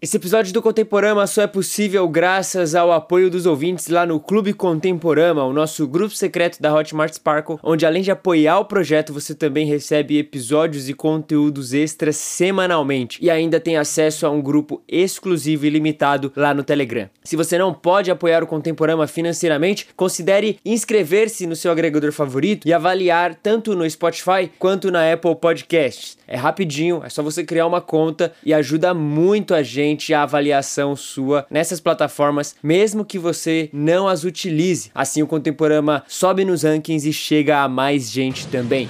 Esse episódio do Contemporama só é possível graças ao apoio dos ouvintes lá no Clube Contemporama, o nosso grupo secreto da Hotmart Sparkle, onde além de apoiar o projeto, você também recebe episódios e conteúdos extras semanalmente e ainda tem acesso a um grupo exclusivo e limitado lá no Telegram. Se você não pode apoiar o Contemporama financeiramente, considere inscrever-se no seu agregador favorito e avaliar tanto no Spotify quanto na Apple Podcasts. É rapidinho, é só você criar uma conta e ajuda muito a gente a avaliação sua nessas plataformas, mesmo que você não as utilize. Assim o Contemporama sobe nos rankings e chega a mais gente também.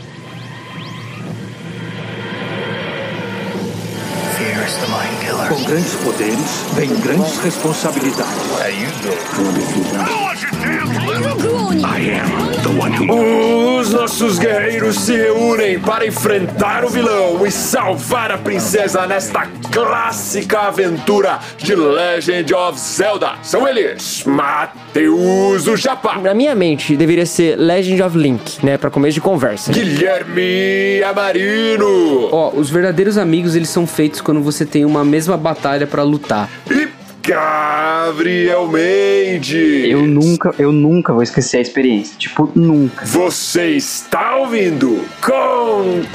Com grandes poderes, vem grandes responsabilidades. Os nossos guerreiros se reúnem para enfrentar o vilão e salvar a princesa nesta clássica aventura de Legend of Zelda. São eles, Mateus o Japa, Na minha mente deveria ser Legend of Link, né, para começo de conversa. Guilherme Amarino Ó, os verdadeiros amigos eles são feitos quando você tem uma mesma batalha pra lutar. e Gabriel Mendes. Eu nunca, eu nunca vou esquecer a experiência. Tipo, nunca. Você está ouvindo Contemporama.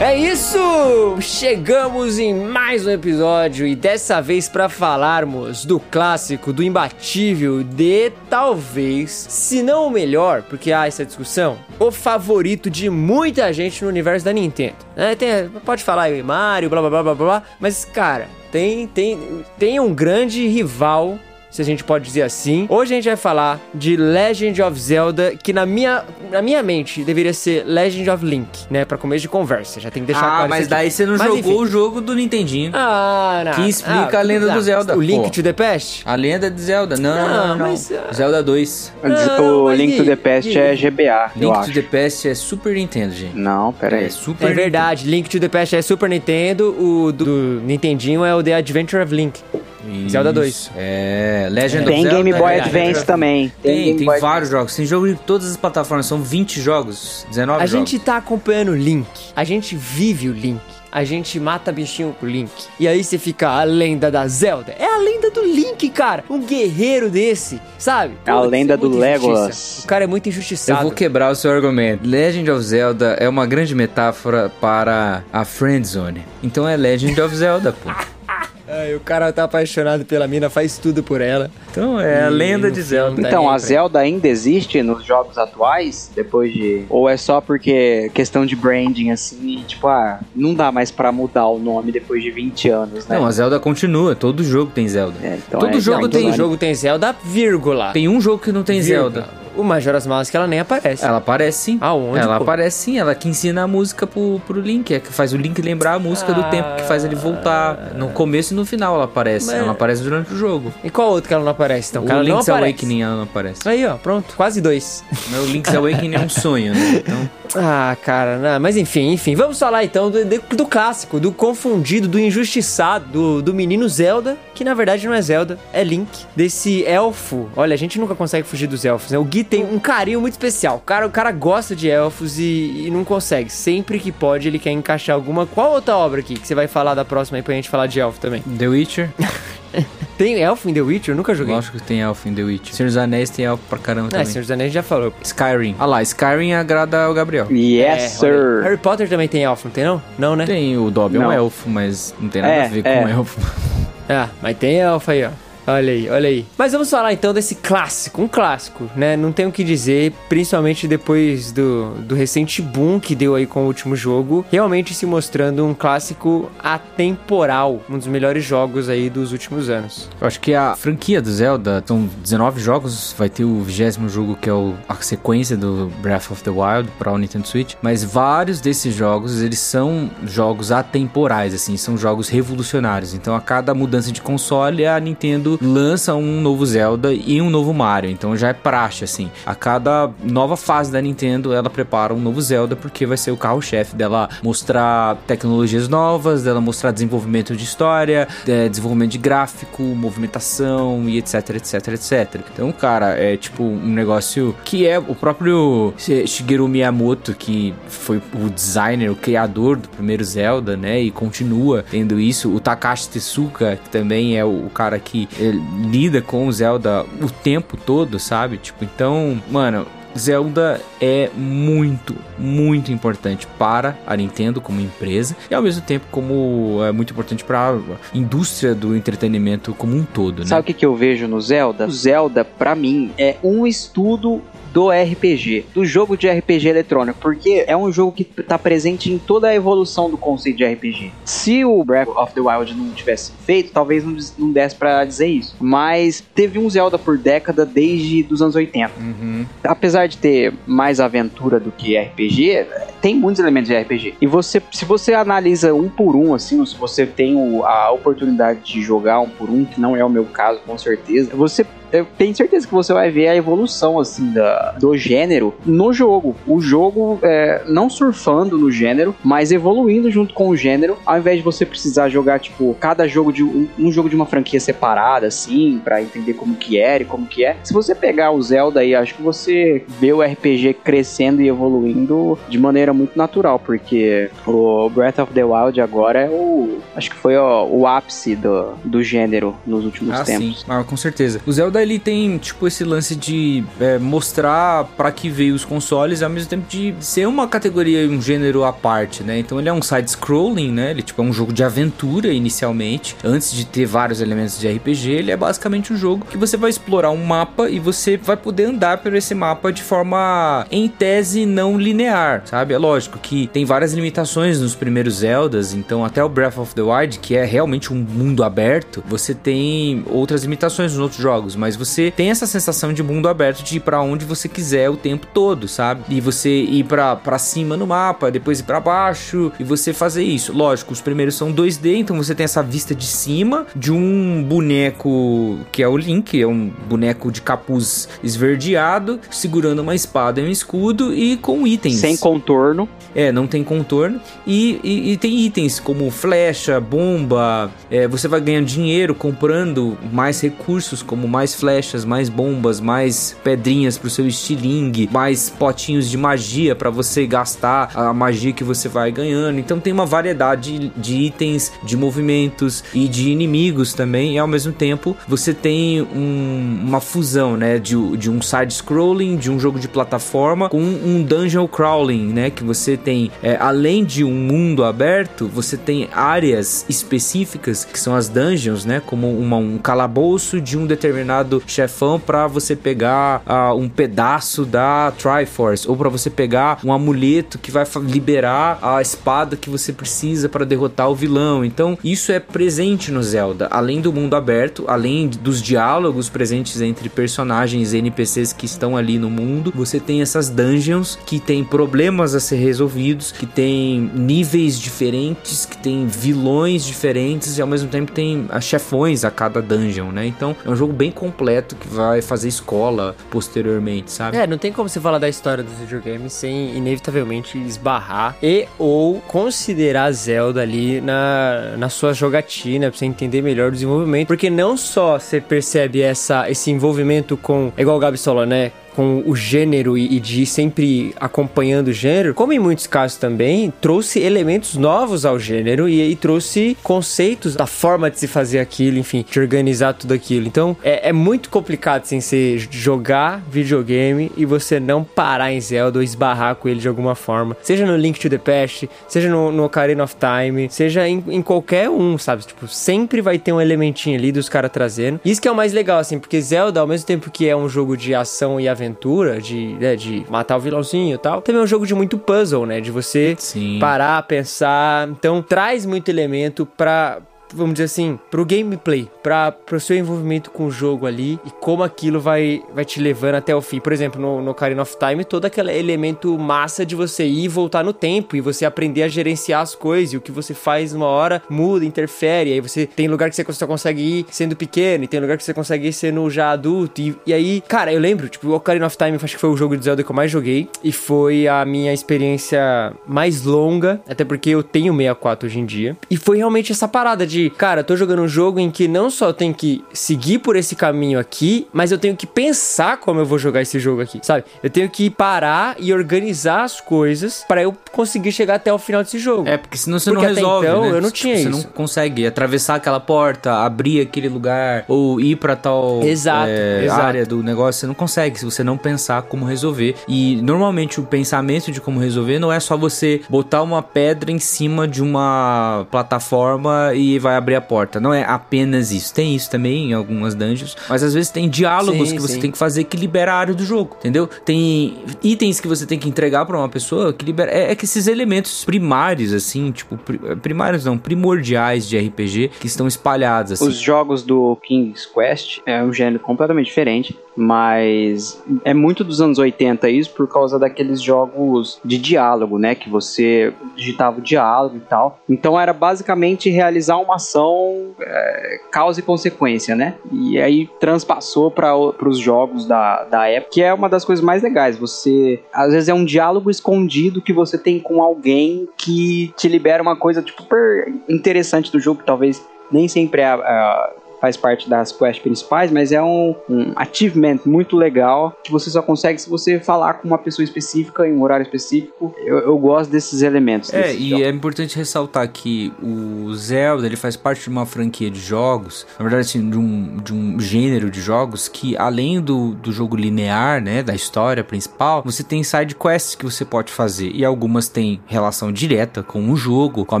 É isso! Chegamos em mais um episódio e dessa vez para falarmos do clássico, do imbatível, de talvez, se não o melhor, porque há essa discussão, o favorito de muita gente no universo da Nintendo. né? tem, pode falar aí Mario, blá blá blá blá blá, mas cara, tem, tem, tem um grande rival se a gente pode dizer assim. Hoje a gente vai falar de Legend of Zelda, que na minha, na minha mente deveria ser Legend of Link, né? Pra começo de conversa. Já tem que deixar Ah, claro mas isso aqui. daí você não Mas, jogou enfim. o jogo do Nintendinho. Ah, não. Que explica a lenda do Zelda, O Link pô. to the Past? A lenda de Zelda. Não, não, não. não. mas, ah. Zelda 2. não, o mas Link e- to the Past e- é GBA, eu Link to acho. the Past é Super Nintendo, gente. Não, pera aí. É Super É verdade, Link to the Past é Super Nintendo, o do, do Nintendinho é o The Adventure of Link. Nintendo. Zelda Isso. 2. É, Legend Tem of Zelda. Game Boy é Advance verdade. também. Tem, tem Boy vários jogos. Tem jogo em todas as plataformas. São 20 jogos. 19 A jogos. gente tá acompanhando o Link, a gente vive o Link. A gente mata bichinho pro Link. E aí você fica a lenda da Zelda. É a lenda do Link, cara. Um guerreiro desse, sabe? É a lenda muita do injustiça. Legolas. O cara é muito Eu injustiçado. vou quebrar o seu argumento. Legend of Zelda é uma grande metáfora para a Friend Zone. Então é Legend of Zelda, pô. Ai, o cara tá apaixonado pela mina, faz tudo por ela. Então é a lenda de Zelda. tá Então, a Zelda ainda existe nos jogos atuais, depois de... Ou é só porque questão de branding, assim, e, tipo, ah, não dá mais pra mudar o nome depois de 20 anos, né? Não, a Zelda continua. Todo jogo tem Zelda. É, então todo é- jogo não, tem então jogo tem Zelda, vírgula. Tem um jogo que não tem Vírgula. Zelda. O Majora's Mask, ela nem aparece. Ela aparece sim. Aonde, Ela pô? aparece sim, ela que ensina a música pro, pro Link, é que faz o Link lembrar a música do Ah. tempo, que faz ele voltar. No começo e no final ela aparece. Mas- Ela aparece durante o jogo. E qual outro que ela não aparece, então? O ela não Link's aparece. Awakening ela não aparece. Aí, ó, pronto, quase dois. O Link's Awakening é um sonho, né? Então, Ah, cara, não, mas enfim, enfim, vamos falar então do, do, do clássico, do confundido, do injustiçado, do, do menino Zelda, que na verdade não é Zelda, é Link, desse elfo. Olha, a gente nunca consegue fugir dos elfos, né? O Gui tem um carinho muito especial. O cara, o cara gosta de elfos e, e não consegue. Sempre que pode, ele quer encaixar alguma. Qual outra obra aqui que você vai falar da próxima aí pra gente falar de elfo também? The Witcher, Tem elfo em The Witcher? Eu nunca joguei. lógico que tem elfo em The Witcher. Senhor dos Anéis tem elfo pra caramba É, também. Senhor dos Anéis já falou. Skyrim. Ah lá, Skyrim agrada o Gabriel. Yes, É, sir. Harry Potter também tem elfo, não tem não? Não, né? Tem, o Dobby é um elfo, mas não tem nada É, a ver é. com elfo. Ah, mas tem elfo aí, ó. Olha aí, olha aí. Mas vamos falar então desse clássico, um clássico, né? Não tenho o que dizer, principalmente depois do, do recente boom que deu aí com o último jogo, realmente se mostrando um clássico atemporal, um dos melhores jogos aí dos últimos anos. Eu acho que a franquia do Zelda são 19 jogos, vai ter o vigésimo jogo que é o, a sequência do Breath of the Wild para o Nintendo Switch, mas vários desses jogos, eles são jogos atemporais, assim, são jogos revolucionários. Então a cada mudança de console, a Nintendo Lança um novo Zelda e um novo Mario. Então já é praxe, assim. A cada nova fase da Nintendo, ela prepara um novo Zelda, porque vai ser o carro-chefe dela mostrar tecnologias novas, dela mostrar desenvolvimento de história, é, desenvolvimento de gráfico, movimentação e etc, etc, etc. Então, cara, é tipo um negócio que é o próprio Shigeru Miyamoto, que foi o designer, o criador do primeiro Zelda, né? E continua tendo isso. O Takashi Tezuka, que também é o, cara que lida com o Zelda o tempo todo, sabe? Tipo, então, mano, Zelda é muito, muito importante para a Nintendo como empresa e ao mesmo tempo como é muito importante para a indústria do entretenimento como um todo, né? Sabe o que, que eu vejo no Zelda? O Zelda, para mim, é um estudo do RPG, do jogo de RPG eletrônico, porque é um jogo que está presente em toda a evolução do conceito de RPG. Se o Breath of the Wild não tivesse feito, talvez não, desse para dizer isso. Mas teve um Zelda por década desde os anos 80. Uhum. Apesar de ter mais aventura do que RPG, tem muitos elementos de RPG. E você, se você analisa um por um, assim, se você tem a oportunidade de jogar um por um, que não é o meu caso, com certeza, você eu tenho certeza que você vai ver a evolução assim da, do gênero no jogo. O jogo é, não surfando no gênero, mas evoluindo junto com o gênero, ao invés de você precisar jogar tipo cada jogo de um, um jogo de uma franquia separada assim, para entender como que era e como que é. Se você pegar o Zelda aí, acho que você vê o RPG crescendo e evoluindo de maneira muito natural, porque o Breath of the Wild agora é o acho que foi ó, o ápice do, do gênero nos últimos ah, tempos. Sim. Ah, com certeza. O Zelda ele tem, tipo, esse lance de é, mostrar para que veio os consoles, ao mesmo tempo de ser uma categoria, um gênero à parte, né? Então ele é um side-scrolling, né? Ele, tipo, é um jogo de aventura inicialmente, antes de ter vários elementos de RPG, ele é basicamente um jogo que você vai explorar um mapa e você vai poder andar por esse mapa de forma, em tese, não linear, sabe? É lógico que tem várias limitações nos primeiros Zeldas, então até o Breath of the Wild, que é realmente um mundo aberto, você tem outras limitações nos outros jogos, mas você tem essa sensação de mundo aberto de ir para onde você quiser o tempo todo, sabe? E você ir para cima no mapa, depois ir para baixo e você fazer isso. Lógico, os primeiros são 2D, então você tem essa vista de cima de um boneco que é o Link, é um boneco de capuz esverdeado, segurando uma espada e um escudo e com itens. Sem contorno. É, não tem contorno. E, e, e tem itens como flecha, bomba. É, você vai ganhando dinheiro comprando mais recursos, como mais flechas, mais bombas, mais pedrinhas pro seu estilingue, mais potinhos de magia para você gastar a magia que você vai ganhando. Então tem uma variedade de itens, de movimentos e de inimigos também. E ao mesmo tempo você tem um, uma fusão, né, de, de um side scrolling, de um jogo de plataforma com um dungeon crawling, né, que você tem é, além de um mundo aberto, você tem áreas específicas que são as dungeons, né, como uma, um calabouço de um determinado determinado chefão para você pegar uh, um pedaço da Triforce ou para você pegar um amuleto que vai liberar a espada que você precisa para derrotar o vilão. Então, isso é presente no Zelda, além do mundo aberto, além dos diálogos presentes entre personagens e NPCs que estão ali no mundo, você tem essas dungeons que tem problemas a ser resolvidos, que tem níveis diferentes, que tem vilões diferentes e ao mesmo tempo tem ah, chefões a cada dungeon, né? Então, é um jogo bem complexo completo que vai fazer escola posteriormente, sabe? É, não tem como você falar da história dos videogames sem inevitavelmente esbarrar e ou considerar Zelda ali na, na sua jogatina pra você entender melhor o desenvolvimento, porque não só você percebe essa, esse envolvimento com, é igual o Gabi falou, né? Com o gênero e, de ir sempre acompanhando o gênero, como em muitos casos também, trouxe elementos novos ao gênero e, e trouxe conceitos da forma de se fazer aquilo, enfim, de organizar tudo aquilo. Então é, é muito complicado sem assim, ser jogar videogame e você não parar em Zelda ou esbarrar com ele de alguma forma. Seja no Link to the Past, seja no, no Ocarina of Time, seja em, em qualquer um, sabe? Tipo, sempre vai ter um elementinho ali dos caras trazendo. Isso que é o mais legal, assim, porque Zelda, ao mesmo tempo que é um jogo de ação e aventura, aventura, de, né, de matar o vilãozinho e tal, também é um jogo de muito puzzle, né? De você Sim. parar, pensar. Então traz muito elemento pra vamos dizer assim, pro gameplay, para pro seu envolvimento com o jogo ali e como aquilo vai, vai te levando até o fim. Por exemplo, no, no Ocarina of Time, todo aquele elemento massa de você ir e voltar no tempo e você aprender a gerenciar as coisas e o que você faz numa hora muda, interfere. Aí você tem lugar que você só consegue ir sendo pequeno e tem lugar que você consegue ir sendo já adulto. E, e aí, cara, eu lembro, tipo, o Ocarina of Time acho que foi o jogo de Zelda que eu mais joguei e foi a minha experiência mais longa, até porque eu tenho 64 hoje em dia. E foi realmente essa parada de, cara, eu tô jogando um jogo em que não só tem que seguir por esse caminho aqui, mas eu tenho que pensar como eu vou jogar esse jogo aqui, sabe? Eu tenho que parar e organizar as coisas para eu conseguir chegar até o final desse jogo. É, porque senão você Porque não até resolve, então, né? eu não Tipo, tinha você isso. não consegue atravessar aquela porta, abrir aquele lugar ou ir pra tal Exato, é, exato. área do negócio. Você não consegue se você não pensar como resolver. E normalmente o pensamento de como resolver não é só você botar uma pedra em cima de uma plataforma e vai abrir a porta. Não é apenas isso. Tem isso também em algumas dungeons, mas às vezes tem diálogos Sim, que você sim. tem que fazer que libera a área do jogo, entendeu? Tem itens que você tem que entregar pra uma pessoa que libera. É, é que esses elementos primários, assim, tipo, pri- primários não, primordiais de RPG que estão espalhados, assim. Os jogos do King's Quest é um gênero completamente diferente, mas é muito dos anos 80 isso por causa daqueles jogos de diálogo, né? Que você digitava o diálogo e tal. Então era basicamente realizar uma ação é, causa e consequência, né? E aí transpassou para os jogos da, da época, que é uma das coisas mais legais. Você, às vezes, é um diálogo escondido que você tem com alguém que te libera uma coisa tipo, super interessante do jogo, que talvez nem sempre é a- faz parte das quests principais, mas é um, um achievement muito legal que você só consegue se você falar com uma pessoa específica em um horário específico. Eu, eu gosto desses elementos. É, desses e jogos. é importante ressaltar que o Zelda, ele faz parte de uma franquia de jogos, na verdade, assim, de um, de um gênero de jogos que, além do, do jogo linear, né, da história principal, você tem side quests que você pode fazer, e algumas têm relação direta com o jogo, com a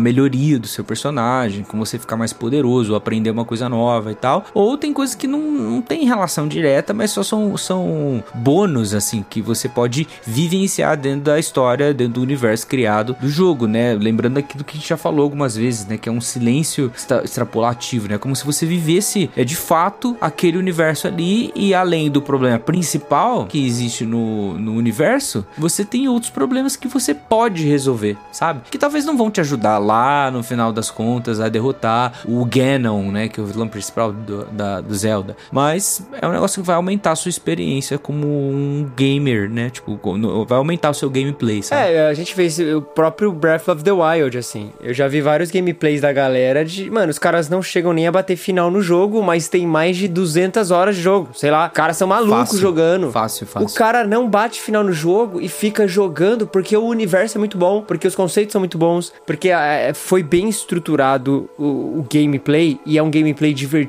melhoria do seu personagem, com você ficar mais poderoso, aprender uma coisa nova e tal, ou tem coisas que não, não tem relação direta, mas só são, são bônus, assim, que você pode vivenciar dentro da história, dentro do universo criado do jogo, né? Lembrando aquilo que a gente já falou algumas vezes, né? Que é um silêncio extra- extrapolativo, né? Como se você vivesse, é de fato, aquele universo ali e além do problema principal que existe no, no universo, você tem outros problemas que você pode resolver, sabe? Que talvez não vão te ajudar lá no final das contas a derrotar o Ganon, né? Que é o vilão principal do, da, do Zelda. Mas é um negócio que vai aumentar a sua experiência como um gamer, né? Tipo, vai aumentar o seu gameplay, sabe? É, a gente fez o próprio Breath of the Wild, assim. Eu já vi vários gameplays da galera de, mano, os caras não chegam nem a bater final no jogo, mas tem mais de 200 horas de jogo. Sei lá, os caras são malucos Fácil. jogando. Fácil, fácil. O cara não bate final no jogo e fica jogando porque o universo é muito bom, porque os conceitos são muito bons, porque é, foi bem estruturado o, o gameplay e é um gameplay divertido,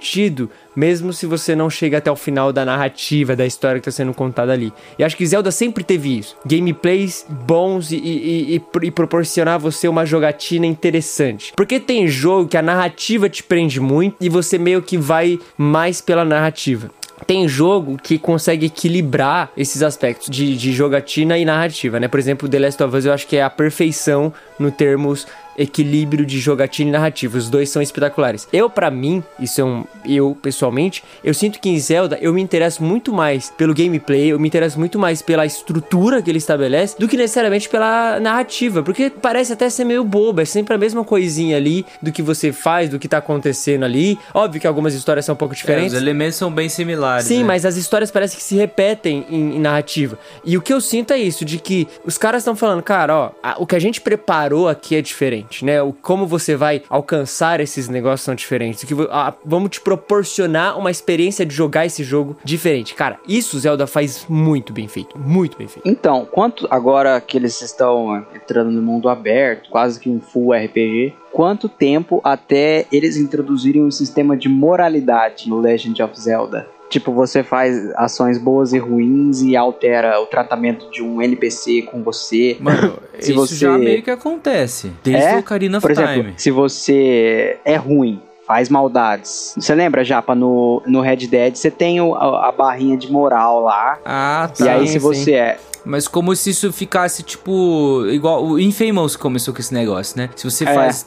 mesmo se você não chega até o final da narrativa, da história que está sendo contada ali. E acho que Zelda sempre teve isso. Gameplays bons e, e, e, e proporcionar a você uma jogatina interessante. Porque tem jogo que a narrativa te prende muito e você meio que vai mais pela narrativa. Tem jogo que consegue equilibrar esses aspectos de, de jogatina e narrativa, né? Por exemplo, The Last of Us eu acho que é a perfeição no termos equilíbrio de jogatina e narrativa. Os dois são espetaculares. Eu, pra mim, isso é um. Eu, pessoalmente, eu sinto que em Zelda eu me interesso muito mais pelo gameplay, eu me interesso muito mais pela estrutura que ele estabelece do que necessariamente pela narrativa. Porque parece até ser meio bobo, é sempre a mesma coisinha ali do que você faz, do que tá acontecendo ali. Óbvio que algumas histórias são um pouco É, diferentes. os elementos são bem similares. Sim, né? mas as histórias parecem que se repetem em, em narrativa. E o que eu sinto é isso, de que os caras estão falando, cara, ó, a- o que a gente preparou aqui é diferente, né? O, como você vai alcançar esses negócios são diferentes. O que, a- vamos te proporcionar uma experiência de jogar esse jogo diferente. Cara, isso Zelda faz muito bem feito. Muito bem feito. Então, quanto agora que eles estão eh, entrando no mundo aberto, quase que um full RPG, quanto tempo até eles introduzirem um sistema de moralidade no Legend of Zelda? Tipo, você faz ações boas e ruins e altera o tratamento de um NPC com você. Mano, Se isso você- já meio que acontece. Desde É? o Ocarina of Por exemplo, Time. se você é ruim, faz maldades. Você lembra, Japa, no, no Red Dead, você tem o- a, a barrinha de moral lá. Ah, e tá. aí, sim, se você é mas como se isso ficasse, tipo, igual o Infamous começou com esse negócio, né? Se você É, faz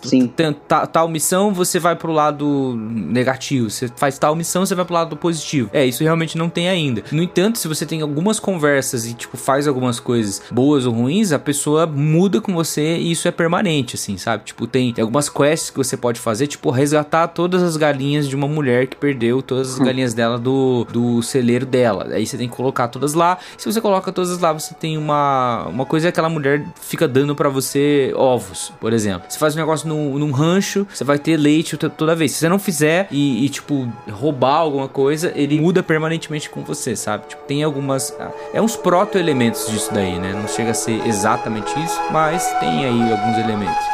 tal missão, você vai pro lado negativo. Você faz tal missão, você vai pro lado positivo. É, isso realmente não tem ainda. No entanto, se você tem algumas conversas e, tipo, faz algumas coisas boas ou ruins, a pessoa muda com você e isso é permanente, assim, sabe? Tipo, tem, tem algumas quests que você pode fazer, tipo, resgatar todas as galinhas de uma mulher que perdeu todas as galinhas dela do, do celeiro dela. Aí você tem que colocar todas lá. Se você coloca todas lá, você tem uma, uma coisa que aquela mulher fica dando pra você ovos, por exemplo. Você faz um negócio num, num rancho, você vai ter leite to- toda vez. Se você não fizer e, e, tipo, roubar alguma coisa, ele muda permanentemente com você, sabe? Tipo, tem algumas. ah, É uns proto-elementos disso daí, né? Não chega a ser exatamente isso, mas tem aí alguns elementos.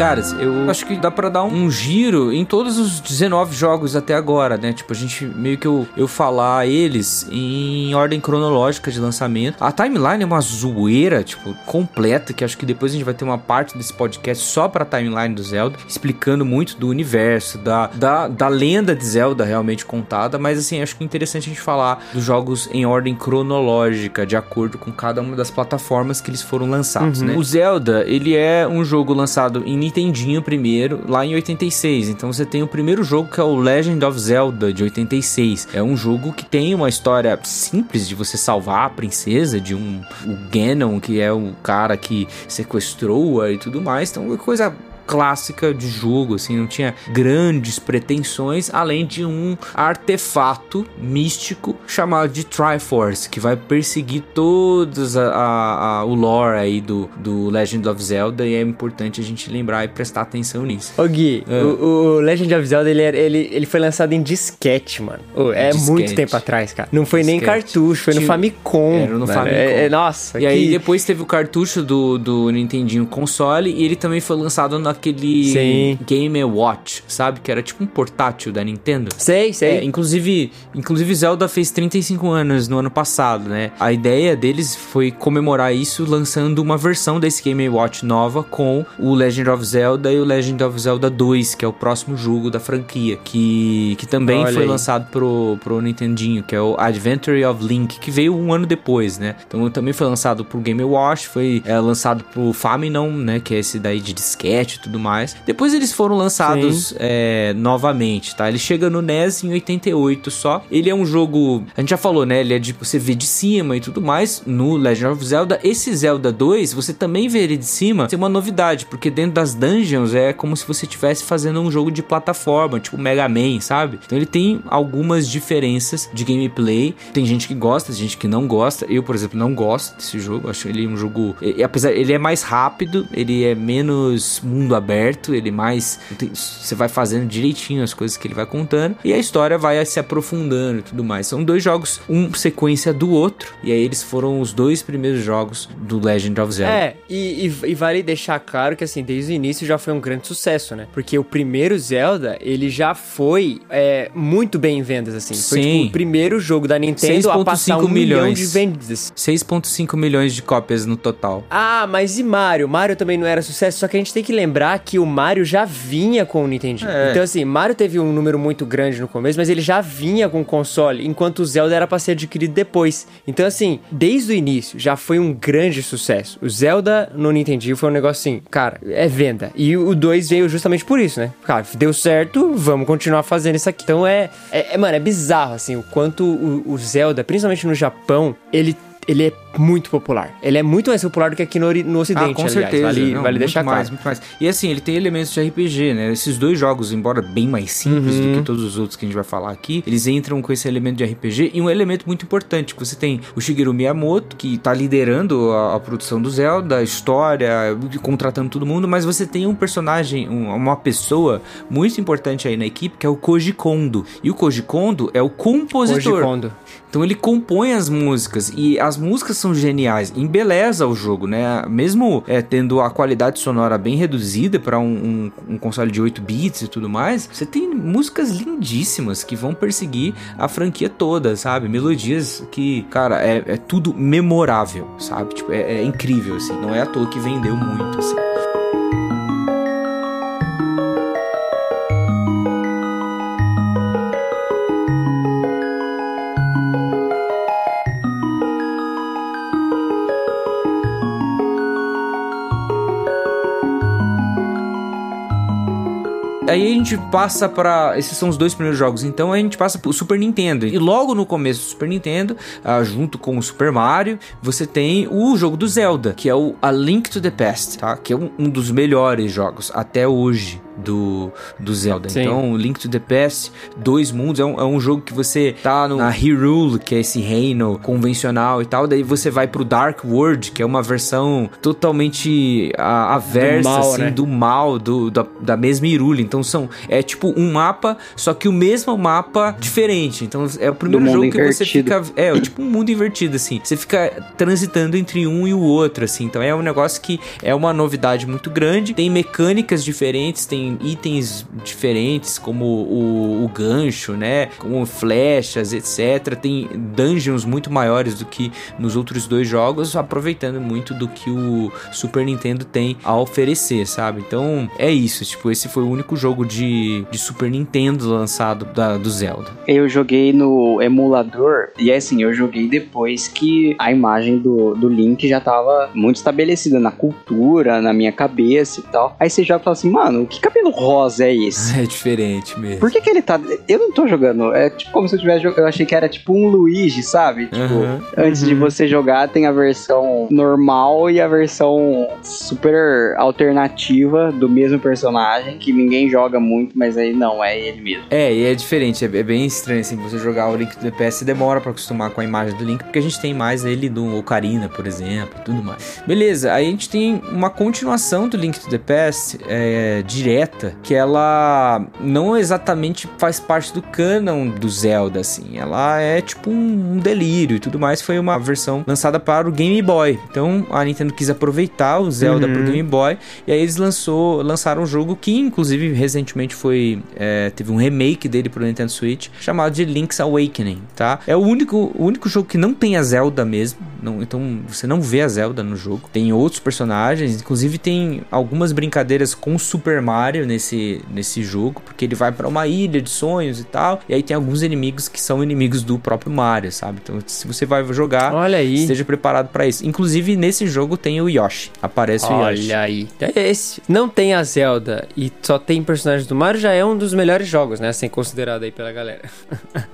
Caras, eu acho que dá pra dar um giro em todos os 19 jogos até agora, né? Tipo, a gente meio que eu, eu falar eles em ordem cronológica de lançamento. A timeline é uma zoeira, tipo, completa, que acho que depois a gente vai ter uma parte desse podcast só pra timeline do Zelda, explicando muito do universo, da, da, da lenda de Zelda realmente contada, mas assim, acho que é interessante a gente falar dos jogos em ordem cronológica, de acordo com cada uma das plataformas que eles foram lançados, né? O Zelda, ele é um jogo lançado em Nintendinho primeiro, lá em 86. Então você tem o primeiro jogo que é o Legend of Zelda de 86. É um jogo que tem uma história simples de você salvar a princesa de um o Ganon, que é o cara que sequestrou-a e tudo mais. Então é coisa clássica de jogo, assim, não tinha grandes pretensões, além de um artefato místico chamado de Triforce, que vai perseguir todos a, a- a- o lore aí do, do Legend of Zelda, e é importante a gente lembrar e prestar atenção nisso. Ô Gui, É. o, o Legend of Zelda, ele, era- ele, ele foi lançado em disquete, mano. Ô, é Disquete. muito tempo atrás, cara. Não foi nem Disquete. cartucho, foi no Tinha- Famicom. Era no. Famicom. É, é- nossa, E aí que- depois teve o cartucho do, do Nintendinho console e ele também foi lançado naquele Sim. Game Watch, sabe? Que era tipo um portátil da Nintendo. Sei, sei. É, inclusive, inclusive Zelda fez 35 anos no ano passado, né? A ideia deles foi comemorar isso lançando uma versão desse Game Watch nova com o Legend of Zelda e o Legend of Zelda 2, que é o próximo jogo da franquia, que, que também Olha foi aí. lançado pro, pro Nintendinho, que é o Adventure of Link, que veio um ano depois, né? Então também foi lançado pro Game Watch, foi é, lançado pro Famicom, né? Que é esse daí de disquete e tudo mais. Depois eles foram lançados é, novamente, tá? Ele chega no NES em 88 só. Ele é um jogo, a gente já falou, né? Ele é de você vê de cima e tudo mais. No Legend of Zelda, esse Zelda 2, você também vê ele de cima. Tem uma novidade, porque dentro das dungeons é como se você estivesse fazendo um jogo de plataforma, tipo Mega Man, sabe? Então ele tem algumas diferenças de gameplay. Tem gente que gosta, tem gente que não gosta. Eu, por exemplo, não gosto desse jogo. Acho ele um jogo, apesar ele é mais rápido, ele é menos mundo aberto, ele mais você vai fazendo direitinho as coisas que ele vai contando e a história vai se aprofundando e tudo mais. São dois jogos, um sequência do outro, e aí eles foram os dois primeiros jogos do Legend of Zelda. É, e, e- e vale deixar claro que, assim, desde o início já foi um grande sucesso, né? Porque o primeiro Zelda, ele já foi é, muito bem em vendas, assim. Foi, Sim. tipo, o primeiro jogo da Nintendo a passar 6,5 um milhão milhões. de vendas. 6.5 milhões de cópias no total. Ah, mas e Mario? Mario também não era sucesso, só que a gente tem que lembrar que o Mario já vinha com o Nintendinho. É. Então, assim, Mario teve um número muito grande no começo, mas ele já vinha com o console, enquanto o Zelda era pra ser adquirido depois. Então, assim, desde o início já foi um grande sucesso. O Zelda no Nintendinho foi um negócio assim, cara, é venda. E o 2 veio justamente por isso, né? Cara, deu certo, vamos continuar fazendo isso aqui. Então é, é, é, mano, é bizarro, assim, o quanto o, o Zelda, principalmente no Japão, ele ele é muito popular. Ele é muito mais popular do que aqui no, no Ocidente, Ah, com aliás. certeza. Vale, Não, vale deixar mais, claro. muito mais. E assim, ele tem elementos de RPG, né? Esses dois jogos, embora bem mais simples Uhum. do que todos os outros que a gente vai falar aqui, eles entram com esse elemento de RPG e um elemento muito importante, que você tem o Shigeru Miyamoto, que tá liderando a, a produção do Zelda, a história, contratando todo mundo, mas você tem um personagem, um- uma pessoa muito importante aí na equipe, que é o Koji Kondo. E o Koji Kondo é o compositor. Koji Kondo. Então ele compõe as músicas e as músicas são geniais, embeleza o jogo, né? Mesmo é, tendo a qualidade sonora bem reduzida para um, um, um, console de 8 bits e tudo mais, você tem músicas lindíssimas que vão perseguir a franquia toda, sabe? Melodias que, cara, é, é tudo memorável, sabe? Tipo, é, é incrível, assim. Não é à toa que vendeu muito, assim. Aí a gente passa para esses são os dois primeiros jogos. Então a gente passa pro Super Nintendo. E logo no começo do Super Nintendo, uh, junto com o Super Mario, você tem o jogo do Zelda, que é o A Link to the Past, tá? Que é um, um dos melhores jogos até hoje do, do Zelda. Sim. Então, Link to the Past, Dois Mundos, é um, é um jogo que você tá no, na Hyrule, que é esse reino convencional e tal, daí você vai pro Dark World, que é uma versão totalmente a, aversa, do mal, assim, né? do mal, do, da, da mesma Hyrule. Então, são, é tipo um mapa, só que o mesmo mapa diferente. Então, é o primeiro jogo que invertido. você fica... É, é, tipo um mundo invertido, assim. Você fica transitando entre um e o outro, assim. Então, é um negócio que é uma novidade muito grande. Tem mecânicas diferentes, tem itens diferentes, como o, o gancho, né? Como flechas, etc. Tem dungeons muito maiores do que nos outros dois jogos, aproveitando muito do que o Super Nintendo tem a oferecer, sabe? Então é isso. Tipo, esse foi o único jogo de, de Super Nintendo lançado da, do Zelda. Eu joguei no emulador e é assim, eu joguei depois que a imagem do, do Link já tava muito estabelecida na cultura, na minha cabeça e tal. Aí você já fala assim, mano, que cabelo cabelo rosa é esse? É diferente mesmo. Por que, que ele tá. Eu não tô jogando. É tipo como se eu tivesse jogando. Eu achei que era tipo um Luigi, sabe? Tipo, uhum. antes uhum. de você jogar, tem a versão normal e a versão super alternativa do mesmo personagem, que ninguém joga muito, mas aí não, é ele mesmo. É, e é diferente. É, é bem estranho assim. Você jogar o Link do DPS demora pra acostumar com a imagem do Link, porque a gente tem mais ele do Ocarina, por exemplo, e tudo mais. Beleza, aí a gente tem uma continuação do Link to the Past é, direto que ela não exatamente faz parte do canon do Zelda, assim. Ela é tipo um delírio e tudo mais. Foi uma versão lançada para o Game Boy. Então a Nintendo quis aproveitar o Zelda uhum. pro Game Boy e aí eles lançou, lançaram um jogo que inclusive recentemente foi é, teve um remake dele pro Nintendo Switch chamado de Link's Awakening, tá? É o único, o único jogo que não tem a Zelda mesmo. Não, então você não vê a Zelda no jogo. Tem outros personagens, inclusive tem algumas brincadeiras com Super Mario nesse, nesse jogo, porque ele vai para uma ilha de sonhos e tal, e aí tem alguns inimigos que são inimigos do próprio Mario, sabe? Então, se você vai jogar, Olha aí. esteja preparado para isso. Inclusive, nesse jogo tem o Yoshi. Aparece Olha o Yoshi. Olha aí. É esse. Não tem a Zelda e só tem personagens do Mario, já é um dos melhores jogos, né? Sem considerado aí pela galera.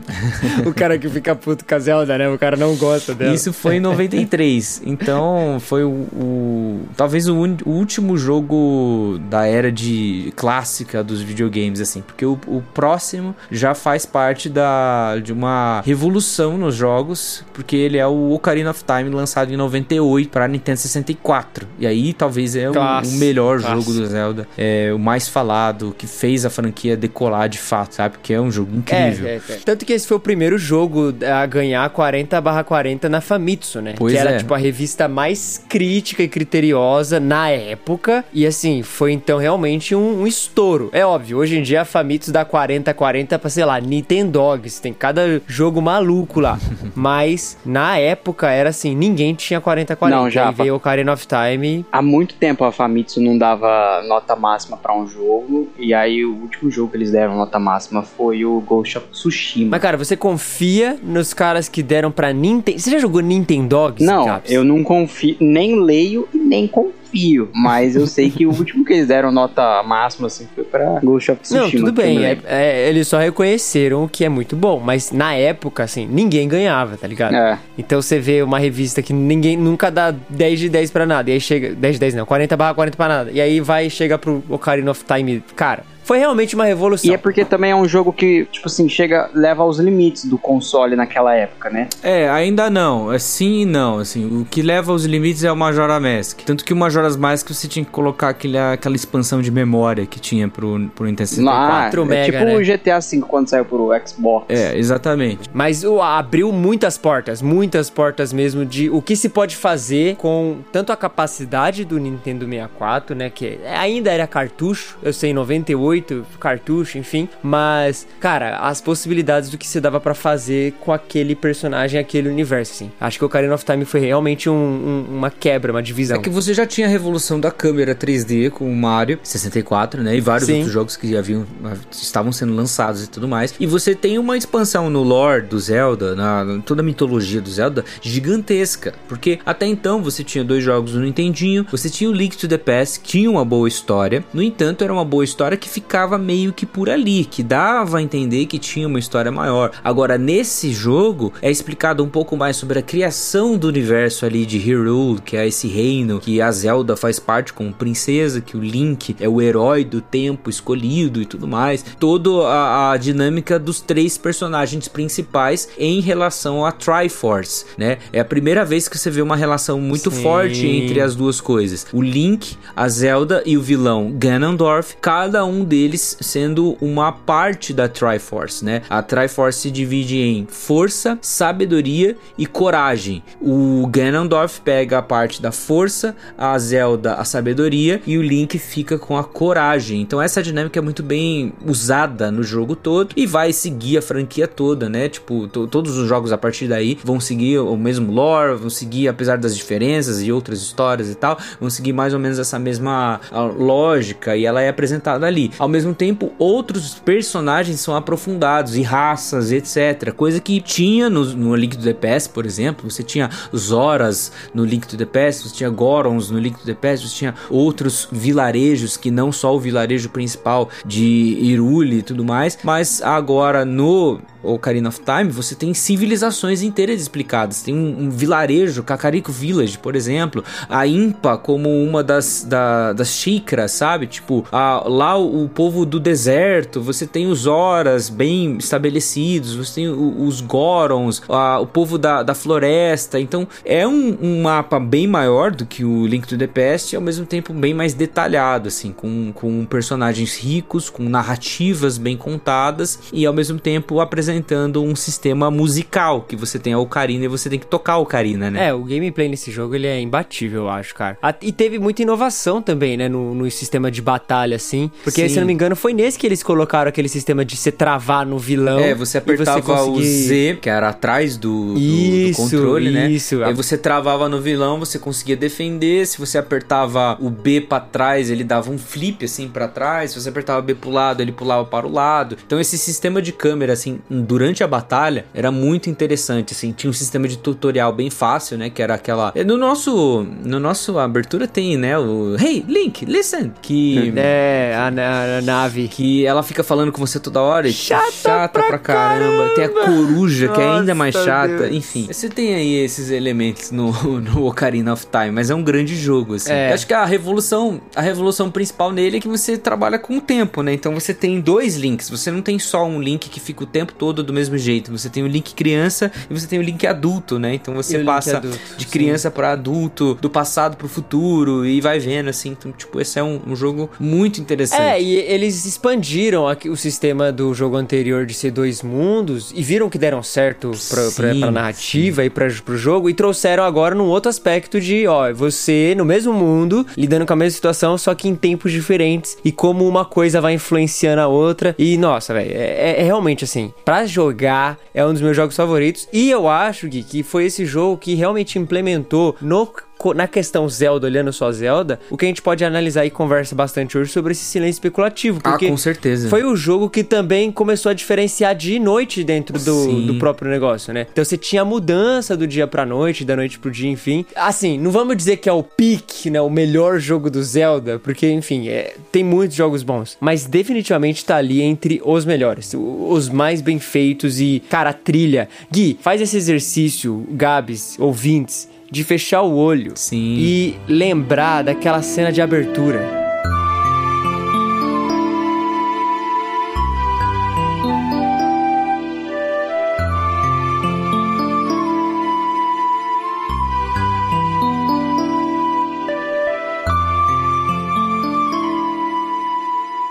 o cara que fica puto com a Zelda, né? O cara não gosta dela. Isso foi em 93. então, foi o, o talvez o, o último jogo da era de clássica dos videogames, assim, porque o, o, próximo já faz parte da, de uma revolução nos jogos, porque ele é o Ocarina of Time lançado em 98 para Nintendo 64. E aí talvez é o, o, melhor jogo do Zelda, é o mais falado, que fez a franquia decolar de fato, sabe? Porque é um jogo incrível. É, é, é. Tanto que esse foi o primeiro jogo a ganhar 40/40 na Famitsu, né? Pois que era é. tipo a revista mais crítica e criteriosa na época. E assim, foi então realmente um, um estouro. É óbvio, hoje em dia a Famitsu dá 40-40 pra, sei lá, Nintendogs. Tem cada jogo maluco lá. Mas na época era assim, ninguém tinha 40-40. Não, já. Aí veio o Ocarina of Time. Há muito tempo a Famitsu não dava nota máxima para um jogo. E aí o último jogo que eles deram nota máxima foi o Ghost of Tsushima. Mas cara, você confia nos caras que deram pra Nintendo? Você já jogou Nintendogs? Não, Caps? eu não confio, nem leio e nem confio confio, mas eu sei que o último que eles deram nota máxima assim foi pra Ghost of Tsushima. Não, tudo bem, é, é, eles só reconheceram o que é muito bom, mas na época, assim, ninguém ganhava, tá ligado? É. Então você vê uma revista que ninguém nunca dá 10 de 10 pra nada, e aí chega, 10 de 10 não, 40 barra 40 pra nada, e aí vai chega pro Ocarina of Time, cara Foi realmente uma revolução. E é porque também é um jogo que, tipo assim, chega, leva aos limites do console naquela época, né? É, ainda não. É sim e não. Assim, o que leva aos limites é o Majora Mask. Tanto que o Majora's Mask você tinha que colocar aquele, aquela expansão de memória que tinha pro, pro Nintendo 64. Ah, 4 é mega, tipo né? o GTA V quando saiu pro Xbox. É, exatamente. Mas o, abriu muitas portas, muitas portas mesmo de o que se pode fazer com tanto a capacidade do Nintendo 64, né, que ainda era cartucho, eu sei, 98, cartucho, enfim, mas, cara, as possibilidades do que se dava pra fazer com aquele personagem, aquele universo, assim. Acho que o Ocarina of Time foi realmente um- um- uma quebra, uma divisão. É que você já tinha a revolução da câmera 3D com o Mario 64, né? E vários Sim. outros jogos que já haviam, estavam sendo lançados e tudo mais. E você tem uma expansão no lore do Zelda, na na toda a mitologia do Zelda, gigantesca. Porque até então você tinha dois jogos no Nintendinho, você tinha o Link to the Past, que tinha uma boa história. No entanto, era uma boa história que ficava meio que por ali, que dava a entender que tinha uma história maior. Agora, nesse jogo, é explicado um pouco mais sobre a criação do universo ali de Hyrule, que é esse reino que a Zelda faz parte como princesa, que o Link é o herói do tempo escolhido e tudo mais. Toda a, a dinâmica dos três personagens principais em relação a Triforce, né? É a primeira vez que você vê uma relação muito Sim. forte entre as duas coisas. O Link, a Zelda e o vilão Ganondorf, cada um deles sendo uma parte da Triforce, né? A Triforce se divide em força, sabedoria e coragem. O Ganondorf pega a parte da força, a Zelda a sabedoria e o Link fica com a coragem. Então essa dinâmica é muito bem usada no jogo todo e vai seguir a franquia toda, né? Tipo, to- todos os jogos a partir daí vão seguir o mesmo lore, vão seguir apesar das diferenças e outras histórias e tal, vão seguir mais ou menos essa mesma ah, lógica e ela é apresentada ali. Ao mesmo tempo, outros personagens são aprofundados e raças, etc. Coisa que tinha no, no Link to the Past, por exemplo, você tinha Zoras no Link to the Past, você tinha Gorons no Link to the Past, você tinha outros vilarejos que não só o vilarejo principal de Hyrule e tudo mais, mas agora no Ocarina of Time você tem civilizações inteiras explicadas. Tem um, um vilarejo, Kakariko Village, por exemplo, a Impa como uma das, da- das xícaras, sabe? Tipo, a- lá o, o povo do deserto, você tem os Horas bem estabelecidos, você tem o- os Gorons, a- o povo da, da floresta. Então é um, um mapa bem maior do que o Link to the Past e ao mesmo tempo bem mais detalhado, assim, com, com personagens ricos, com narrativas bem contadas e ao mesmo tempo apresentando um sistema musical que você tem a ocarina e você tem que tocar a ocarina, né? É, o gameplay nesse jogo ele é imbatível, eu acho, cara. E teve muita inovação também, né, no, no sistema de batalha, assim. Porque, Sim. se eu não me engano, foi nesse que eles colocaram aquele sistema de você travar no vilão. É, você apertava o conseguir- Z, que era atrás do, do- do Isso, controle, né? isso. Aí você travava no vilão, você conseguia defender. Se você apertava o B pra trás, ele dava um flip assim pra trás. Se você apertava B pro lado, ele pulava para o lado. Então esse sistema de câmera assim, durante a batalha, era muito interessante assim. Tinha um sistema de tutorial bem fácil, né, que era aquela No nosso no nosso abertura tem, né, o Hey, Link, listen, que É, a, na- a nave. que ela fica falando com você toda hora. e Chata pra pra caramba. Tem a coruja, que é ainda mais Nossa, chata. Deus. Enfim, você tem aí esses elementos no, no Ocarina of Time, mas é um grande jogo, assim. É. Acho que a revolução, a revolução principal nele é que você trabalha com o tempo, né? Então você tem dois links. Você não tem só um link que fica o tempo todo do mesmo jeito. Você tem o link criança e você tem o link adulto, né? Então você passa adulto, de sim. criança pra adulto, do passado pro futuro e vai vendo, assim. Então, tipo, esse é um, um jogo muito interessante. É, e eles expandiram aqui o sistema do jogo anterior de ser dois mundos e viram que deram certo pra, pra, Sim, pra narrativa e pra, pro jogo e trouxeram agora num outro aspecto de, ó, você no mesmo mundo, lidando com a mesma situação, só que em tempos diferentes e como uma coisa vai influenciando a outra. E, nossa, velho, é, é realmente assim, pra jogar é um dos meus jogos favoritos. E eu acho, Gui, que foi esse jogo que realmente implementou no na questão Zelda, olhando só Zelda, o que a gente pode analisar e conversa bastante hoje sobre esse silêncio especulativo. Ah, Porque com certeza. foi o jogo que também começou a diferenciar dia e noite dentro do, do próprio negócio, né? Então você tinha a mudança do dia pra noite, da noite pro dia, enfim. Assim, não vamos dizer que é o pique, né? O melhor jogo do Zelda, porque, enfim, é, tem muitos jogos bons. Mas definitivamente tá ali entre os melhores, os mais bem feitos e, cara, a trilha. Gui, faz esse exercício, Gabs, ouvintes, de fechar o olho Sim. e lembrar daquela cena de abertura.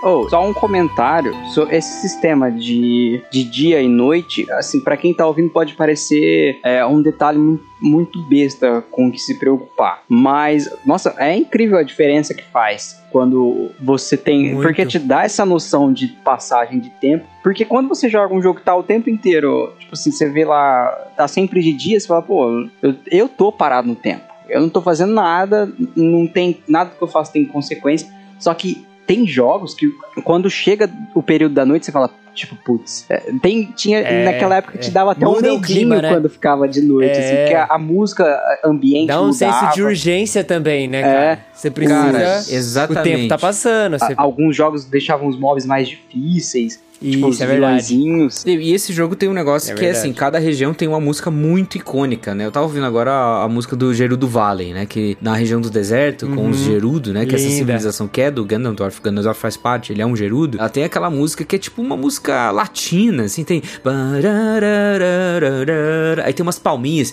Oh, só um comentário sobre esse sistema de, de dia e noite. Assim, para quem tá ouvindo, pode parecer é, um detalhe muito, besta com o que se preocupar. Mas, nossa, é incrível a diferença que faz quando você tem. Muito. Porque te dá essa noção de passagem de tempo. Porque quando você joga um jogo que tá o tempo inteiro, tipo assim, você vê lá, tá sempre de dia, você fala, pô, eu, eu tô parado no tempo. Eu não tô fazendo nada, não tem nada que eu faço tem consequência. Só que tem jogos que quando chega o período da noite, você fala, tipo, putz. é, Tem, tinha, É, naquela época te é. dava até um Muda o medinho clima, né? quando ficava de noite, É. assim, porque a, a música ambiente Dá um senso mudava. de urgência também, né, É. cara? Você precisa. Cara, O exatamente. tempo tá passando. Você... alguns jogos deixavam os móveis mais difíceis. Tipo, os Isso, é verdade. E e esse jogo tem um negócio É que é verdade. assim, cada região tem uma música muito icônica, né? Eu tava ouvindo agora a, a música do Gerudo Valley, né? Que na região do deserto, com os Gerudo, né? Que essa Uhum. Linda. civilização que é do Ganondorf, Ganondorf faz parte, ele é um Gerudo. Ela tem aquela música que é tipo uma música latina, assim, tem... Aí tem umas palminhas.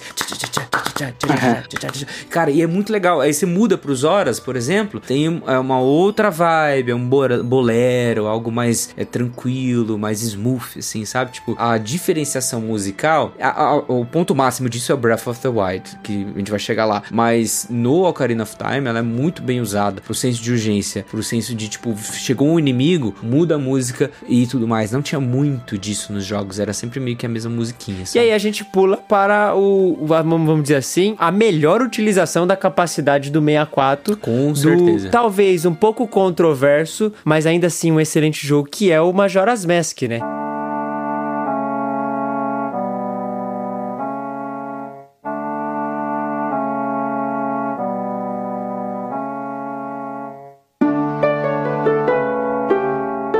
Cara, e é muito legal. Aí você muda pros horas, por exemplo, tem é, uma outra vibe, é um bolero, algo mais é, tranquilo, mais smooth, assim, sabe? Tipo, a diferenciação musical, a- a- o ponto máximo disso é Breath of the Wild, que a gente vai chegar lá. Mas no Ocarina of Time, ela é muito bem usada pro senso de urgência, pro senso de, tipo, chegou um inimigo, muda a música e tudo mais. Não tinha muito disso nos jogos, era sempre meio que a mesma musiquinha, E sabe? aí a gente pula para o, vamos dizer assim, a melhor utilização da capacidade do 64. Com do, certeza. Talvez um pouco controverso, mas ainda assim um excelente jogo, que é o Majora's Mask, né?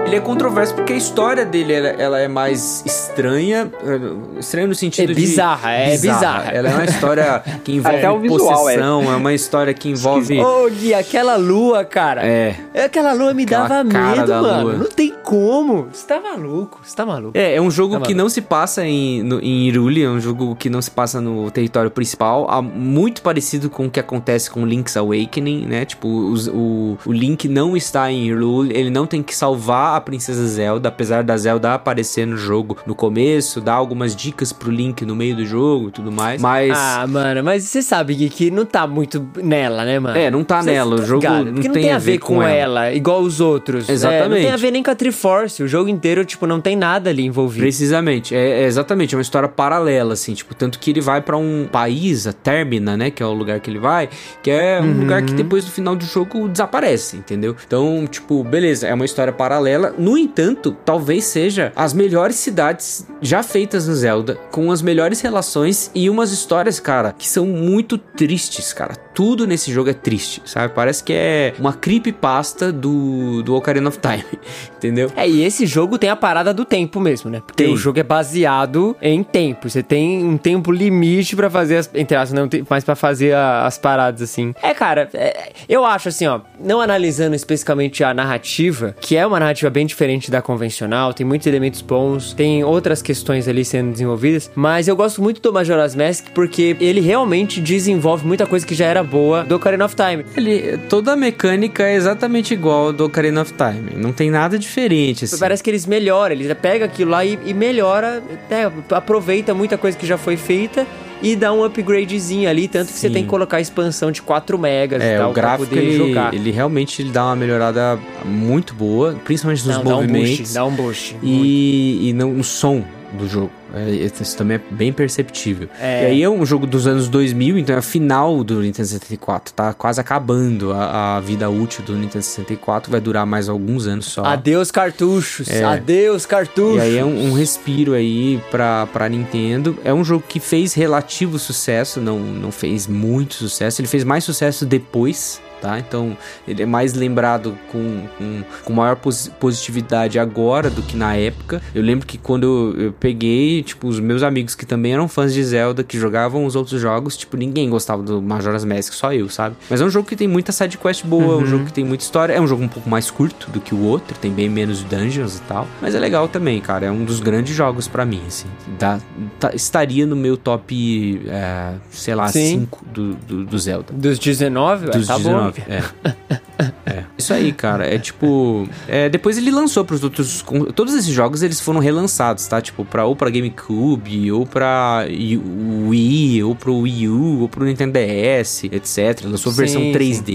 Ele é controverso porque a história dele ela, ela é mais estranha, eh, estranha no sentido É de bizarra, é bizarra. Ela é uma história que envolve Até o visual é. possessão, é. uma história que envolve Ô, Gui, aquela lua, cara. é Aquela lua me Aquela dava cara medo, da mano. lua. Não tem como. Você tá maluco, você tá maluco. É, é um jogo Tá que maluco. não se passa em, no, em Hyrule, é um jogo que não se passa no território principal, muito parecido com o que acontece com Link's Awakening, né? Tipo, os- o, o Link não está em Hyrule, ele não tem que salvar a Princesa Zelda, apesar da Zelda aparecer no jogo no começo, dar algumas dicas pro Link no meio do jogo e tudo mais, mas... Ah, mano, mas você sabe, Gui, que não tá muito nela, né, mano? É, não tá Cê nela, o tá jogo ligado? não Porque não tem tem a a ver com ela, igual os outros. É, não Exatamente. tem a ver nem com a Triforce. O jogo inteiro, tipo, não tem nada ali envolvido. Precisamente, é, é exatamente, é uma história paralela, assim, tipo, tanto que ele vai pra um país, a Termina, né, que é o lugar que ele vai, que é um lugar que depois do final do jogo desaparece, entendeu? Então, tipo, beleza, é uma história paralela, no entanto, talvez seja as melhores cidades já feitas no Zelda, com as melhores relações e umas histórias, cara, que são muito tristes, cara. Tudo nesse jogo é triste, sabe? Parece que é uma creepypasta do, do Ocarina of Time, entendeu? É, e esse jogo tem a parada do tempo mesmo, né? Porque Tem. o jogo é baseado em tempo. Você tem um tempo limite pra fazer as. Entre aspas, não tem mais pra fazer a- as paradas, assim. É, cara, é, eu acho assim, ó. Não analisando especificamente a narrativa, que é uma narrativa bem diferente da convencional, tem muitos elementos bons, tem outras questões ali sendo desenvolvidas. Mas eu gosto muito do Majora's Mask porque ele realmente desenvolve muita coisa que já era boa do Ocarina of Time. Ele, toda a mecânica é exatamente igual ao do Ocarina of Time. Não tem nada diferente, assim. Parece que eles melhoram, eles pegam aquilo lá e, e melhora, né, aproveita muita coisa que já foi feita e dá um upgradezinho ali, tanto que você Sim. tem que colocar a expansão de 4 megas e É, tal o gráfico pra poder ele, jogar. ele realmente ele dá uma melhorada muito boa, principalmente nos Não, dá um movimentos boost, dá um boost. muito. e, e no, no som do jogo. É, isso também é bem perceptível. É. E aí é um jogo dos anos 2000, então é a final do Nintendo 64. Tá quase acabando a, a vida útil do Nintendo 64. Vai durar mais alguns anos só. Adeus cartuchos, É. adeus cartuchos. E aí é um, um respiro aí pra, pra Nintendo. É um jogo que fez relativo sucesso, não, não fez muito sucesso. Ele fez mais sucesso depois, tá? Então ele é mais lembrado com, com, com maior posi- positividade agora do que na época. Eu lembro que quando eu, eu peguei, tipo, os meus amigos que também eram fãs de Zelda, que jogavam os outros jogos, tipo, ninguém gostava do Majora's Mask, só eu, sabe? Mas é um jogo que tem muita sidequest boa, é um jogo que tem muita história. É um jogo um pouco mais curto do que o outro, tem bem menos dungeons e tal. Mas é legal também, cara. É um dos grandes jogos pra mim, assim. Dá, tá- estaria no meu top, é, sei lá, Sim. 5 do, do, do Zelda. Dos 19, Dos tá 19, bom. É. É. Isso aí, cara. É tipo. é, depois ele lançou pros outros. Todos esses jogos eles foram relançados, tá? Tipo, pra, ou pra GameCube, ou pra Wii- ou pro Wii U, ou pro Nintendo DS, etc. Lançou Sim, versão sim. 3D.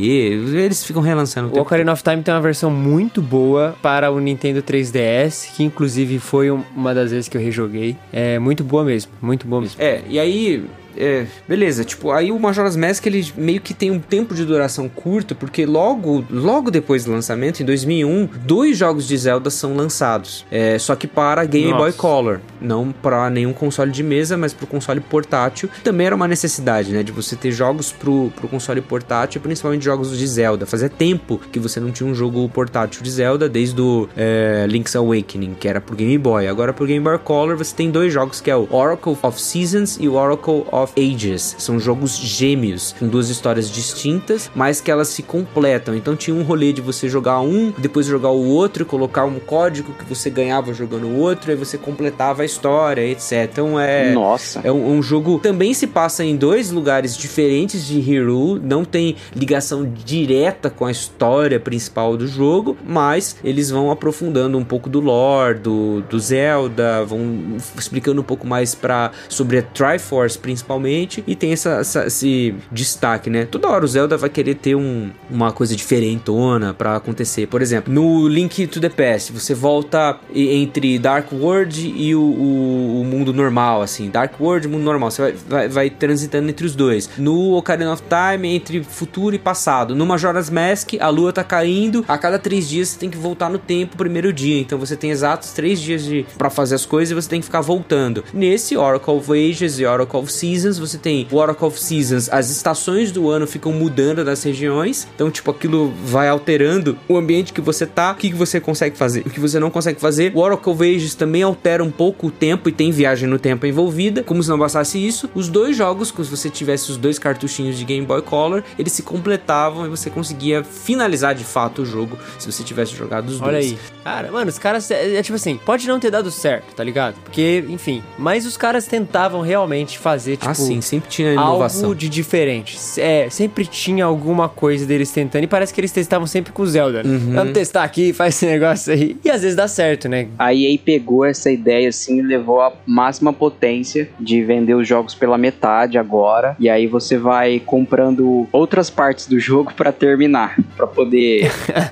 Eles ficam relançando o O Ocarina of Time tem uma versão muito boa para o Nintendo 3DS, que inclusive foi um- uma das vezes que eu rejoguei. É muito boa mesmo, muito boa mesmo. É, e aí. É, beleza, tipo, aí o Majora's Mask ele meio que tem um tempo de duração curto, porque logo, logo depois do lançamento, em 2001, dois jogos de Zelda são lançados. É, só que para Game Nossa. Boy Color, não para nenhum console de mesa, mas pro console portátil. Também era uma necessidade, né, de você ter jogos pro, pro console portátil, principalmente jogos de Zelda. Fazia tempo que você não tinha um jogo portátil de Zelda, desde o é, Link's Awakening, que era pro Game Boy. Agora pro Game Boy Color você tem dois jogos que é o Oracle of Seasons e o Oracle of Ages. São jogos gêmeos, com duas histórias distintas, mas que elas se completam. Então tinha um rolê de você jogar um, depois jogar o outro, e colocar um código que você ganhava jogando o outro, aí você completava a história, etc. Então é. Nossa. É um, um jogo também se passa em dois lugares diferentes de Hyrule, não tem ligação direta com a história principal do jogo, mas eles vão aprofundando um pouco do lore, do, do Zelda, vão explicando um pouco mais pra, sobre a Triforce principalmente, e tem essa, essa- esse destaque, né? Toda hora o Zelda vai querer ter um- uma coisa diferentona pra acontecer. Por exemplo, no Link to the Past, você volta entre Dark World e o, o- o mundo normal, assim. Dark World e mundo normal. Você vai, vai, vai transitando entre os dois. No Ocarina of Time, entre futuro e passado. No Majora's Mask, a lua tá caindo. A cada três dias você tem que voltar no tempo, primeiro dia. Então você tem exatos três dias para fazer as coisas e você tem que ficar voltando. Nesse Oracle of Ages e Oracle of Seasons, você tem Oracle of Seasons, as estações do ano ficam mudando das regiões. Então, tipo, aquilo vai alterando o ambiente que você tá, o que, que você consegue fazer, o que você não consegue fazer. Oracle of Ages também altera um pouco o tempo e tem viagem no tempo envolvida. Como se não bastasse isso, os dois jogos, se você tivesse os dois cartuchinhos de Game Boy Color, eles se completavam e você conseguia finalizar de fato o jogo se você tivesse jogado os Olha dois. aí. Cara, mano, os caras. É, é tipo assim, pode não ter dado certo, tá ligado? Porque, enfim. Mas os caras tentavam realmente fazer, tipo. Ah, sim, sempre tinha inovação. Algo de diferente. É, sempre tinha alguma coisa deles tentando. E parece que eles testavam sempre com o Zelda. né? Uhum. Vamos testar aqui, faz esse negócio aí. E às vezes dá certo, né? A EA pegou essa ideia assim e levou à máxima potência de vender os jogos pela metade agora. E aí você vai comprando outras partes do jogo pra terminar, Pra poder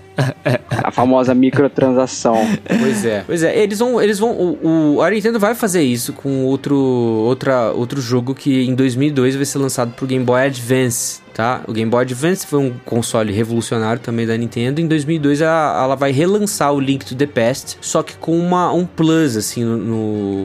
a famosa microtransação. Pois é. Pois é, eles vão. Eles vão. O, o- a Nintendo vai fazer isso com outro, outra, outro jogo que em 2002 vai ser lançado pro Game Boy Advance. Tá? O Game Boy Advance foi um console revolucionário também da Nintendo. Em 2002 ela, ela vai relançar o Link to the Past, só que com uma, um plus assim no, no-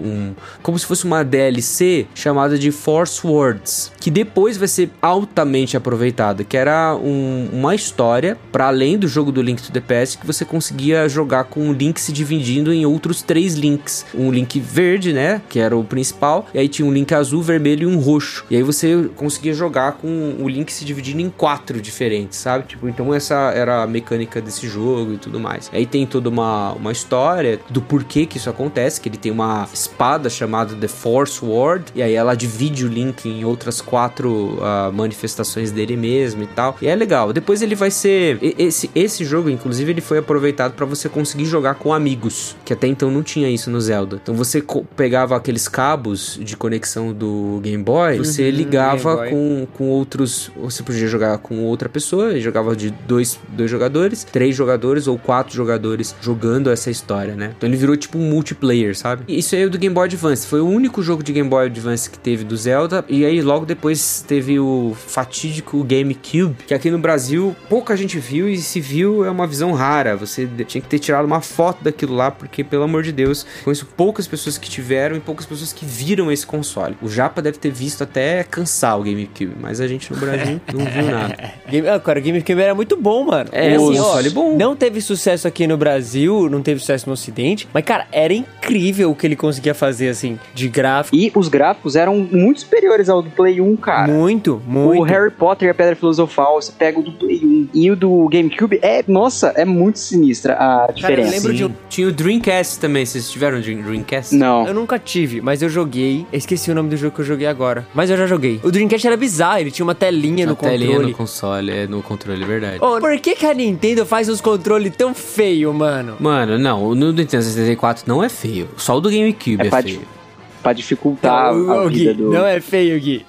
um, como se fosse uma DLC chamada de Force Words, que depois vai ser altamente aproveitada, que era um- uma história para além do jogo do Link to the Past que você conseguia jogar com o Link se dividindo em outros três links, um Link verde, né, que era o principal, e aí tinha um Link azul, vermelho e um roxo. E aí você conseguia jogar com o Link se dividindo em quatro diferentes, sabe? Tipo, então essa era a mecânica desse jogo e tudo mais. Aí tem toda uma, uma história do porquê que isso acontece, que ele tem uma espada chamada The Force Ward, e aí ela divide o Link em outras quatro ah, manifestações dele mesmo e tal. E é legal. Depois ele vai ser esse esse jogo, inclusive, ele foi aproveitado para você conseguir jogar com amigos, que até então não tinha isso no Zelda. Então você pegava aqueles cabos de conexão do Game Boy, você Uhum, ligava Boy. com, com outros. Você podia jogar com outra pessoa, e jogava de dois, dois jogadores, três jogadores ou quatro jogadores jogando essa história, né? Então ele virou tipo um multiplayer, sabe? E isso aí é do Game Boy Advance. Foi o único jogo de Game Boy Advance que teve do Zelda. E aí logo depois teve o fatídico GameCube, que aqui no Brasil pouca gente viu e se viu é uma visão rara. Você tinha que ter tirado uma foto daquilo lá, porque pelo amor de Deus, conheço poucas pessoas que tiveram e poucas pessoas que viram esse console. O Japa deve ter visto até cansar o GameCube, mas a gente no Brasil não viu nada. Game, ah, cara, o GameCube era muito bom, mano. É, E o assim, ó, console bom. Não teve sucesso aqui no Brasil, não teve sucesso no Ocidente, mas, cara, era incrível o que ele conseguia fazer, assim, de gráfico. E os gráficos eram muito superiores ao do Play 1, cara. Muito, muito. O Harry Potter e a Pedra Filosofal, você pega o do Play 1 e o do GameCube, é, nossa, é muito sinistra a eu diferença. lembro de um- Tinha o Dreamcast também, vocês tiveram o Dream- Dreamcast? Não. Eu nunca tive, mas eu joguei. Eu esqueci o nome do jogo que eu joguei agora. Mas eu já joguei. O Dreamcast era bizarro, ele tinha uma telinha telinha no a telinha controle. no console, é no controle, é verdade. Ô, por que, que a Nintendo faz os controles tão feio, mano? Mano, não, o no Nintendo 64 não é feio. Só o do GameCube É é, pra, feio. pra dificultar Não, a vida Gui, do. Não é feio, Gui.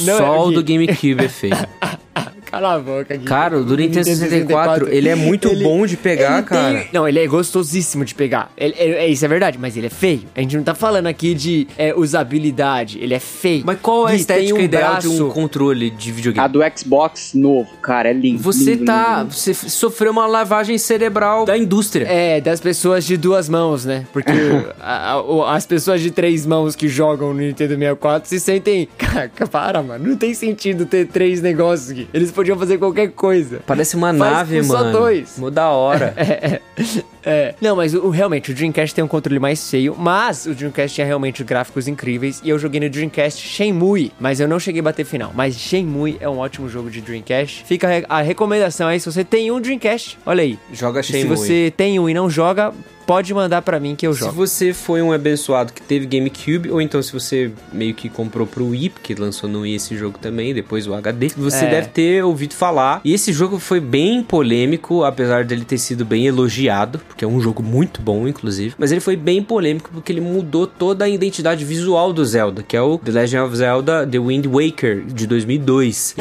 Não Só é, o Gui. do GameCube é feio. Cala a boca, Gui. Cara, o do Nintendo 64, ele é muito bom de pegar, ele tem- cara. Não, ele é gostosíssimo de pegar. Ele- é, é- isso é verdade, mas ele é feio. A gente não tá falando aqui de é, usabilidade. Ele é feio. Mas qual é a estética um ideal de um braço- controle de videogame? A do Xbox novo, cara, é lindo. Você lindo, tá. lindo, lindo. Você sofreu uma lavagem cerebral da indústria. É, das pessoas de duas mãos, né? Porque a- a- as pessoas de três mãos que jogam no Nintendo 64 se sentem. Caraca, para, mano. Não tem sentido ter três negócios aqui. Eles podiam fazer qualquer coisa. Parece uma Faz nave, com só mano. dois. Mó da hora. É. Não, mas o, realmente, o Dreamcast tem um controle mais feio, mas o Dreamcast tinha realmente gráficos incríveis. E eu joguei no Dreamcast Shenmue, mas eu não cheguei a bater final. Mas Shenmue é um ótimo jogo de Dreamcast. Fica a, re- a recomendação aí, se você tem um Dreamcast, olha aí. Joga E Se Shenmue. você tem um e não joga, pode mandar pra mim que eu Se jogo. você foi um abençoado que teve GameCube, ou então se você meio que comprou pro Wii, porque lançou no Wii esse jogo também, depois o HD, você É. deve ter ouvido falar. E esse jogo foi bem polêmico, apesar dele ter sido bem elogiado, porque é um jogo muito bom, inclusive. Mas ele foi bem polêmico porque ele mudou toda a identidade visual do Zelda, que é o The Legend of Zelda The Wind Waker, de 2002.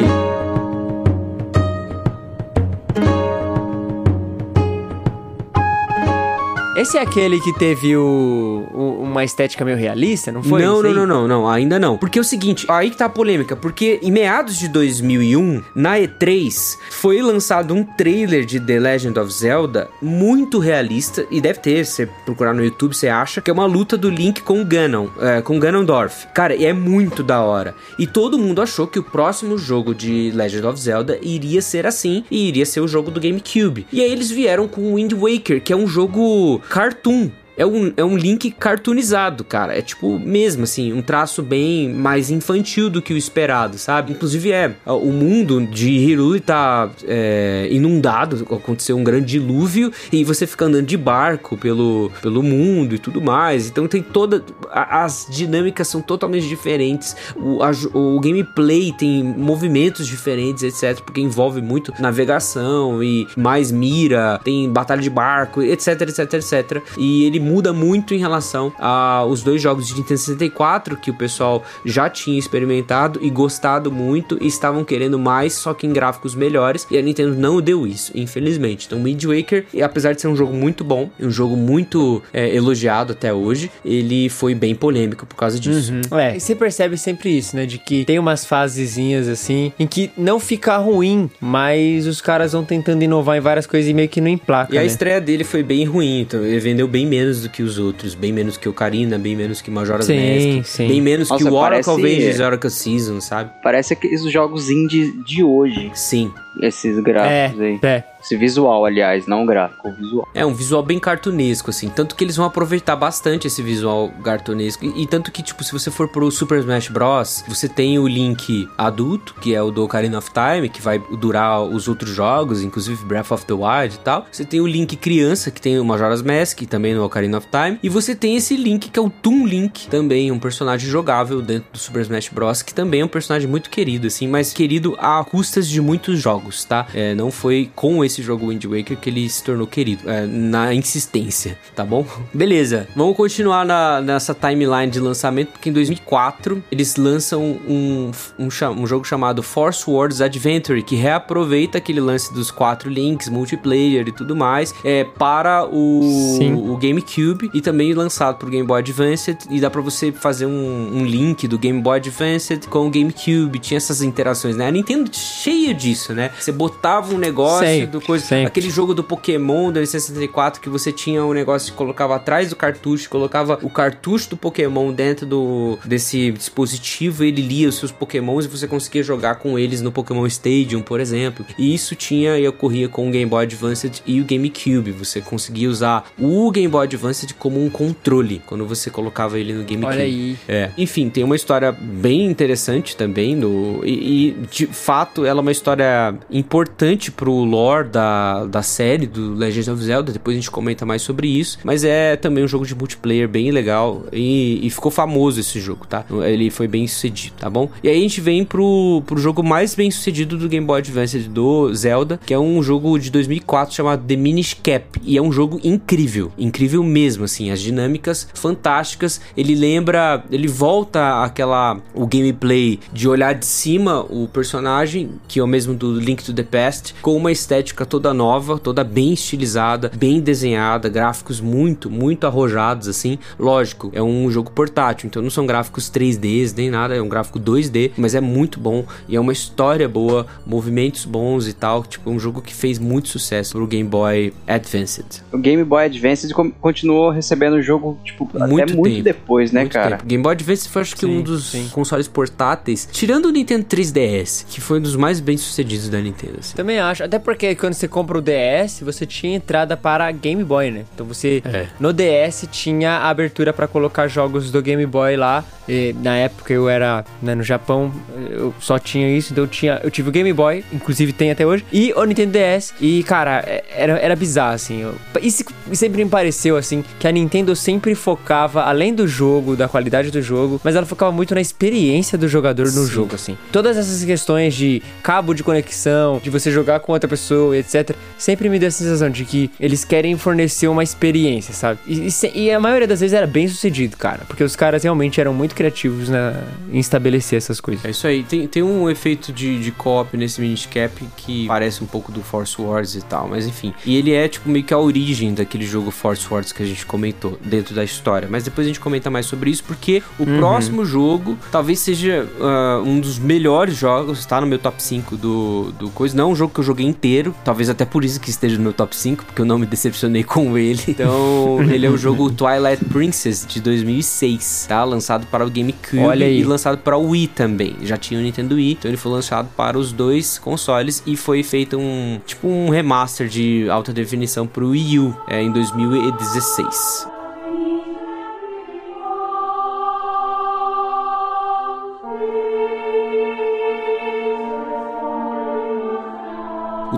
Esse é aquele que teve o, o- uma estética meio realista, não foi? não, não, não, não, não, ainda não. Porque é o seguinte, aí que tá a polêmica, porque em meados de 2001, na E3, foi lançado um trailer de The Legend of Zelda muito realista, e deve ter, se você procurar no YouTube, você acha, que é uma luta do Link com o Ganon, é, com Ganondorf. Cara, e é muito da hora. E todo mundo achou que o próximo jogo de Legend of Zelda iria ser assim, e iria ser o jogo do GameCube. E aí eles vieram com o Wind Waker, que é um jogo cartoon. É um, é um link cartoonizado, cara. É tipo, mesmo assim, um traço bem mais infantil do que o esperado, sabe? Inclusive é, o mundo de Hiruli tá é, inundado, aconteceu um grande dilúvio e você fica andando de barco pelo, pelo mundo e tudo mais. Então tem toda... as dinâmicas são totalmente diferentes. O, a o gameplay tem movimentos diferentes, etc. Porque envolve muito navegação e mais mira, tem batalha de barco, etc, etc, etc. E ele muda muito em relação aos dois jogos de Nintendo 64 que o pessoal já tinha experimentado e gostado muito e estavam querendo mais, só que em gráficos melhores. E a Nintendo não deu isso, infelizmente. Então, Wind Waker, e apesar de ser um jogo muito bom, um jogo muito é, elogiado até hoje, ele foi bem polêmico por causa disso. É, e você percebe sempre isso, né? De que tem umas fasezinhas assim, em que não fica ruim, mas os caras vão tentando inovar em várias coisas e meio que não emplaca, E a né? estreia dele foi bem ruim, então ele vendeu bem menos do que os outros, bem menos que o Ocarina, bem menos que Majora's Sim, Mask, sim. bem menos que Nossa, o Oracle parece- Avengers Oracle Season, sabe? Parece aqueles jogos indie de hoje, Sim. Esses É, gráficos aí. é. Esse visual, aliás, não gráfico, o visual. É um visual bem cartunesco, assim. Tanto que eles vão aproveitar bastante esse visual cartunesco. E, e tanto que, tipo, se você for pro Super Smash Bros., você tem o Link adulto, que é o do Ocarina of Time, que vai durar os outros jogos, inclusive Breath of the Wild e tal. Você tem o Link criança, que tem o Majora's Mask, também no Ocarina of Time. E você tem esse Link, que é o Toon Link, também um personagem jogável dentro do Super Smash Bros., que também é um personagem muito querido, assim, mas querido a custas de muitos jogos, tá? É, não foi com esse jogo Wind Waker que ele se tornou querido, é, na insistência, tá bom? Beleza, vamos continuar na- nessa timeline de lançamento, porque em 2004 eles lançam um, um, um jogo chamado Force Wars Adventure, que reaproveita aquele lance dos quatro links, multiplayer e tudo mais, é, para o, Sim. o GameCube e também lançado pro Game Boy Advance e dá pra você fazer um, um link do Game Boy Advance com o GameCube, tinha essas interações, né? A Nintendo cheia disso, né? Você botava um negócio Sempre, do coisa, sempre. aquele jogo do Pokémon do N64 que você tinha um negócio que colocava atrás do cartucho, colocava o cartucho do Pokémon dentro do desse dispositivo, ele lia os seus Pokémons e você conseguia jogar com eles no Pokémon Stadium, por exemplo. E isso tinha e ocorria com o Game Boy Advance e o GameCube. Você conseguia usar o Game Boy Advance como um controle quando você colocava ele no GameCube. Olha aí. É. Enfim, tem uma história bem interessante também no e, e, de fato ela é uma história importante pro lore da, da série do Legend of Zelda. Depois a gente comenta mais sobre isso. Mas é também um jogo de multiplayer bem legal e, e ficou famoso esse jogo, tá? Ele foi bem sucedido, tá bom? E aí a gente vem pro, pro jogo mais bem sucedido do Game Boy Advance do Zelda, que é um jogo de 2004 chamado The Minish Cap. E é um jogo incrível, incrível mesmo, assim. As dinâmicas fantásticas. Ele lembra, ele volta aquela o gameplay de olhar de cima o personagem, que é o mesmo do Link to the Past, com uma estética toda nova, toda bem estilizada, bem desenhada, gráficos muito, muito arrojados assim. Lógico, é um jogo portátil, então não são gráficos 3Ds nem nada, é um gráfico 2D, mas é muito bom e é uma história boa, movimentos bons e tal, tipo um jogo que fez muito sucesso pro Game Boy Advanced. O Game Boy Advance continuou recebendo o jogo, tipo, muito até muito tempo, depois, né, cara? Tempo. Game Boy Advance foi, acho que, sim, um dos sim. consoles portáteis, tirando o Nintendo 3DS, que foi um dos mais bem sucedidos da Nintendo. Assim. Também acho, até porque quando você compra o DS, você tinha entrada para Game Boy, né? Então você, é. no DS, tinha a abertura para colocar jogos do Game Boy lá. E, na época eu era né, no Japão, eu só tinha isso, então eu, tinha, eu tive o Game Boy, inclusive tem até hoje, e o Nintendo DS. E, cara, é, era, era bizarro, assim. Eu, isso sempre me pareceu, assim, que a Nintendo sempre focava, além do jogo, da qualidade do jogo, mas ela focava muito na experiência do jogador no Sim. jogo, assim. Todas essas questões de cabo de conexão, de você jogar com outra pessoa, etc., sempre me deu a sensação de que eles querem fornecer uma experiência, sabe? E, e, e a maioria das vezes era bem sucedido, cara, porque os caras realmente eram muito criativos na, em estabelecer essas coisas. É isso aí. Tem, tem um efeito de, de co-op nesse miniscap que parece um pouco do Force Wars e tal, mas enfim. E ele é, tipo, meio que a origem daquele jogo Force Wars que a gente comentou dentro da história. Mas depois a gente comenta mais sobre isso, porque o uhum. próximo jogo talvez seja uh, um dos melhores jogos, tá no meu top 5 do, do coisa. Não é um jogo que eu joguei inteiro, talvez até por isso que esteja no meu top 5, porque eu não me decepcionei com ele. Então, ele é o jogo Twilight Princess de 2006, tá? Lançado para o GameCube Olha aí. e lançado para o Wii também. Já tinha o Nintendo Wii, então ele foi lançado para os dois consoles e foi feito um tipo um remaster de alta definição para o Wii U é, em 2016.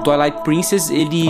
Twilight Princess, ele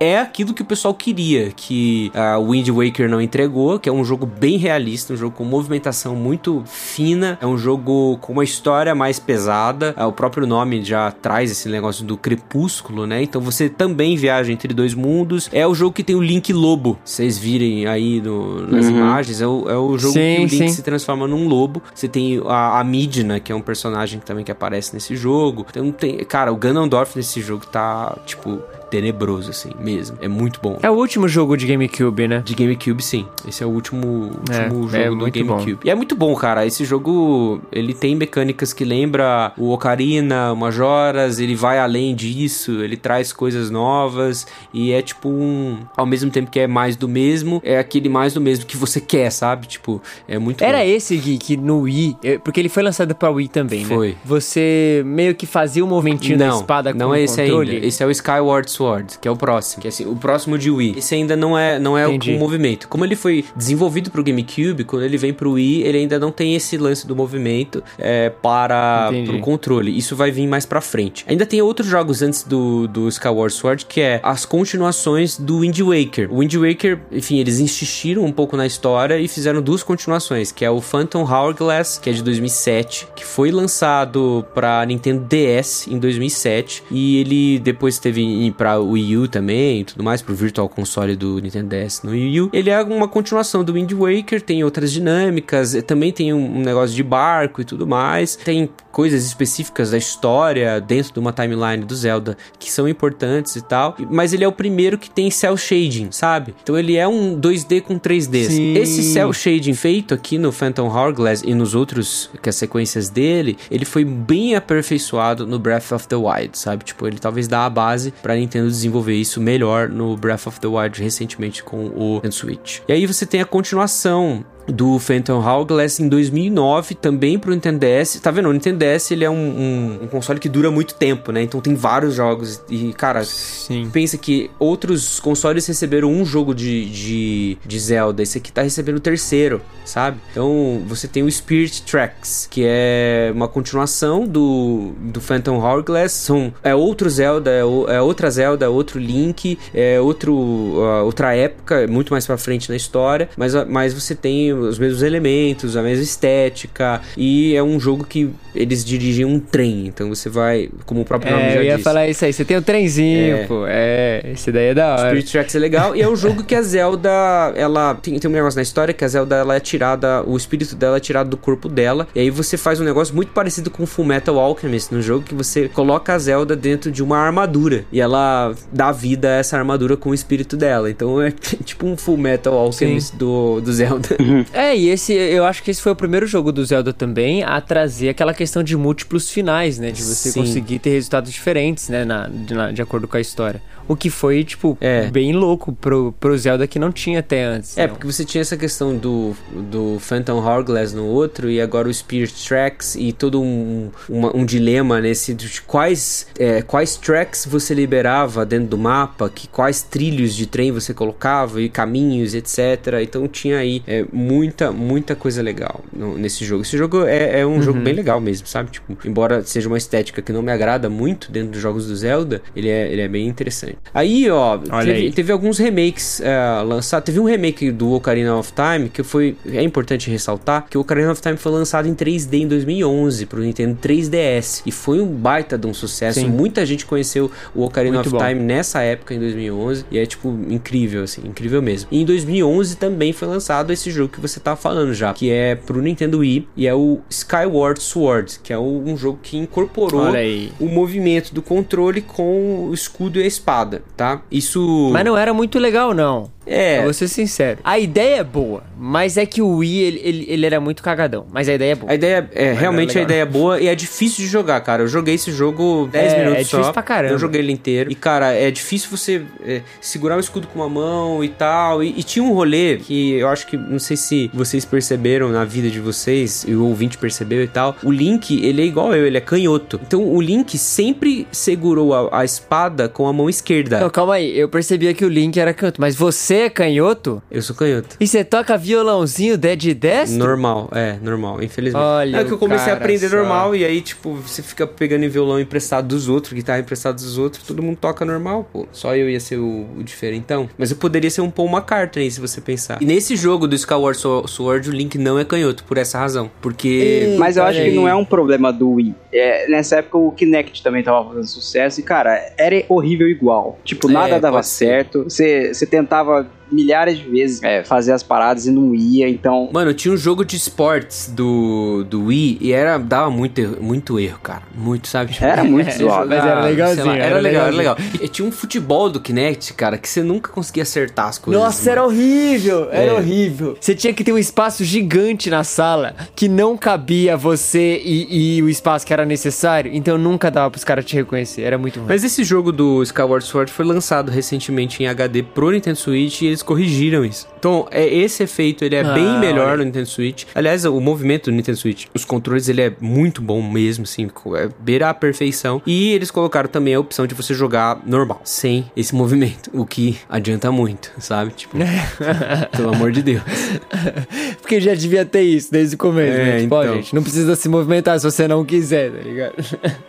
é aquilo que o pessoal queria, que a Wind Waker não entregou, que é um jogo bem realista, um jogo com movimentação muito fina, é um jogo com uma história mais pesada. Uh, o próprio nome já traz esse negócio do crepúsculo, né? Então você também viaja entre dois mundos. É o jogo que tem o Link Lobo. Vocês virem aí no, nas uhum. imagens, é o, é o jogo sim, que o Link sim. se transforma num lobo. Você tem a, a Midna, que é um personagem também que aparece nesse jogo. Então tem, cara, o Ganondorf nesse jogo tá tipo, tenebroso, assim, mesmo. É muito bom. É o último jogo de GameCube, né? De GameCube, sim. Esse é o último, é, último é, jogo do GameCube. Bom. E é muito bom, cara. Esse jogo, ele tem mecânicas que lembra o Ocarina, o Majoras, ele vai além disso, ele traz coisas novas e é tipo um... Ao mesmo tempo que é mais do mesmo, é aquele mais do mesmo que você quer, sabe? Tipo, é muito Era bom. esse, Gui, que no Wii, porque ele foi lançado pra Wii também, foi. né? Foi. Você meio que fazia o um movimentinho não, da espada com não é esse controle. ainda. Esse é o Skyward Sword. Sword, que é o próximo. Que é assim, o próximo de Wii. Esse ainda não é, não é o, o, movimento. Como ele foi desenvolvido pro GameCube, quando ele vem pro Wii, ele ainda não tem esse lance do movimento é, para o controle. Isso vai vir mais pra frente. Ainda tem outros jogos antes do, do Skyward Sword, que é as continuações do Wind Waker. O Wind Waker, enfim, eles insistiram um pouco na história e fizeram duas continuações, que é o Phantom Hourglass, que é de 2007, que foi lançado pra Nintendo DS em 2007, e ele depois teve para o Wii U também e tudo mais, pro Virtual Console do Nintendo DS no Wii U. Ele é uma continuação do Wind Waker, tem outras dinâmicas, também tem um, negócio de barco e tudo mais. Tem coisas específicas da história dentro de uma timeline do Zelda que são importantes e tal. Mas ele é o primeiro que tem cel shading, sabe? Então ele é um 2D com 3D. Sim. Esse cel shading feito aqui no Phantom Hourglass e nos outros que as sequências dele, ele foi bem aperfeiçoado no Breath of the Wild, sabe? Tipo, ele talvez dá a base para Nintendo desenvolver isso melhor no Breath of the Wild recentemente com o Switch. E aí você tem a continuação do Phantom Hourglass em 2009, também pro Nintendo DS. Tá vendo? O Nintendo DS ele é um, um, um console que dura muito tempo, né? Então tem vários jogos. E, cara, Sim. pensa que outros consoles receberam um jogo de, de, de Zelda. Esse aqui tá recebendo o terceiro, sabe? Então você tem o Spirit Tracks, que é uma continuação do, do Phantom Hourglass. São, é outro Zelda, é, o- é outra Zelda, é outro Link, é outro, ah, outra época, muito mais pra frente na história. Mas, a- mas você tem os mesmos elementos, a mesma estética. E é um jogo que eles dirigem um trem. Então você vai, como o próprio nome É, já eu ia disse. falar isso aí. Você tem o trenzinho, É. pô. É, esse daí é da hora. Spirit Tracks é legal. e é um jogo que a Zelda, ela tem, tem um negócio na história que a Zelda ela é tirada, o espírito dela é tirado do corpo dela. E aí você faz um negócio muito parecido com Full Metal Alchemist no jogo, que você coloca a Zelda dentro de uma armadura. E ela dá vida a essa armadura com o espírito dela. Então é tipo um Full Metal Alchemist do, do Zelda. É, e esse, eu acho que esse foi o primeiro jogo do Zelda também a trazer aquela questão de múltiplos finais, né? De você Sim. conseguir ter resultados diferentes, né? Na, de, na- de acordo com a história. O que foi, tipo, É. bem louco pro, pro Zelda que não tinha até antes. É, né? porque você tinha essa questão do, do Phantom Hourglass no outro e agora o Spirit Tracks e todo um, uma- um dilema nesse de quais, é, quais tracks você liberava dentro do mapa, que quais trilhos de trem você colocava e caminhos, etc. Então tinha aí é, muita, muita coisa legal no- nesse jogo. Esse jogo é, é um jogo bem legal mesmo, sabe? Tipo, embora seja uma estética que não me agrada muito dentro dos jogos do Zelda, ele é, ele é bem interessante. Aí, ó, teve, aí. teve alguns remakes é, lançados. Teve um remake do Ocarina of Time que foi. É importante ressaltar que o Ocarina of Time foi lançado em 3D em 2011 pro Nintendo 3DS. E foi um baita de um sucesso. Sim. Muita gente conheceu o Ocarina Muito of bom. Time nessa época, em 2011. E é, tipo, incrível, assim. Incrível mesmo. E em 2011 também foi lançado esse jogo que você tá falando já. Que é pro Nintendo Wii. E é o Skyward Sword. Que é um jogo que incorporou o movimento do controle com o escudo e a espada, tá? Isso. Mas não era muito legal, não. É. Eu vou ser sincero. A ideia é boa, mas é que o Wii, ele, ele, ele era muito cagadão. Mas a ideia é boa. A ideia é realmente a ideia é boa e é difícil de jogar, cara. Eu joguei esse jogo 10 É, minutos é difícil só. pra caramba. Eu joguei ele inteiro. E, cara, é difícil você é, segurar o escudo com uma mão e tal. E, e tinha um rolê que eu acho que, não sei se vocês perceberam na vida de vocês, e o ouvinte percebeu e tal. O Link, ele é igual eu, ele é canhoto. Então o Link sempre segurou a, a espada com a mão esquerda. Não, calma aí. Eu percebia que o Link era canhoto. Mas você é canhoto? Eu sou canhoto. E você toca violãozinho de de destro? Normal, é, normal, infelizmente. Olha é que eu comecei a aprender só. normal e aí, tipo, você fica pegando em violão emprestado dos outros, guitarra emprestado dos outros, todo mundo toca normal, pô. Só eu ia ser o, o diferentão. Mas eu poderia ser um Paul McCartney, se você pensar. E nesse jogo do Skyward Swo- Sword, o Link não é canhoto, por essa razão. Porque... Mas eu acho que não é um problema do Wii. É, nessa época o Kinect também tava fazendo sucesso e, cara, era horrível igual. Tipo, nada É, dava certo. Você tentava milhares de vezes é, fazer as paradas e não ia, então. Mano, tinha um jogo de esportes do, do Wii e era, dava muito, erro- muito erro, cara. Muito, sabe? Tipo, Era muito zoado. mas era legalzinho, lá, era, era legal, era legalzinho. legal. E tinha um futebol do Kinect, cara, que você nunca conseguia acertar as coisas. Nossa, mano. era horrível, era É. horrível. Você tinha que ter um espaço gigante na sala que não cabia você e, e o espaço que era necessário, então nunca dava pros caras te reconhecer, era muito ruim. Mas esse jogo do Skyward Sword foi lançado recentemente em HD pro Nintendo Switch e eles corrigiram isso. Então, é, esse efeito ele é Ah, bem melhor olha. no Nintendo Switch. Aliás, o movimento do Nintendo Switch, os controles ele é muito bom mesmo, assim, é beira a perfeição. E eles colocaram também a opção de você jogar normal, sem esse movimento, o que adianta muito, sabe? Tipo, pelo amor de Deus. Porque já devia ter isso desde o começo, É, né? Tipo, ó, então. gente, não precisa se movimentar se você não quiser, tá ligado?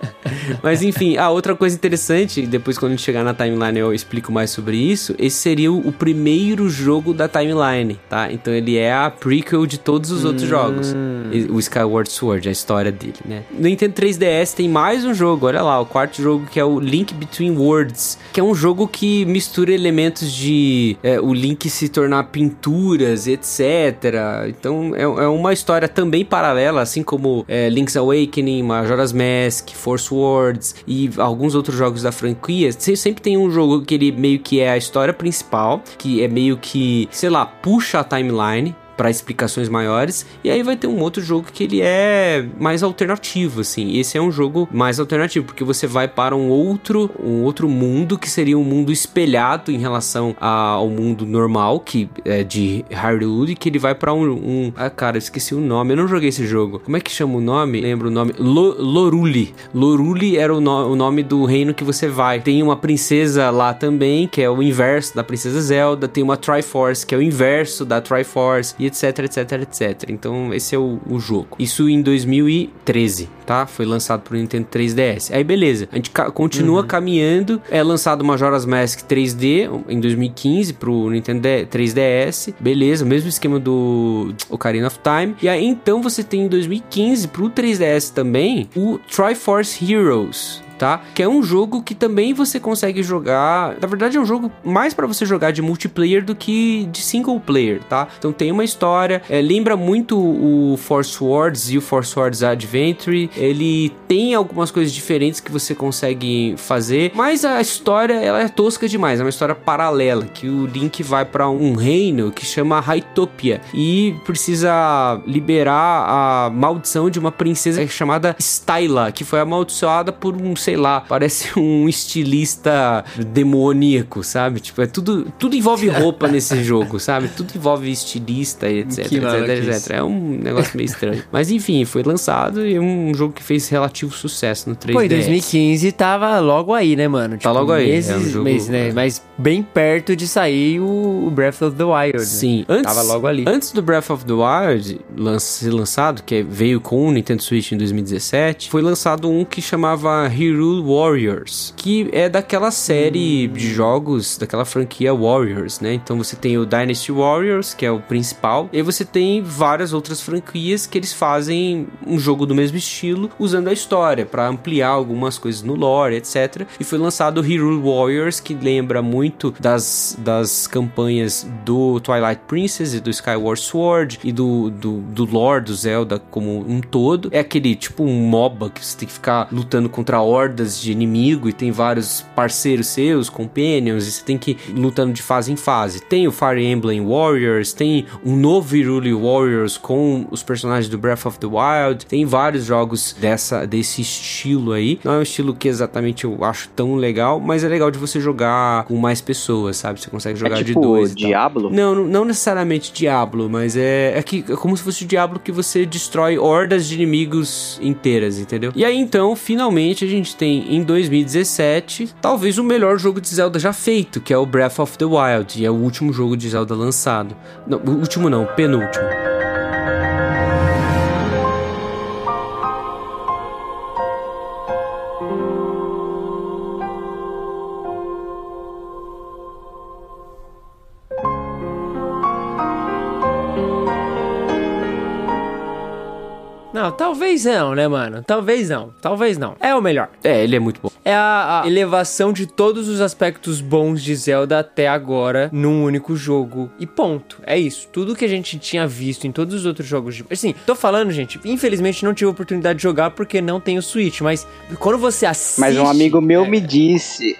Mas enfim, a outra coisa interessante, depois quando a gente chegar na timeline eu explico mais sobre isso, esse seria o, o primeiro jogo da timeline, tá? Então ele é a prequel de todos os outros jogos. E- O Skyward Sword, a história dele, né? No Nintendo 3DS tem mais um jogo, olha lá, o quarto jogo que é o Link Between Worlds, que é um jogo que mistura elementos de é, o Link se tornar pinturas, etc. Então é, é uma história também paralela, assim como é, Link's Awakening, Majora's Mask, Force Words e alguns outros jogos da franquia. Você sempre tem um jogo que ele meio que é a história principal, que é meio que, sei lá, puxa a timeline para explicações maiores. E aí vai ter um outro jogo que ele é mais alternativo, assim. Esse é um jogo mais alternativo, porque você vai para um outro, um outro mundo que seria um mundo espelhado em relação ao mundo normal, que é de Hyrule, que ele vai para um, um, Ah, cara, esqueci o nome. Eu não joguei esse jogo. Como é que chama o nome? Lembro o nome. Lo, Loruli. Loruli era o, no, o nome do reino que você vai. Tem uma princesa lá também, que é o inverso da princesa Zelda. Tem uma Triforce, que é o inverso da Triforce, e etc, etc, etc. Então, esse é o, o jogo. Isso em 2013, tá? Foi lançado pro Nintendo 3DS. Aí, beleza. A gente ca continua uhum. caminhando. É lançado Majora's Mask 3D em 2015 pro Nintendo 3DS. Beleza, mesmo esquema do Ocarina of Time. E aí, então, você tem em 2015 pro 3DS também o Triforce Heroes tá? Que é um jogo que também você consegue jogar. Na verdade, é um jogo mais para você jogar de multiplayer do que de single player, tá? Então tem uma história, é, lembra muito o Force Wars e o Force Wars Adventure. Ele tem algumas coisas diferentes que você consegue fazer, mas a história ela é tosca demais. É uma história paralela que o Link vai para um reino que chama Hytopia e precisa liberar a maldição de uma princesa chamada Styla, que foi amaldiçoada por um sei lá, parece um estilista demoníaco, sabe? Tipo, é tudo, tudo envolve roupa nesse jogo, sabe? Tudo envolve estilista, etc, etc, etc. É um negócio meio estranho. Mas enfim, foi lançado e é um jogo que fez relativo sucesso no 3DS. Pô, em 2015 tava logo aí, né, mano? Tá tipo, tá logo aí. Meses, é um jogo, meses, né? É. Mas bem perto de sair o Breath of the Wild. Né? Sim. Né? Antes, tava logo ali. Antes do Breath of the Wild ser lançado, que veio com o Nintendo Switch em 2017, foi lançado um que chamava Hero Hyrule Warriors, que é daquela série de jogos, daquela franquia Warriors, né? Então você tem o Dynasty Warriors, que é o principal, e você tem várias outras franquias que eles fazem um jogo do mesmo estilo, usando a história para ampliar algumas coisas no lore, etc. E foi lançado o Hyrule Warriors, que lembra muito das, das campanhas do Twilight Princess e do Skyward Sword e do, do, do lore do Zelda como um todo. É aquele tipo um MOBA que você tem que ficar lutando contra a hordas de inimigo e tem vários parceiros seus, companions, e você tem que ir lutando de fase em fase. Tem o Fire Emblem Warriors, tem um novo Hyrule Warriors com os personagens do Breath of the Wild, tem vários jogos dessa desse estilo aí. Não é um estilo que exatamente eu acho tão legal, mas é legal de você jogar com mais pessoas, sabe? Você consegue jogar é tipo de dois. Diablo? Não, não necessariamente Diablo, mas é, é, que, é como se fosse o Diablo que você destrói hordas de inimigos inteiras, entendeu? E aí então, finalmente a gente tem em 2017 talvez o melhor jogo de Zelda já feito, que é o Breath of the Wild, e é o último jogo de Zelda lançado. Não, o último não, penúltimo. Talvez não, né, mano? Talvez não. Talvez não. É o melhor. É, ele é muito bom. É a, a, elevação de todos os aspectos bons de Zelda até agora num único jogo. E ponto. É isso. Tudo que a gente tinha visto em todos os outros jogos de. Assim, tô falando, gente. Infelizmente não tive oportunidade de jogar porque não tenho Switch. Mas quando você assiste. Mas um amigo meu é... me disse.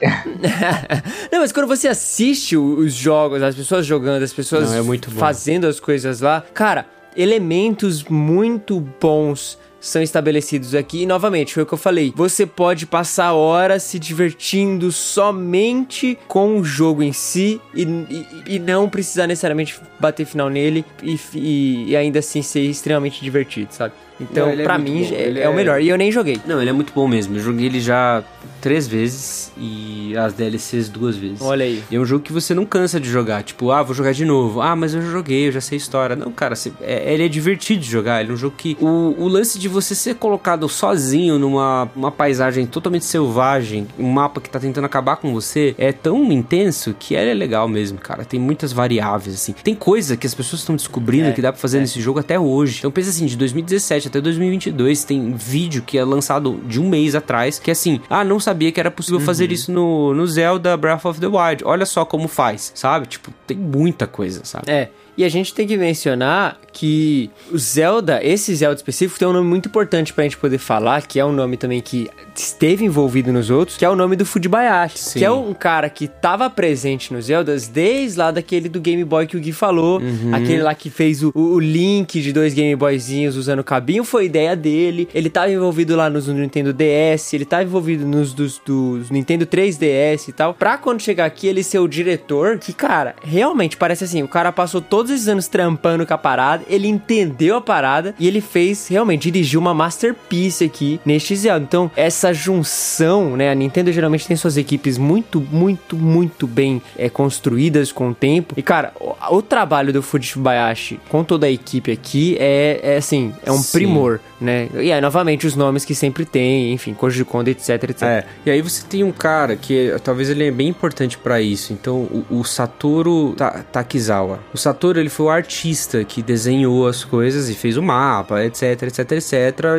não, mas quando você assiste os jogos, as pessoas jogando, as pessoas não, é fazendo as coisas lá. Cara, elementos muito bons são estabelecidos aqui. E novamente, foi o que eu falei. Você pode passar horas se divertindo somente com o jogo em si e, e, e não precisar necessariamente bater final nele e, e, e ainda assim ser extremamente divertido, sabe? Então, para é pra mim, é, é, o melhor. E eu nem joguei. Não, ele é muito bom mesmo. Eu joguei ele já três vezes e as DLCs duas vezes. Olha aí. E é um jogo que você não cansa de jogar. Tipo, ah, vou jogar de novo. Ah, mas eu já joguei, eu já sei a história. Não, cara, você, é, ele é divertido de jogar. Ele é um jogo que. O, o lance de você ser colocado sozinho numa uma paisagem totalmente selvagem, um mapa que tá tentando acabar com você, é tão intenso que ele é legal mesmo, cara. Tem muitas variáveis, assim. Tem coisa que as pessoas estão descobrindo é, que dá pra fazer é. nesse jogo até hoje. Então pensa assim, de 2017 até 2022 tem vídeo que é lançado de um mês atrás, que é assim, ah, não sabia que era possível uhum. fazer isso no, no Zelda Breath of the Wild. Olha só como faz, sabe? Tipo, tem muita coisa, sabe? É. E a gente tem que mencionar que o Zelda, esse Zelda específico, tem um nome muito importante pra gente poder falar, que é um nome também que esteve envolvido nos outros, que é o nome do Fujibayashi, Sim. que é um cara que tava presente nos Zeldas desde lá daquele do Game Boy que o Gui falou, aquele lá que fez o, o link de dois Game Boyzinhos usando cabinho, foi ideia dele. Ele tava envolvido lá nos no Nintendo DS, ele tava envolvido nos dos, dos Nintendo 3DS e tal. Pra quando chegar aqui, ele ser o diretor, que, cara, realmente parece assim, o cara passou todos esses anos trampando com a parada, ele entendeu a parada e ele fez, realmente, dirigiu uma masterpiece aqui neste Zelda. Então, essa junção, né, a Nintendo geralmente tem suas equipes muito, muito, muito bem é, construídas com o tempo. E, cara, o, o trabalho do Fujibayashi com toda a equipe aqui é, é assim, é um Sim. primor, né? E aí, novamente, os nomes que sempre tem, enfim, Koji Kondo, etc, etc. É, e aí você tem um cara que talvez ele é bem importante pra isso. Então, o, o Satoru Ta- Takizawa. O Satoru, ele foi o artista que desenhou as coisas e fez o mapa, etc, etc, etc,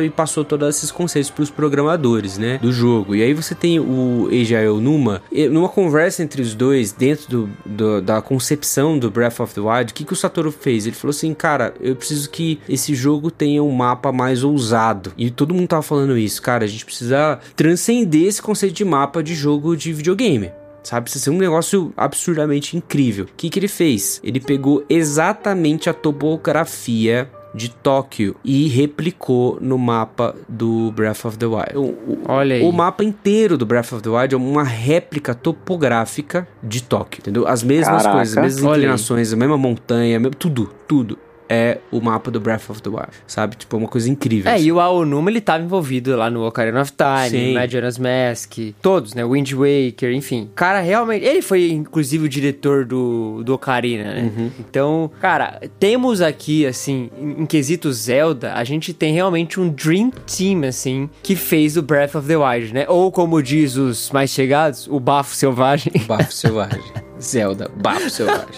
e passou todos esses conceitos pros programadores, né, do jogo. E aí você tem o Eiji Aonuma, e numa conversa entre os dois, dentro do, do- da concepção do Breath of the Wild, o que, que o Satoru fez? Ele falou assim, cara, eu preciso que esse jogo tenha um mapa mais ousado. E todo mundo tava falando isso, cara, a gente precisa transcender esse conceito de mapa de jogo de videogame. Sabe, precisa ser um negócio absurdamente incrível. O que, que ele fez? Ele pegou exatamente a topografia de Tóquio e replicou no mapa do Breath of the Wild. O, o- Olha aí. o mapa inteiro do Breath of the Wild é uma réplica topográfica de Tóquio, entendeu? As mesmas Caraca. coisas, as mesmas inclinações, a mesma montanha, tudo, tudo é o mapa do Breath of the Wild, sabe? Tipo, é uma coisa incrível. É, e o Aonuma, ele tava envolvido lá no Ocarina of Time, Sim. Majora's Mask, todos, né? Wind Waker, enfim. Cara, realmente, ele foi inclusive o diretor do, do Ocarina, né? Uhum. Então, cara, temos aqui, assim, em, em quesito Zelda, a gente tem realmente um Dream Team, assim, que fez o Breath of the Wild, né? Ou como diz os mais chegados, o bafo selvagem. Bafo selvagem. Zelda, bafo selvagem.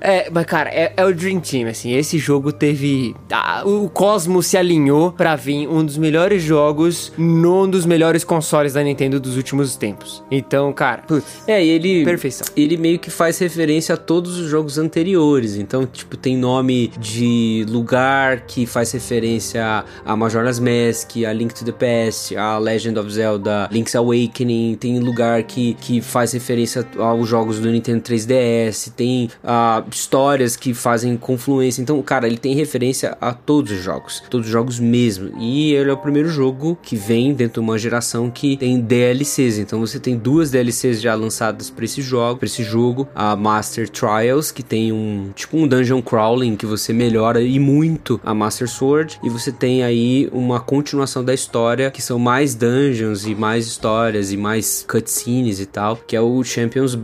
É, mas cara, é, é o Dream Team, assim. Esse jogo teve. ah, o cosmos se alinhou pra vir um dos melhores jogos num dos melhores consoles da Nintendo dos últimos tempos. Então, cara, putz, É, e ele. Perfeição. Ele meio que faz referência a todos os jogos anteriores. Então, tipo, tem nome de lugar que faz referência a, Majora's Mask, a Link to the Past, a Legend of Zelda, Link's Awakening. Tem lugar que, que faz referência aos jogos do Nintendo 3DS. Tem ah, histórias que fazem confluência. Então, cara, ele tem referência a todos os jogos. Todos os jogos mesmo. E ele é o primeiro jogo que vem dentro de uma geração que tem DLCs. Então você tem duas DLCs já lançadas para esse jogo, para esse jogo, a Master Trials, que tem um tipo um dungeon crawling que você melhora e muito a Master Sword, e você tem aí uma continuação da história, que são mais dungeons e mais histórias e mais cutscenes e tal, que é o Champions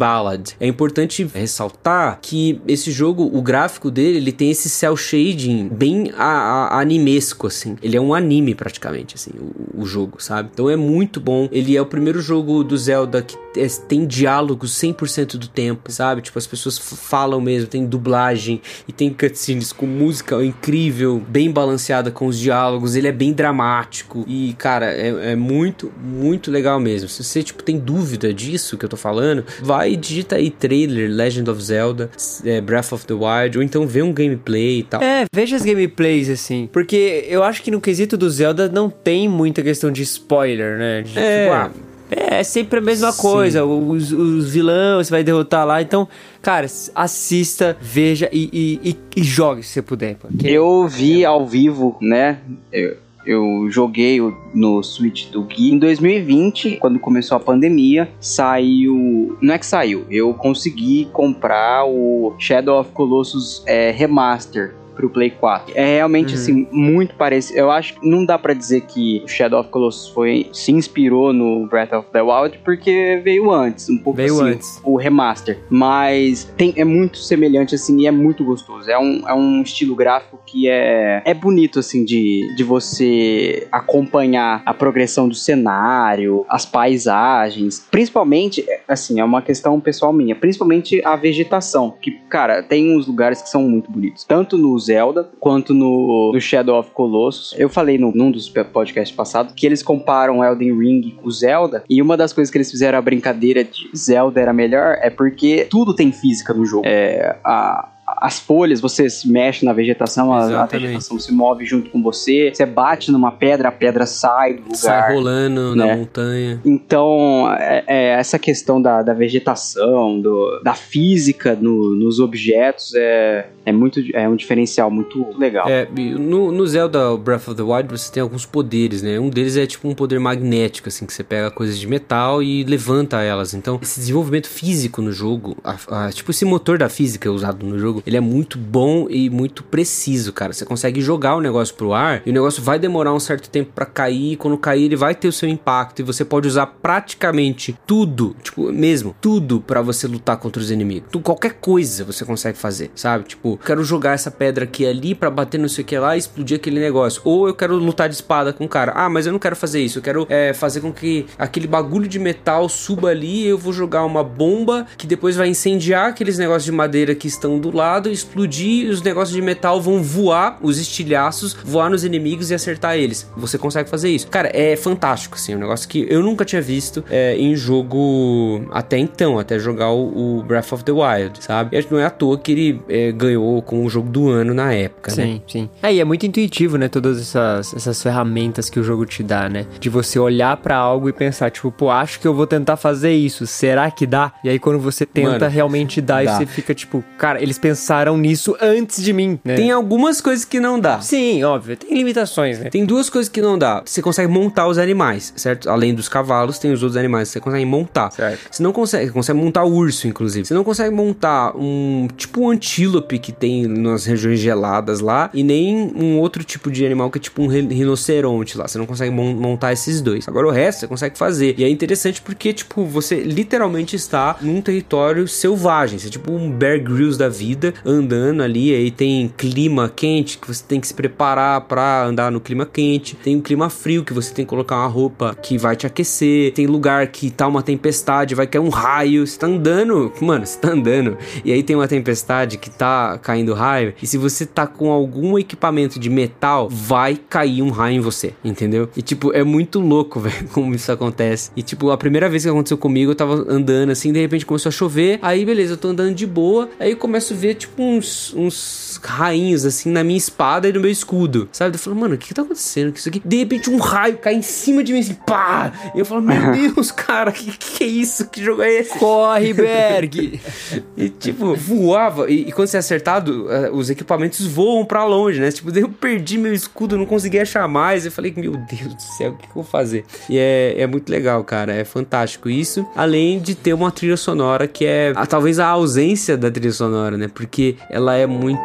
É importante ressaltar que esse jogo, o gráfico dele, ele tem esse cel shading bem a, a- animesco assim. Ele é um anime praticamente assim, o, o jogo, sabe? Então é muito bom. Ele é o primeiro jogo do Zelda que é- tem diálogos 100% do tempo, sabe? Tipo as pessoas falam mesmo, tem dublagem e tem cutscenes com música incrível, bem balanceada com os diálogos. Ele é bem dramático e cara, é, é muito, muito legal mesmo. Se você tipo tem dúvida disso que eu tô falando, vai digita aí trailer Legend of Zelda, é, Breath of the Wild ou então vê um gameplay e tal. É, veja as gameplays, assim. Porque eu acho que no quesito do Zelda não tem muita questão de spoiler, né? De, É. tipo, ah, é sempre a mesma Sim. coisa. Os, os vilões você vai derrotar lá. Então, cara, assista, veja e, e, e, e jogue se você puder. Porque Eu vi ao vivo, né? Eu, eu joguei no Switch do Gui em 2020, quando começou a pandemia. Saiu. Não é que saiu, eu consegui comprar o Shadow of Colossus é, Remaster. Pro Play 4. É realmente, Uhum. assim, muito parecido. Eu acho que não dá pra dizer que o Shadow of Colossus foi, se inspirou no Breath of the Wild, porque veio antes, um pouco Veio assim, antes. o remaster. Mas tem, é muito semelhante, assim, e é muito gostoso. É um, é um estilo gráfico que é, é bonito, assim, de, de você acompanhar a progressão do cenário, as paisagens. Principalmente, assim, é uma questão pessoal minha. Principalmente a vegetação. Que, cara, tem uns lugares que são muito bonitos. Tanto no Zelda, quanto no, no Shadow of Colossus. Eu falei no, num dos podcasts passados que eles comparam Elden Ring com Zelda. E uma das coisas que eles fizeram a brincadeira de Zelda era melhor é porque tudo tem física no jogo. É, a, as folhas, você se mexe na vegetação, a, a vegetação se move junto com você. Você bate numa pedra, a pedra sai do lugar. Sai rolando na né? montanha. Então, é, é, essa questão da, da vegetação, do- da física no- nos objetos é, é, muito, é um diferencial muito legal. É, no, no Zelda Breath of the Wild você tem alguns poderes, né? Um deles é tipo um poder magnético, assim, que você pega coisas de metal e levanta elas. Então, esse desenvolvimento físico no jogo, a- a- tipo esse motor da física usado no jogo, ele é muito bom e muito preciso, cara. Você consegue jogar o negócio pro ar e o negócio vai demorar um certo tempo pra cair. E quando cair, ele vai ter o seu impacto e você pode usar praticamente tudo, tipo, mesmo, tudo pra você lutar contra os inimigos. Tu, qualquer coisa você consegue fazer, sabe? Tipo, quero jogar essa pedra aqui ali pra bater não sei o que lá e explodir aquele negócio. Ou eu quero lutar de espada com o cara. Ah, mas eu não quero fazer isso. Eu quero é, fazer com que aquele bagulho de metal suba ali. Eu vou jogar uma bomba que depois vai incendiar aqueles negócios de madeira que estão do lado, explodir. E os negócios de metal vão voar, os estilhaços, voar nos inimigos e acertar eles. Você consegue fazer isso. Cara, é fantástico, assim. Um negócio que eu nunca tinha visto é, em jogo até então, até jogar o, o Breath of the Wild, sabe? E não é à toa que ele é, ganhou com o jogo do ano na época, né? Sim, sim. É, e é muito intuitivo, né? Todas essas, essas ferramentas que o jogo te dá, né? De você olhar pra algo e pensar, tipo, pô, acho que eu vou tentar fazer isso. Será que dá? E aí quando você tenta, Mano, realmente dá, e você fica, tipo, cara, eles pensaram nisso antes de mim, né? Tem algumas coisas que não dá. Sim, óbvio. Tem limitações, né? Tem duas coisas que não dá. Você consegue montar os animais, certo? Além dos cavalos, tem os outros animais que você consegue montar. Certo. Você não consegue, você consegue montar urso, inclusive. Você não consegue montar um tipo um antílope que tem nas regiões geladas lá e nem um outro tipo de animal que é tipo um ri- rinoceronte lá. Você não consegue mon- montar esses dois. Agora o resto você consegue fazer. E é interessante porque tipo você literalmente está num território selvagem. Você é tipo um Bear Grylls da vida andando ali. Aí tem clima quente que você tem que se preparar pra andar no clima quente. Tem um clima frio que você tem que colocar uma roupa que vai te aquecer. Tem lugar que tá uma tempestade, vai cair um raio. Você tá andando, mano, você tá andando. E aí tem uma tempestade que tá caindo raio. E se você tá com algum equipamento de metal, vai cair um raio em você, entendeu? E tipo, é muito louco, velho, como isso acontece. E tipo, a primeira vez que aconteceu comigo, eu tava andando assim, de repente começou a chover. Aí beleza, eu tô andando de boa. Aí eu começo a ver tipo uns, uns rainhos assim na minha espada e no meu escudo, sabe? Eu falo, mano, o que que tá acontecendo com isso aqui? De repente um raio cai em cima de mim assim, pá! E eu falo, meu Deus, cara, que que é isso? Que jogo é esse? Corre, Berg! E tipo, voava. E, e quando você é acertado, eh, os equipamentos voam pra longe, né? Tipo, eu perdi meu escudo, não consegui achar mais. Eu falei, meu Deus do céu, o que, que eu vou fazer? E é, é muito legal, cara. É fantástico isso. Além de ter uma trilha sonora que é a- talvez a ausência da trilha sonora, né? Porque ela é muito.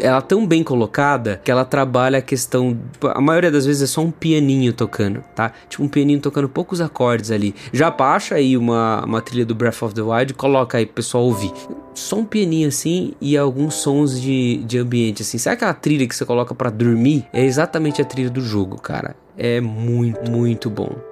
Ela é tão bem colocada que ela trabalha a questão. A maioria das vezes é só um pianinho tocando, tá? Tipo, um pianinho tocando poucos acordes ali. Já baixa aí uma, uma trilha do Breath of the Wild, coloca aí pro pessoal ouvir. Só um pianinho assim e alguns sons de, de ambiente, assim. Sabe aquela trilha que você coloca pra dormir? É exatamente a trilha do jogo, cara. É muito, muito bom.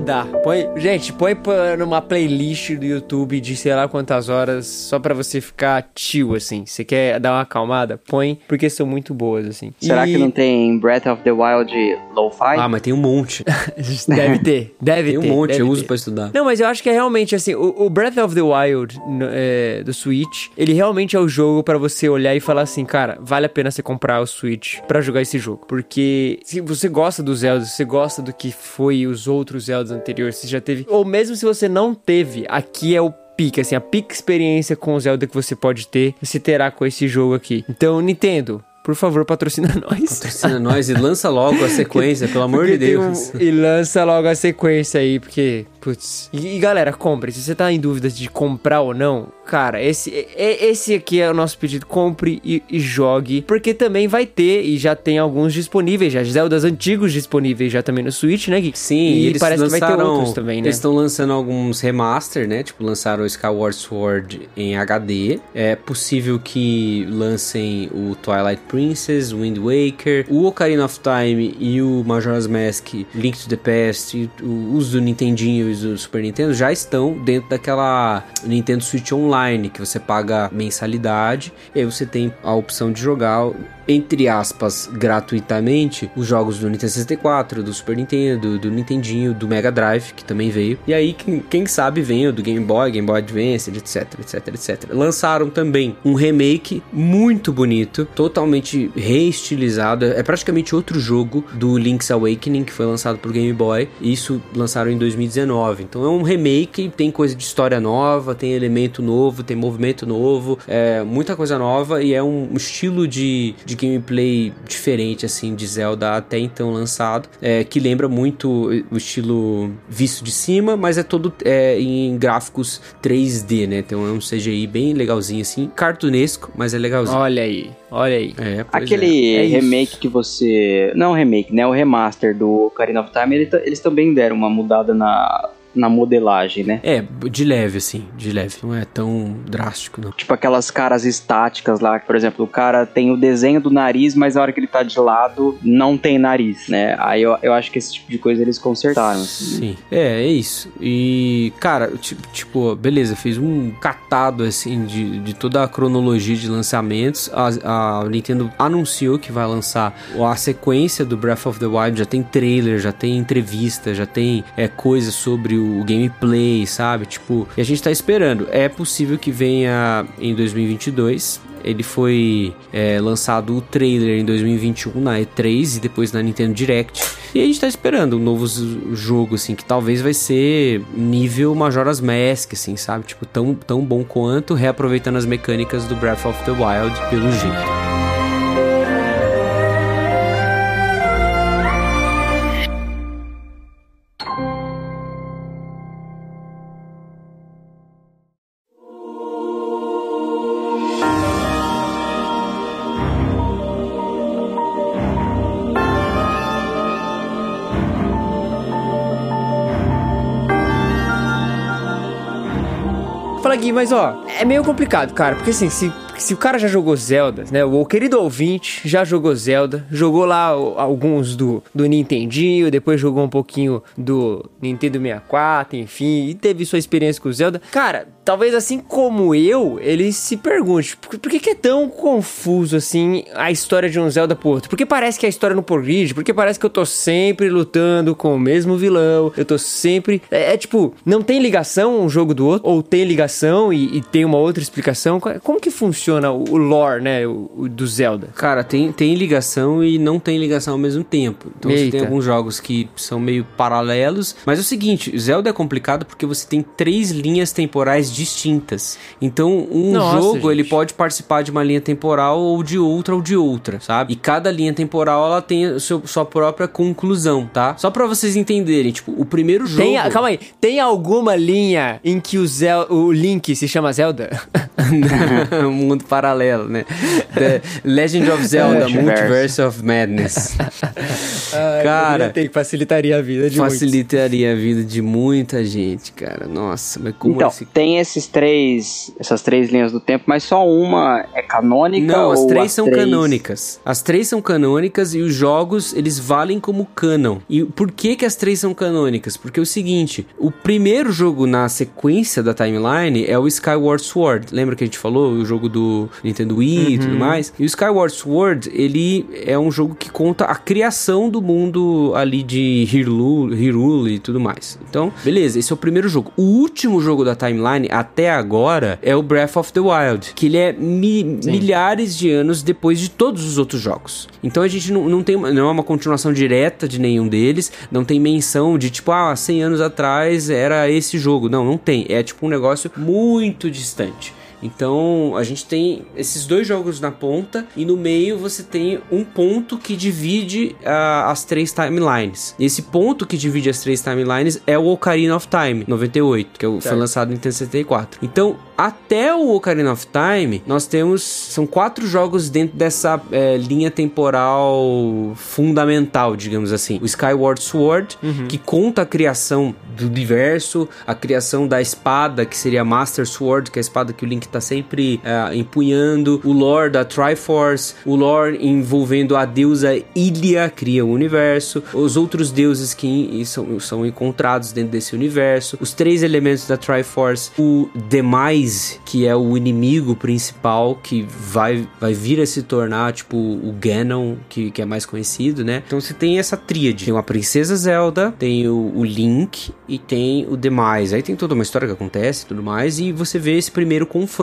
Tu dá. Põe, gente, põe numa playlist do YouTube de sei lá quantas horas, só pra você ficar chill, assim. Você quer dar uma acalmada? Põe, porque são muito boas, assim. Será E- que não tem Breath of the Wild Lo-Fi? Ah, mas tem um monte. Deve ter, deve Tem um ter. monte, deve eu uso ter. pra estudar. Não, mas eu acho que é realmente assim, o, o Breath of the Wild no- é, do Switch, ele realmente é o jogo pra você olhar e falar assim, cara, vale a pena você comprar o Switch pra jogar esse jogo, porque se você gosta do Zelda, se você gosta do que foi os outros Zeldas você já teve, ou mesmo se você não teve, aqui é o pique, assim, a pique experiência com o Zelda que você pode ter, você terá com esse jogo aqui. Então, Nintendo, por favor, patrocina nós. Patrocina nós e lança logo a sequência, pelo amor Porque de Deus. um- e lança logo a sequência aí, porque, putz. E, e, galera, compre. Se você tá em dúvida de comprar ou não, cara, esse, esse aqui é o nosso pedido. Compre e, e jogue. Porque também vai ter, e já tem alguns disponíveis, já Zeldas antigos disponíveis já também no Switch, né, Gui? Sim, e eles parece lançaram, que vai ter outros também, né? Eles estão lançando alguns remaster, né? Tipo, lançaram o Skyward Sword em HD. É possível que lancem o Twilight Princess, Wind Waker, o Ocarina of Time e o Majora's Mask, Link to the Past, os do Nintendinho e os do Super Nintendo já estão dentro daquela Nintendo Switch Online, que você paga mensalidade, e aí você tem a opção de jogar entre aspas, gratuitamente, os jogos do Nintendo 64, do Super Nintendo, do Nintendinho, do Mega Drive, que também veio. E aí, quem, quem sabe, o do Game Boy, Game Boy Advance, etc, etc, etc. Lançaram também um remake muito bonito, totalmente reestilizado. É praticamente outro jogo do Link's Awakening, que foi lançado pro Game Boy. Isso lançaram em 2019. Então é um remake, tem coisa de história nova, tem elemento novo, tem movimento novo, é muita coisa nova e é um estilo de, de gameplay diferente, assim, de Zelda até então lançado, é, que lembra muito o estilo visto de cima, mas é todo é, em gráficos 3D, né? Então é um CGI bem legalzinho, assim, cartunesco, mas é legalzinho. Olha aí, olha aí. É, Aquele é. É remake que você. Não remake, né? O remaster do Ocarina of Time, ele eles também deram uma mudada na, na modelagem, né? É, de leve, assim, de leve. Não é tão drástico, não. Tipo aquelas caras estáticas lá, que, por exemplo, o cara tem o desenho do nariz, mas na hora que ele tá de lado, não tem nariz, né? Aí eu, eu acho que esse tipo de coisa eles consertaram. assim. Sim. É, é isso. E, cara, tipo, tipo, beleza, fez um catado, assim, de, de toda a cronologia de lançamentos. A, a Nintendo anunciou que vai lançar a sequência do Breath of the Wild. Já tem trailer, já tem entrevista, já tem é, coisa sobre o gameplay, sabe? Tipo, e a gente tá esperando. É possível que venha em 2022. Ele foi é, lançado o trailer em 2021 na E3 e depois na Nintendo Direct. E a gente tá esperando um novo jogo, assim, que talvez vai ser nível Majora's Mask, assim, sabe? Tipo, tão, tão bom quanto, reaproveitando as mecânicas do Breath of the Wild pelo jeito. Mas ó, é meio complicado, cara, porque assim, se, se o cara já jogou Zelda, né? O querido ouvinte já jogou Zelda, jogou lá alguns do, do Nintendinho, depois jogou um pouquinho do Nintendo 64, enfim, e teve sua experiência com Zelda. Cara, talvez assim como eu, ele se pergunte, por, por que, que é tão confuso assim a história de um Zelda pro outro? Porque parece que a história no Porridge, porque parece que eu tô sempre lutando com o mesmo vilão, eu tô sempre. É, é tipo, não tem ligação um jogo do outro, ou tem ligação e, e tem uma outra explicação? Co- Como que funciona o, o lore, né, o, o do Zelda? Cara, tem, tem ligação e não tem ligação ao mesmo tempo. Então você Eita. tem alguns jogos que são meio paralelos. Mas é o seguinte, Zelda é complicado porque você tem três linhas temporais distintas. Então um Nossa, jogo gente. ele pode participar de uma linha temporal ou de outra ou de outra, sabe? E cada linha temporal ela tem a seu- sua própria conclusão, tá? Só pra vocês entenderem, tipo, o primeiro jogo... Tem, a- calma aí, tem alguma linha em que o, Zel, o Link se chama Zelda? um mundo paralelo, né? The Legend of Zelda, Multiverse. Of Madness. Cara, tem que facilitaria a vida de muitos. facilitaria a vida de muita gente, cara. Nossa, mas como Então, esse... tem esses três, essas três linhas do tempo, mas só uma é canônica Não, as três são três- canônicas. As três são canônicas e os jogos, eles valem como canon. E por que que as três são canônicas? Porque é o seguinte, o primeiro jogo na sequência da timeline é o Skyward Sword. Lembra que a gente falou? O jogo do Nintendo Wii e tudo mais. E o Skyward Sword, ele é um jogo que conta a criação do mundo ali de Hyrule, Hyrule e tudo mais. Então, beleza, esse é o primeiro jogo. O último jogo da timeline até agora é o Breath of the Wild, que ele é mi- milhares de anos depois de todos os outros jogos. Então a gente não, não tem uma- não é uma continuação direta de nenhum deles, não tem menção de tipo, ah, 100 anos atrás era esse jogo. Não, não tem. É tipo um negócio muito distante. Então a gente tem esses dois jogos na ponta e no meio você tem um ponto que divide ah, as três timelines. E esse ponto que divide as três timelines é o Ocarina of Time 98, que é foi Certo. lançado no Nintendo 64. Então até o Ocarina of Time nós temos são quatro jogos dentro dessa eh, linha temporal fundamental, digamos assim. O Skyward Sword que conta a criação do universo, a criação da espada que seria Master Sword, que é a espada que o Link tá sempre é, empunhando, o lore da Triforce, o lore envolvendo a deusa Ilia, cria o universo, os outros deuses que são, são encontrados dentro desse universo, os três elementos da Triforce, o Demise, que é o inimigo principal, que vai, vai vir a se tornar, tipo, o Ganon, que, que é mais conhecido, né? Então você tem essa tríade. Tem uma Princesa Zelda, tem o, o Link e tem o Demise. Aí tem toda uma história que acontece e tudo mais, e você vê esse primeiro confronto.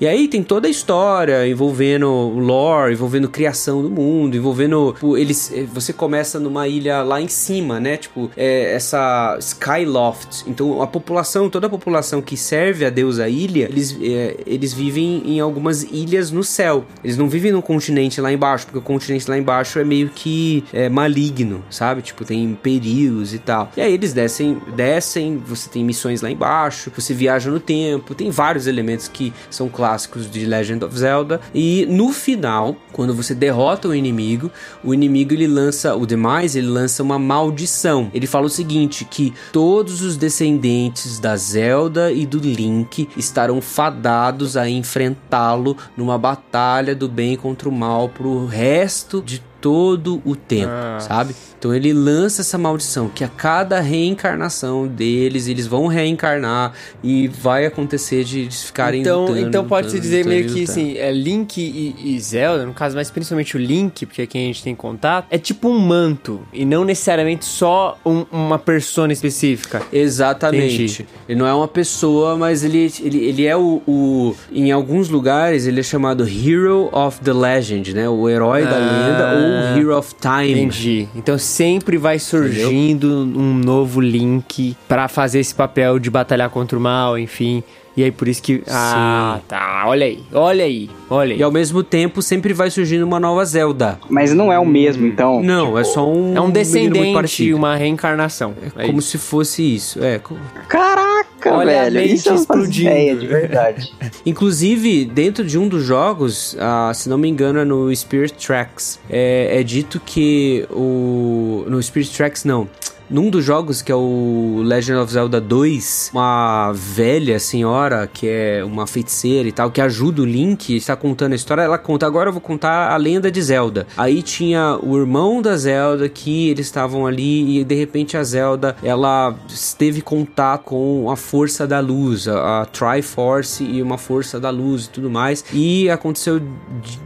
E aí tem toda a história envolvendo lore, envolvendo criação do mundo, envolvendo. Tipo, eles. Eh, você começa numa ilha lá em cima, né? Tipo, é, essa Skyloft. Então a população, toda a população que serve a deusa ilha, eles, é, eles vivem em algumas ilhas no céu. Eles não vivem no continente lá embaixo, porque o continente lá embaixo é meio que é, maligno, sabe? Tipo, tem perigos e tal. E aí eles descem, descem, você tem missões lá embaixo, você viaja no tempo, tem vários elementos que são clássicos de Legend of Zelda. E no final, quando você derrota o inimigo, o inimigo ele lança, o demais, ele lança uma maldição. Ele fala o seguinte, que todos os descendentes da Zelda e do Link estarão fadados a enfrentá-lo numa batalha do bem contra o mal pro resto de todo o tempo, ah. sabe? Então ele lança essa maldição que a cada reencarnação deles eles vão reencarnar e vai acontecer de eles ficarem então lutando, então pode se dizer lutando, meio que assim é Link e, e, Zelda no caso mas principalmente o Link porque é quem a gente tem contato é tipo um manto e não necessariamente só um, uma persona específica exatamente Entendi. ele não é uma pessoa mas ele ele, ele é o, o, em alguns lugares ele é chamado Hero of the Legend né o herói ah. da lenda ou Hero of Time. Entendi. Então sempre vai surgindo Entendeu? um novo Link para fazer esse papel de batalhar contra o mal, enfim. E aí por isso que. Ah, tá. Olha aí, olha aí, olha aí. E ao mesmo tempo sempre vai surgindo uma nova Zelda. Mas não é o mesmo, então. Não, tipo, é só um. É um descendente, uma reencarnação. É, é como isso. se fosse isso. É. Caraca, olha velho. Isso é explodindo. Ideia, de verdade. Inclusive, dentro de um dos jogos, ah, se não me engano, é no Spirit Tracks, é, é dito que o. No Spirit Tracks, não num dos jogos, que é o Legend of Zelda 2, uma velha senhora, que é uma feiticeira e tal, que ajuda o Link, está contando a história, ela conta, agora eu vou contar a lenda de Zelda. Aí tinha o irmão da Zelda, que eles estavam ali, e de repente a Zelda, ela teve contato com a força da luz, a, a Triforce e uma força da luz e tudo mais, e aconteceu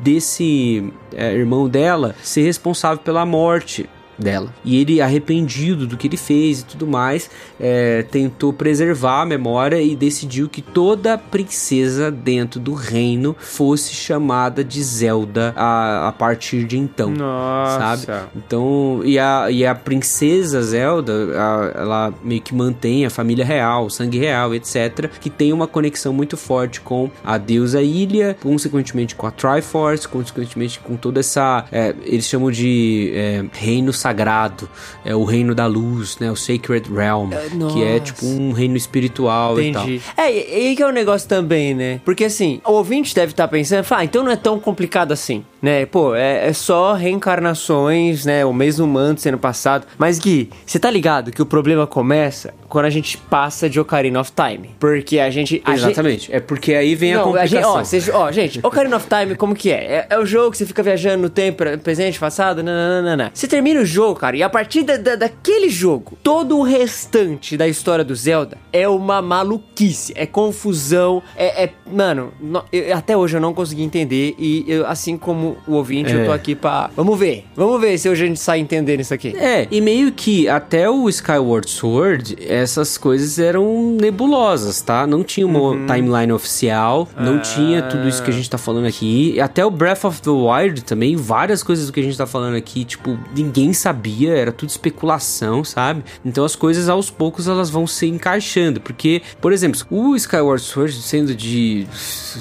desse é, irmão dela ser responsável pela morte dela. E ele, arrependido do que ele fez e tudo mais, é, tentou preservar a memória e decidiu que toda princesa dentro do reino fosse chamada de Zelda a, a partir de então. Nossa. Sabe? Então, e a, e a princesa Zelda, a, ela meio que mantém a família real, o sangue real, etc. Que tem uma conexão muito forte com a deusa Ilha, consequentemente com a Triforce, consequentemente com toda essa. É, eles chamam de é, reino sagrado sagrado, é o reino da luz, né? O Sacred Realm, uh, que é tipo um reino espiritual Entendi. e tal. É, e aí que é o um negócio também, né? Porque assim, o ouvinte deve estar tá pensando, ah, então não é tão complicado assim, né? Pô, é, é só reencarnações, né? O mesmo manto sendo passado. Mas Gui, você tá ligado que o problema começa quando a gente passa de Ocarina of Time? Porque a gente... A Exatamente, gente... é porque aí vem não, a complicação. A gente, ó, ó, gente, Ocarina of Time como que é? é? é? o jogo que você fica viajando no tempo, presente, passado, nananana. Você termina o jogo jogo, cara. E a partir da, da, daquele jogo, todo o restante da história do Zelda é uma maluquice, é confusão, é. é mano, no, eu, até hoje eu não consegui entender. E eu, assim como o ouvinte, é. eu tô aqui pra. Vamos ver, vamos ver se hoje a gente sai entendendo isso aqui. É, e meio que até o Skyward Sword, essas coisas eram nebulosas, tá? Não tinha uma uhum. timeline oficial, não ah. tinha tudo isso que a gente tá falando aqui. Até o Breath of the Wild também, várias coisas do que a gente tá falando aqui, tipo, ninguém sabia sabia, era tudo especulação, sabe? Então as coisas aos poucos elas vão se encaixando, porque, por exemplo, o Skyward Sword sendo de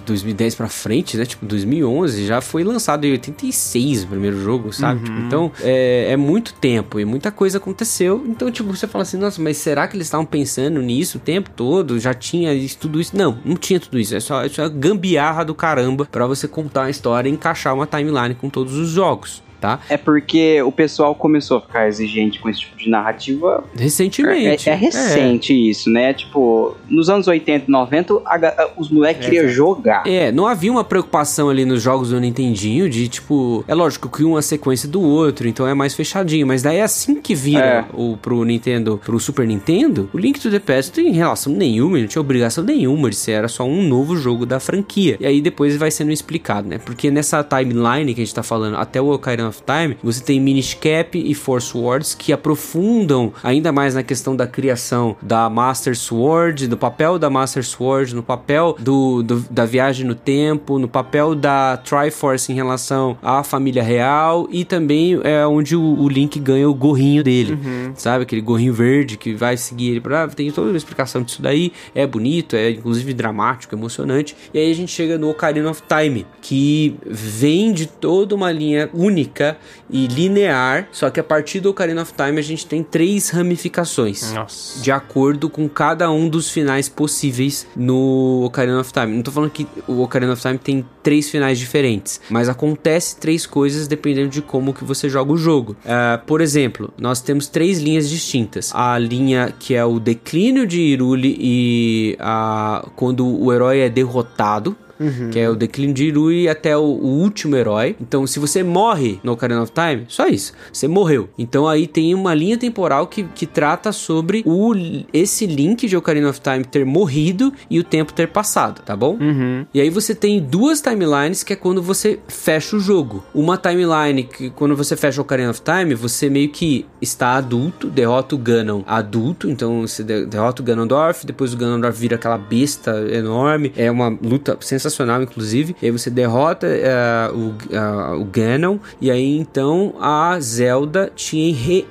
2010 para frente, né? Tipo 2011, já foi lançado em 86 o primeiro jogo, sabe? Uhum. Tipo, então é, é, muito tempo e muita coisa aconteceu. Então, tipo, você fala assim, nossa, mas será que eles estavam pensando nisso o tempo todo? Já tinha isso, tudo isso? Não, não tinha tudo isso. É só, é só gambiarra do caramba para você contar a história e encaixar uma timeline com todos os jogos. Tá? É porque o pessoal começou a ficar exigente com esse tipo de narrativa. Recentemente. É, é recente isso, né? Tipo, nos anos 80 e 90, a ga- os moleques queriam jogar. É, não havia uma preocupação ali nos jogos do Nintendinho de, tipo, é lógico que um é sequência do outro, então é mais fechadinho, mas daí é assim que vira É. o, pro Nintendo, pro Super Nintendo, o Link to the Past não tem relação nenhuma, não tinha obrigação nenhuma de ser, era só um novo jogo da franquia. E aí depois vai sendo explicado, né? Porque nessa timeline que a gente tá falando, até o Ocarina of Time, você tem Minish Cap e Force Swords que aprofundam ainda mais na questão da criação da Master Sword, do papel da Master Sword, no papel do, do- da viagem no tempo, no papel da Triforce em relação à família real e também é onde o, o Link ganha o gorrinho dele, sabe? Aquele gorrinho verde que vai seguir ele pra... Tem toda uma explicação disso daí, é bonito, é inclusive dramático, emocionante. E aí a gente chega no Ocarina of Time, que vem de toda uma linha única e linear, só que a partir do Ocarina of Time a gente tem três ramificações Nossa. de acordo com cada um dos finais possíveis no Ocarina of Time. Não tô falando que o Ocarina of Time tem três finais diferentes, mas acontece três coisas dependendo de como que você joga o jogo. Ah, por exemplo, nós temos três linhas distintas. A linha que é o declínio de Hyrule e a, quando o herói é derrotado, que é o declínio de Irui até o, o último herói. Então, se você morre no Ocarina of Time, só isso, você morreu. Então, aí tem uma linha temporal que, que trata sobre o, esse link de Ocarina of Time ter morrido e o tempo ter passado, tá bom? E aí você tem duas timelines que é quando você fecha o jogo. Uma timeline que quando você fecha o Ocarina of Time, você meio que está adulto, derrota o Ganon adulto, então você de- derrota o Ganondorf, depois o Ganondorf vira aquela besta enorme, é uma luta sensacional inclusive, e aí você derrota eh, o, ah, o Ganon, e aí então a Zelda te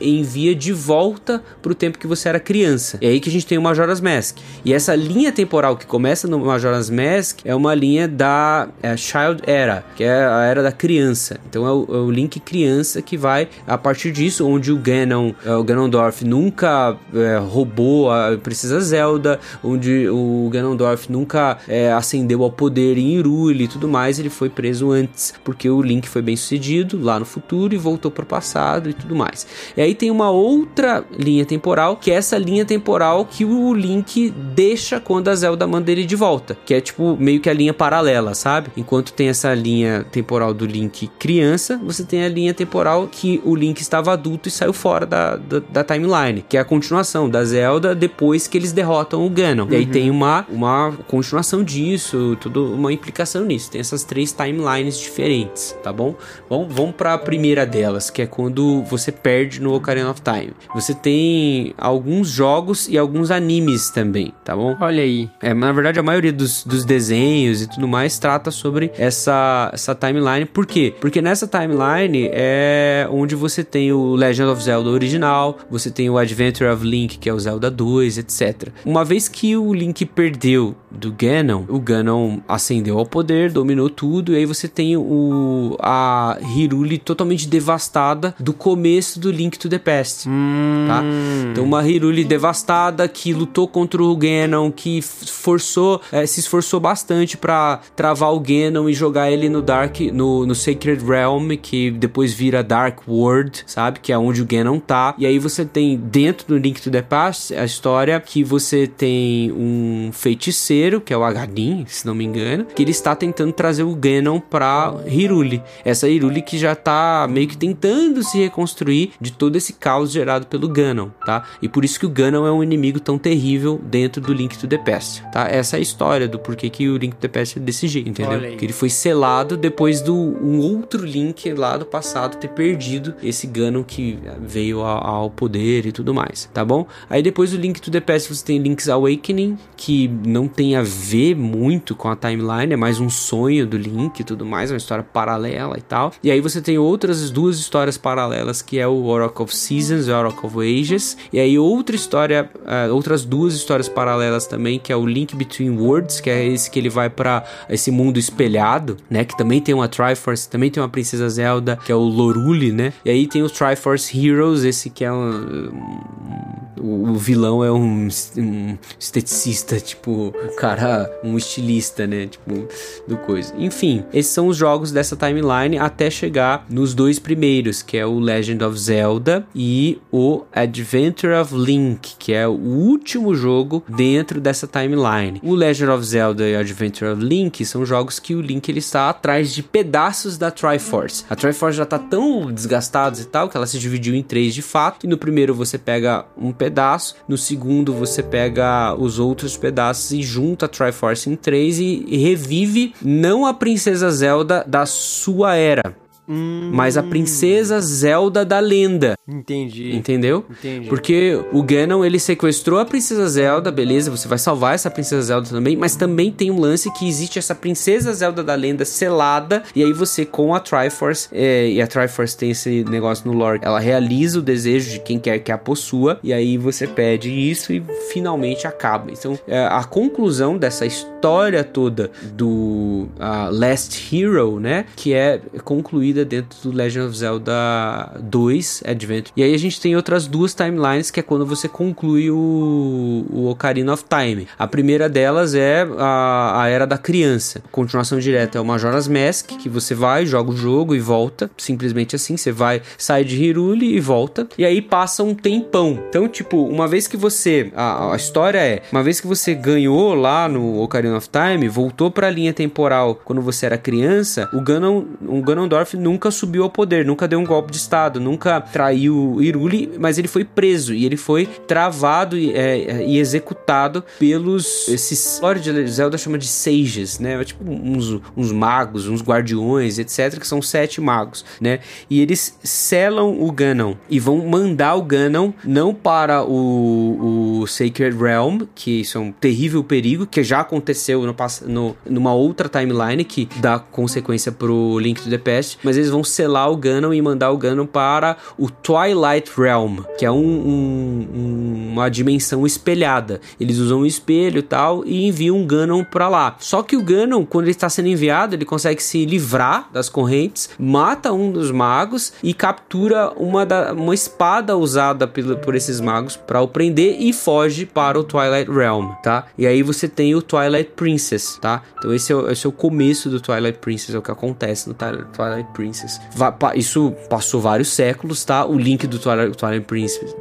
envia de volta pro tempo que você era criança. É aí que a gente tem o Majora's Mask. E essa linha temporal que começa no Majora's Mask é uma linha da eh, Child Era, que é a era da criança. Então é o, é o Link criança que vai a partir disso, onde o Ganon, o Ganondorf nunca eh, roubou a Princesa Zelda, onde o Ganondorf nunca ascendeu ao poder em Hyrule e tudo mais, ele foi preso antes, porque o Link foi bem sucedido lá no futuro e voltou pro passado e tudo mais. E aí tem uma outra linha temporal, que é essa linha temporal que o Link deixa quando a Zelda manda ele de volta, que é tipo meio que a linha paralela, sabe? Enquanto tem essa linha temporal do Link criança, você tem a linha temporal que o Link estava adulto e saiu fora da, da, da timeline, que é a continuação da Zelda depois que eles derrotam o Ganon. E aí tem uma, uma continuação disso, tudo uma implicação nisso. Tem essas três timelines diferentes, tá bom? Vamos, vamos para a primeira delas, que é quando você perde no Ocarina of Time. Você tem alguns jogos e alguns animes também, tá bom? Olha aí. É, na verdade, a maioria dos, dos desenhos e tudo mais trata sobre essa, essa timeline. Por quê? Porque nessa timeline é onde você tem o Legend of Zelda original, você tem o Adventure of Link, que é o Zelda 2, etc. Uma vez que o Link perdeu do Ganon, o Ganon ascendeu ao poder, dominou tudo, e aí você tem o a Hyrule totalmente devastada do começo do Link to the Past, tá? Então uma Hyrule devastada que lutou contra o Ganon, que forçou, eh, se esforçou bastante pra travar o Ganon e jogar ele no Dark, no, no Sacred Realm, que depois vira Dark World, sabe? Que é onde o Ganon tá. E aí você tem dentro do Link to the Past a história que você tem um feiticeiro, que é o Agadin, se não me engano, que ele está tentando trazer o Ganon pra Hyrule. Essa Hyrule que já tá meio que tentando se reconstruir de todo esse caos gerado pelo Ganon, tá? E por isso que o Ganon é um inimigo tão terrível dentro do Link to the Past, tá? Essa é a história do porquê que o Link to the Past é desse jeito, entendeu? Que ele foi selado depois do um outro Link lá do passado ter perdido esse Ganon que veio a- ao poder e tudo mais, tá bom? Aí depois do Link to the Past você tem Link's Awakening, que não tem a ver muito com a timeline, é mais um sonho do Link e tudo mais, uma história paralela e tal. E aí você tem outras duas histórias paralelas, que é o Oracle of Seasons e o Oracle of Ages. E aí outra história, ah, outras duas histórias paralelas também, que é o Link Between Worlds, que é esse que ele vai pra esse mundo espelhado, né? Que também tem uma Triforce, também tem uma Princesa Zelda, que é o Lorule, né? E aí tem os Triforce Heroes, esse que é um, o, o vilão é um, um esteticista, tipo, um cara, um estilista, né? Tipo, do coisa. Enfim, esses são os jogos dessa timeline até chegar nos dois primeiros, que é o Legend of Zelda e o Adventure of Link, que é o último jogo dentro dessa timeline. O Legend of Zelda e o Adventure of Link são jogos que o Link ele está atrás de pedaços da Triforce. A Triforce já está tão desgastada e tal que ela se dividiu em três de fato. E no primeiro você pega um pedaço, no segundo você pega os outros pedaços e junta a Triforce em três e, e revive não a Princesa Zelda da sua era, Hum, mas a Princesa Zelda da lenda. Entendi. Entendeu? Entendi. Porque o Ganon, ele sequestrou a Princesa Zelda, beleza, você vai salvar essa Princesa Zelda também, mas também tem um lance que existe essa Princesa Zelda da lenda selada, e aí você com a Triforce, é, e a Triforce tem esse negócio no lore, ela realiza o desejo de quem quer que a possua, e aí você pede isso e finalmente acaba. Então, é, a conclusão dessa história toda do ah, Last Hero, né, que é concluída dentro do Legend of Zelda 2 Adventure. E aí a gente tem outras duas timelines, que é quando você conclui o, o Ocarina of Time. A primeira delas é a, a Era da Criança. A continuação direta é o Majora's Mask, que você vai, joga o jogo e volta. Simplesmente assim, você vai, sai de Hyrule e volta. E aí passa um tempão. Então, tipo, uma vez que você... A, a história é, uma vez que você ganhou lá no Ocarina of Time, voltou pra linha temporal quando você era criança, o Ganon, o Ganondorf nunca subiu ao poder, nunca deu um golpe de estado, nunca traiu Hyrule, mas ele foi preso e ele foi travado e, é, e executado pelos esses Lord de Zelda chama de sages, né? Tipo uns, uns magos, uns guardiões, etc, que são sete magos, né? E eles selam o Ganon e vão mandar o Ganon não para o, o Sacred Realm, que isso é um terrível perigo que já aconteceu no, no, numa outra timeline que dá consequência pro Link to the Past, mas vão selar o Ganon e mandar o Ganon para o Twilight Realm, que é um, um- um- uma dimensão espelhada. Eles usam um espelho e tal e enviam um Ganon para lá. Só que o Ganon, quando ele está sendo enviado, ele consegue se livrar das correntes, mata um dos magos e captura uma, da, uma espada usada pelo, por esses magos para o prender e foge para o Twilight Realm, tá? E aí você tem o Twilight Princess, tá? Então esse é, o- esse é o começo do Twilight Princess, é o que acontece no Twilight Twilight Princess. Isso passou vários séculos, tá? O link do Twilight,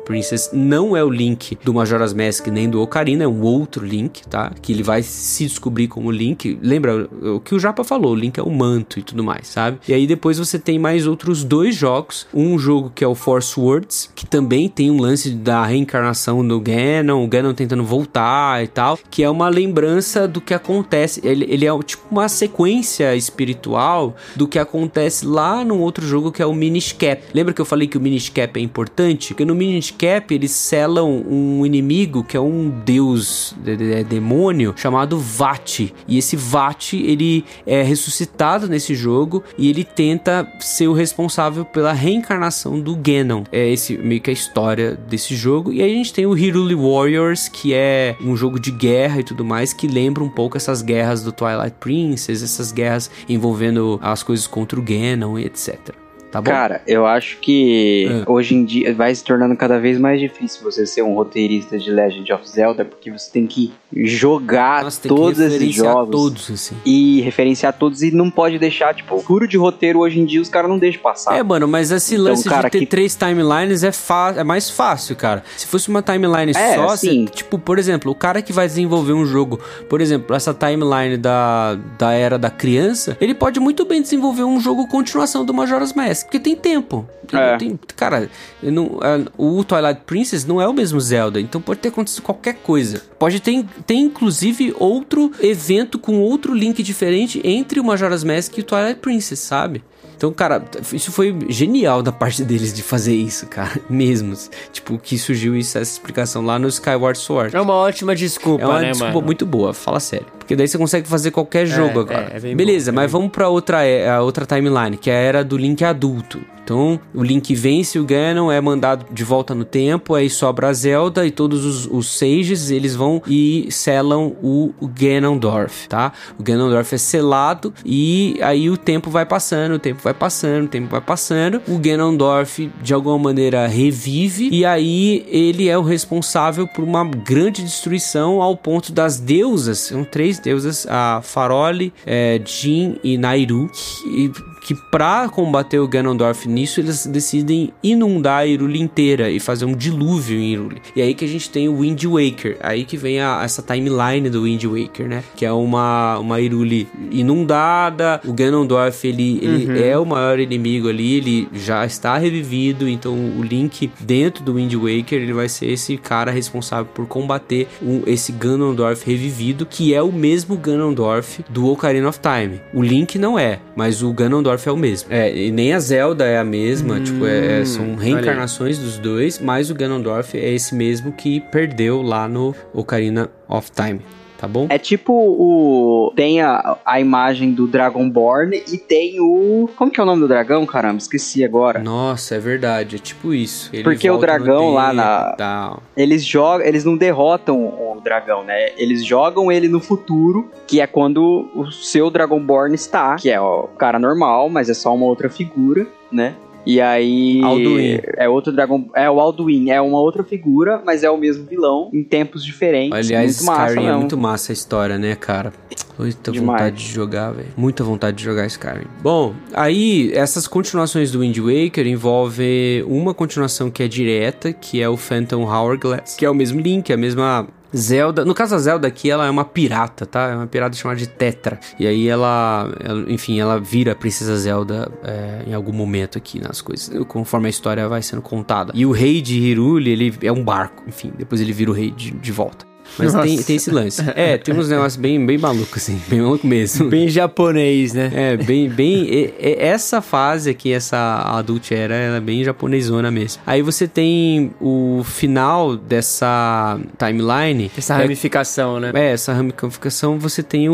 Princess não é o link do Majora's Mask nem do Ocarina, é um outro link, tá? Que ele vai se descobrir como Link. Lembra o que o Japa falou? O Link é o manto e tudo mais, sabe? E aí depois você tem mais outros dois jogos. Um jogo que é o Force Words, que também tem um lance da reencarnação do Ganon, o Ganon tentando voltar e tal, que é uma lembrança do que acontece. Ele, ele é tipo uma sequência espiritual do que acontece lá num outro jogo que é o Minish Cap. Lembra que eu falei que o Minish Cap é importante? Porque no Minish Cap eles selam um inimigo que é um deus de- de- demônio chamado Vati. E esse Vati ele é ressuscitado nesse jogo e ele tenta ser o responsável pela reencarnação do Ganon. É esse meio que a história desse jogo. E aí a gente tem o Hyrule Warriors, que é um jogo de guerra e tudo mais, que lembra um pouco essas guerras do Twilight Princess, essas guerras envolvendo as coisas contra o Ganon e etc. Tá bom? Cara, eu acho que É. hoje em dia vai se tornando cada vez mais difícil você ser um roteirista de Legend of Zelda, porque você tem que jogar Nossa, tem que todos esses referenciar jogos todos, assim. e referenciar todos e não pode deixar, tipo, furo de roteiro hoje em dia os caras não deixam passar. É, mano, mas esse lance Então, cara, de ter que- três timelines é, é mais fácil, cara. Se fosse uma timeline É, só, você- sim. tipo, por exemplo, o cara que vai desenvolver um jogo, por exemplo, essa timeline da, da era da criança, ele pode muito bem desenvolver um jogo continuação do Majora's Mask, porque tem tempo. É. Tem- cara, não- o Twilight Princess não é o mesmo Zelda, então pode ter acontecido qualquer coisa. Pode ter, ter inclusive outro evento com outro link diferente entre o Majora's Mask e o Twilight Princess, sabe? Então, cara, isso foi genial da parte deles de fazer isso, cara. Mesmo. Tipo, que surgiu isso, essa explicação lá no Skyward Sword. É uma ótima desculpa, É uma né, desculpa mano? muito boa, fala sério. Porque daí você consegue fazer qualquer jogo é, agora. é bem Beleza, bom, é mas vamos pra outra, é, a outra timeline, que é a era do Link adulto. Então, o Link vence o Ganon, é mandado de volta no tempo, aí sobra a Zelda e todos os, os Sages, eles vão e selam o, Ganondorf, tá? O Ganondorf é selado e aí o tempo vai passando, o tempo vai passando, o tempo vai passando. O Ganondorf, de alguma maneira, revive e aí ele é o responsável por uma grande destruição ao ponto das deusas, são três deusas, a Farole, é, Jin e Nairu, que que para combater o Ganondorf nisso, eles decidem inundar a Hyrule inteira e fazer um dilúvio em Hyrule. E aí que a gente tem o Wind Waker, aí que vem a, essa timeline do Wind Waker, né? Que é uma, uma Hyrule inundada, o Ganondorf, ele, ele uhum. é o maior inimigo ali, ele já está revivido, então o Link dentro do Wind Waker, ele vai ser esse cara responsável por combater um, esse Ganondorf revivido, que é o mesmo Ganondorf do Ocarina of Time. O Link não é, mas o Ganondorf Ganondorf é o mesmo. É, e nem a Zelda é a mesma, hum, tipo, é, é são reencarnações dos dois, mas o Ganondorf é esse mesmo que perdeu lá no Ocarina of Time tá bom? É tipo o. Tem a, a imagem do Dragonborn e tem o. Como que é o nome do dragão, caramba? Esqueci agora. Nossa, é verdade. É tipo isso. Ele Porque o dragão lá na. Eles jogam. Eles não derrotam o dragão, né? Eles jogam ele no futuro, que é quando o seu Dragonborn está, que é o cara normal, mas é só uma outra figura, né? E aí. Alduin. É outro dragão. É o Alduin. É uma outra figura, mas é o mesmo vilão em tempos diferentes. Aliás, muito massa, Skyrim é muito massa a história, né, cara? Muita Demais. vontade de jogar, velho. Muita vontade de jogar Skyrim. Bom, aí essas continuações do Wind Waker envolvem uma continuação que é direta, que é o Phantom Hourglass, que é o mesmo Link, a mesma Zelda, no caso a Zelda aqui, ela é uma pirata, tá? É uma pirata chamada de Tetra. E aí ela, ela enfim, ela vira a Princesa Zelda é, em algum momento aqui nas coisas, conforme a história vai sendo contada. E o rei de Hyrule, ele é um barco, enfim, depois ele vira o rei de, de volta. Mas tem, tem esse lance. É, tem uns negócios bem, bem malucos, assim. Bem maluco mesmo. Bem japonês, né? É, bem, bem... E, e, essa fase aqui, essa Adult Era, ela é bem japonesona mesmo. Aí você tem o final dessa timeline... Essa é ramificação, né? É, essa ramificação, você tem o,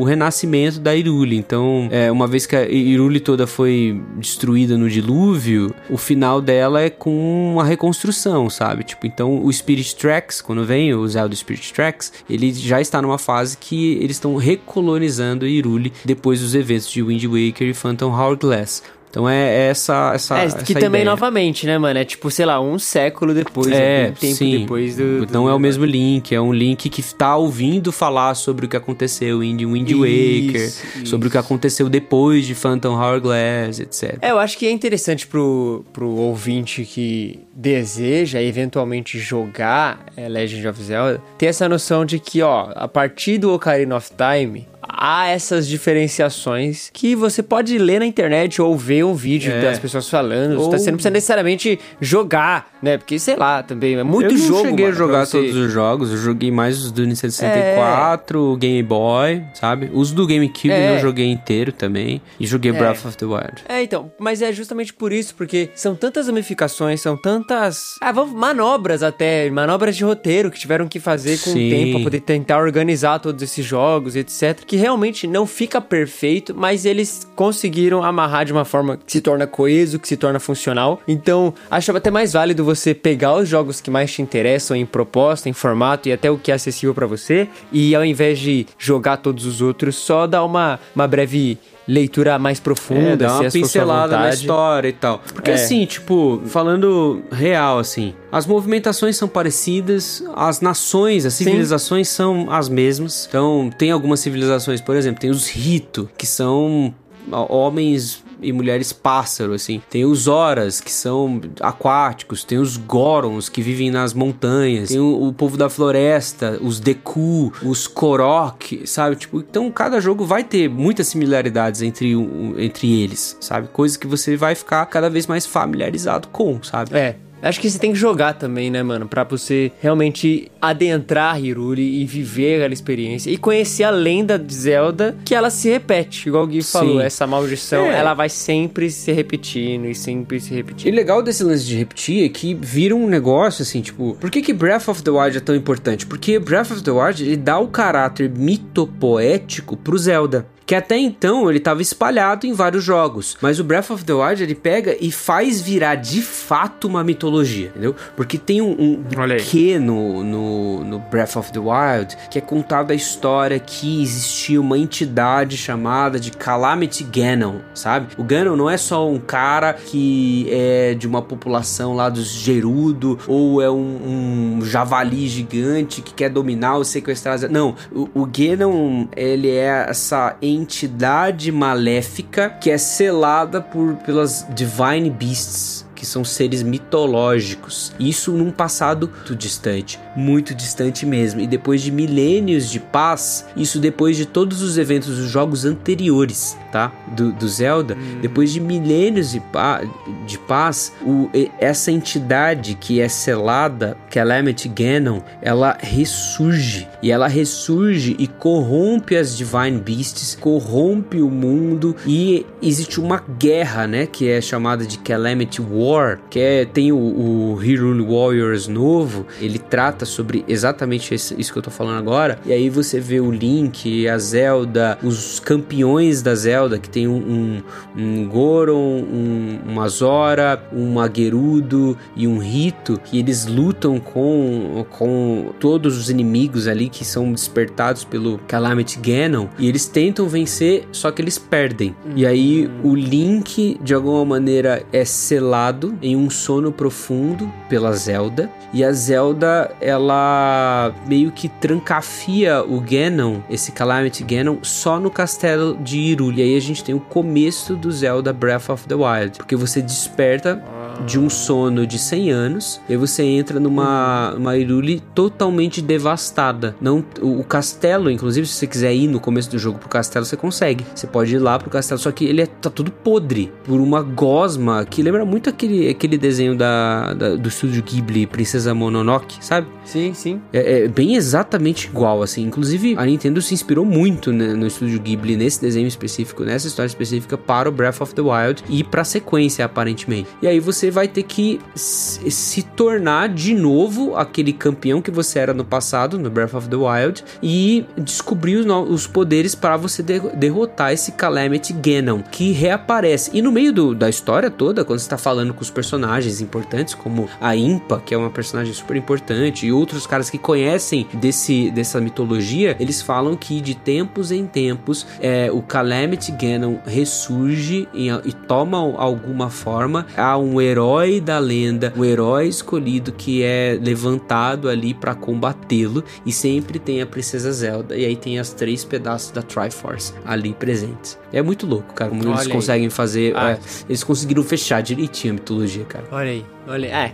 o renascimento da Irule. Então, é, uma vez que a Irule toda foi destruída no dilúvio, o final dela é com uma reconstrução, sabe? Tipo, então o Spirit Tracks, quando vem o Zelda Spirit Tracks, ele já está numa fase que eles estão recolonizando Hyrule depois dos eventos de Wind Waker e Phantom Hourglass. Então é, é essa essa É, que essa também ideia. novamente, né, mano? É tipo, sei lá, um século depois, é, um tempo sim. depois do, do Não é o mesmo Link, é um Link que tá ouvindo falar sobre o que aconteceu em Wind Waker, isso. sobre o que aconteceu depois de Phantom Hourglass, etc. É, eu acho que é interessante pro, pro ouvinte que deseja eventualmente jogar é, Legend of Zelda ter essa noção de que, ó, a partir do Ocarina of Time, há essas diferenciações que você pode ler na internet ou ver um vídeo é. das pessoas falando. Ou... Você não precisa necessariamente jogar, né? Porque, sei lá, também é muito eu jogo. Eu não cheguei mano, a jogar todos os jogos. Eu joguei mais os do Nintendo 64, é... Game Boy, sabe? Os do GameCube é. eu joguei inteiro também. E joguei é. Breath of the Wild. É, então. Mas é justamente por isso, porque são tantas ramificações, são tantas... Ah, vamos, manobras até, manobras de roteiro que tiveram que fazer com Sim. o tempo pra poder tentar organizar todos esses jogos, etc. Que realmente não fica perfeito, mas eles conseguiram amarrar de uma forma que se torna coeso, que se torna funcional. Então, acho até mais válido você pegar os jogos que mais te interessam em proposta, em formato e até o que é acessível para você, e ao invés de jogar todos os outros, só dar uma, uma breve leitura mais profunda, é, dá uma pincelada na história e tal. Porque é. assim, tipo, falando real assim, as movimentações são parecidas, as nações, as civilizações Sim. são as mesmas. Então, tem algumas civilizações, por exemplo, tem os Rito, que são homens e mulheres pássaro, assim. Tem os Horas, que são aquáticos, tem os Gorons, que vivem nas montanhas, tem o, o povo da floresta, os Deku, os Korok, sabe? Tipo, então cada jogo vai ter muitas similaridades entre, entre eles, sabe? Coisas que você vai ficar cada vez mais familiarizado com, sabe? É, Acho que você tem que jogar também, né, mano? Pra você realmente adentrar Hiruli e viver aquela experiência. E conhecer a lenda de Zelda, que ela se repete. Igual o Gui Sim. falou, essa maldição, é. ela vai sempre se repetindo e sempre se repetindo. E legal desse lance de repetir é que vira um negócio assim, tipo... Por que que Breath of the Wild é tão importante? Porque Breath of the Wild, ele dá o caráter mitopoético pro Zelda. Que até então ele estava espalhado em vários jogos, mas o Breath of the Wild ele pega e faz virar de fato uma mitologia, entendeu? Porque tem um, um no, no, no Breath of the Wild que é contada a história que existia uma entidade chamada de Calamity Ganon, sabe? O Ganon não é só um cara que é de uma população lá dos Gerudo ou é um, um javali gigante que quer dominar ou sequestrar. Não, o, o Ganon ele é essa entidade maléfica que é selada por pelas Divine Beasts que são seres mitológicos. Isso num passado muito distante, muito distante mesmo. E depois de milênios de paz, isso depois de todos os eventos dos jogos anteriores, tá? Do, do Zelda, depois de milênios de, pa de paz, o, essa entidade que é selada, Calamity Ganon, ela ressurge. E ela ressurge e corrompe as Divine Beasts, corrompe o mundo e existe uma guerra, né? Que é chamada de Calamity War, que é, tem o, o Hyrule Warriors novo, ele trata sobre exatamente isso que eu tô falando agora. E aí você vê o Link, a Zelda, os campeões da Zelda, que tem um, um, um Goron, um, uma Zora, uma Gerudo e um Rito, que eles lutam com, com todos os inimigos ali que são despertados pelo Calamity Ganon e eles tentam vencer, só que eles perdem. E aí o Link de alguma maneira é selado em um sono profundo pela Zelda e a Zelda ela meio que trancafia o Ganon, esse Calamity Ganon, só no castelo de Hyrule. E aí a gente tem o começo do Zelda Breath of the Wild, porque você desperta de um sono de 100 anos e você entra numa uma Hyrule totalmente devastada. Não, o, o castelo, inclusive, se você quiser ir no começo do jogo pro castelo, você consegue. Você pode ir lá pro castelo, só que ele é, tá tudo podre por uma gosma que lembra muito aquele, aquele desenho da, da- do estúdio Ghibli, Princesa Mononoke, sabe? Sim, sim. É, é bem exatamente igual, assim. Inclusive, a Nintendo se inspirou muito né, no estúdio Ghibli, nesse desenho específico, nessa história específica, para o Breath of the Wild e pra sequência, aparentemente. E aí você vai ter que se tornar de novo aquele campeão que você era no passado, no Breath of the Wild, e descobrir os, poderes para você de- derrotar esse Calamity Ganon, que reaparece. E no meio do- da história toda, quando você tá falando com os personagens importantes, como a Impa, que é uma personagem super importante, e outros caras que conhecem desse, dessa mitologia, eles falam que de tempos em tempos é, o Calamity Ganon ressurge e, e toma alguma forma. Há um herói da lenda, o herói escolhido que é levantado ali para combatê-lo, e sempre tem a Princesa Zelda, e aí tem as três pedaços da Triforce ali presentes. É muito louco, cara, como Olha eles aí. conseguem fazer. Ah. é, eles conseguiram fechar direitinho a mitologia, cara. Olha aí, olha. É,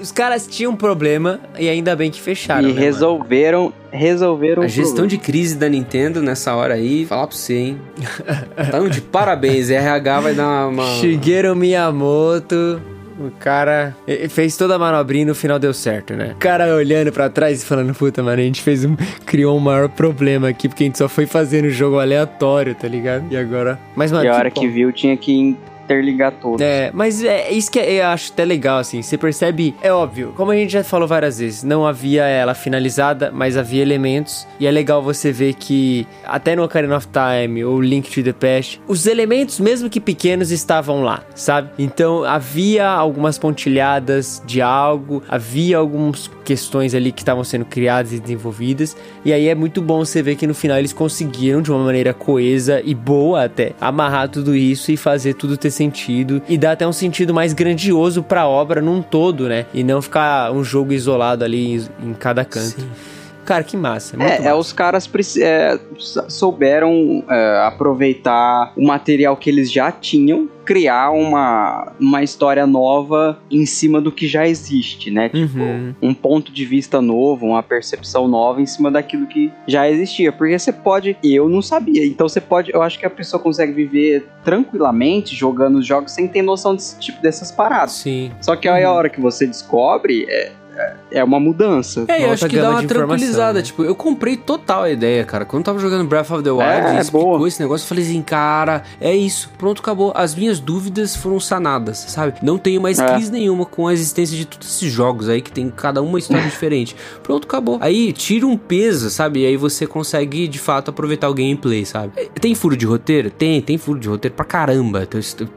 os caras tinham um problema e ainda bem que fecharam. e né, resolveram, resolveram A gestão problema. de crise da Nintendo nessa hora aí, falar pra você, hein? Tamo de parabéns, RH vai dar uma. mano? Shigeru Miyamoto. O cara fez toda a manobrinha e no final deu certo, né? O cara olhando pra trás e falando, puta, mano, a gente fez um. criou um maior problema aqui, porque a gente só foi fazendo jogo aleatório, tá ligado? E agora. Mas, mano. E a hora bom. que viu, tinha que interligar tudo. É, mas é isso que eu acho até legal, assim. Você percebe, é óbvio, como a gente já falou várias vezes, não havia ela finalizada, mas havia elementos. E é legal você ver que, até no Ocarina of Time ou Link to the Past, os elementos, mesmo que pequenos, estavam lá, sabe? Então havia algumas pontilhadas de algo, havia algumas questões ali que estavam sendo criadas e desenvolvidas. E aí é muito bom você ver que no final eles conseguiram, de uma maneira coesa e boa até, amarrar tudo isso e fazer tudo ter sentido. E dar até um sentido mais grandioso pra obra num todo, né? E não ficar um jogo isolado ali em, em cada canto. Cara, que massa. muito É, é, massa. os caras é, souberam é, aproveitar o material que eles já tinham, criar uma, uma história nova em cima do que já existe, né? Tipo, Uhum. um ponto de vista novo, uma percepção nova em cima daquilo que já existia. Porque você pode. Eu não sabia. Então você pode. Eu acho que a pessoa consegue viver tranquilamente jogando os jogos sem ter noção desse tipo dessas paradas. Sim. Só que aí a hora que você descobre, é, é uma mudança. É, eu acho que dá uma tranquilizada. né? Tipo, eu comprei total a ideia, cara. Quando eu tava jogando Breath of the Wild, É, e é explicou esse negócio, eu falei assim, cara, é isso. Pronto, acabou. As minhas dúvidas foram sanadas, sabe? Não tenho mais É. crise nenhuma com a existência de todos esses jogos aí, que tem cada uma história diferente. Pronto, acabou. Aí tira um peso, sabe? E aí você consegue, de fato, aproveitar o gameplay, sabe? Tem furo de roteiro? Tem, tem furo de roteiro pra caramba.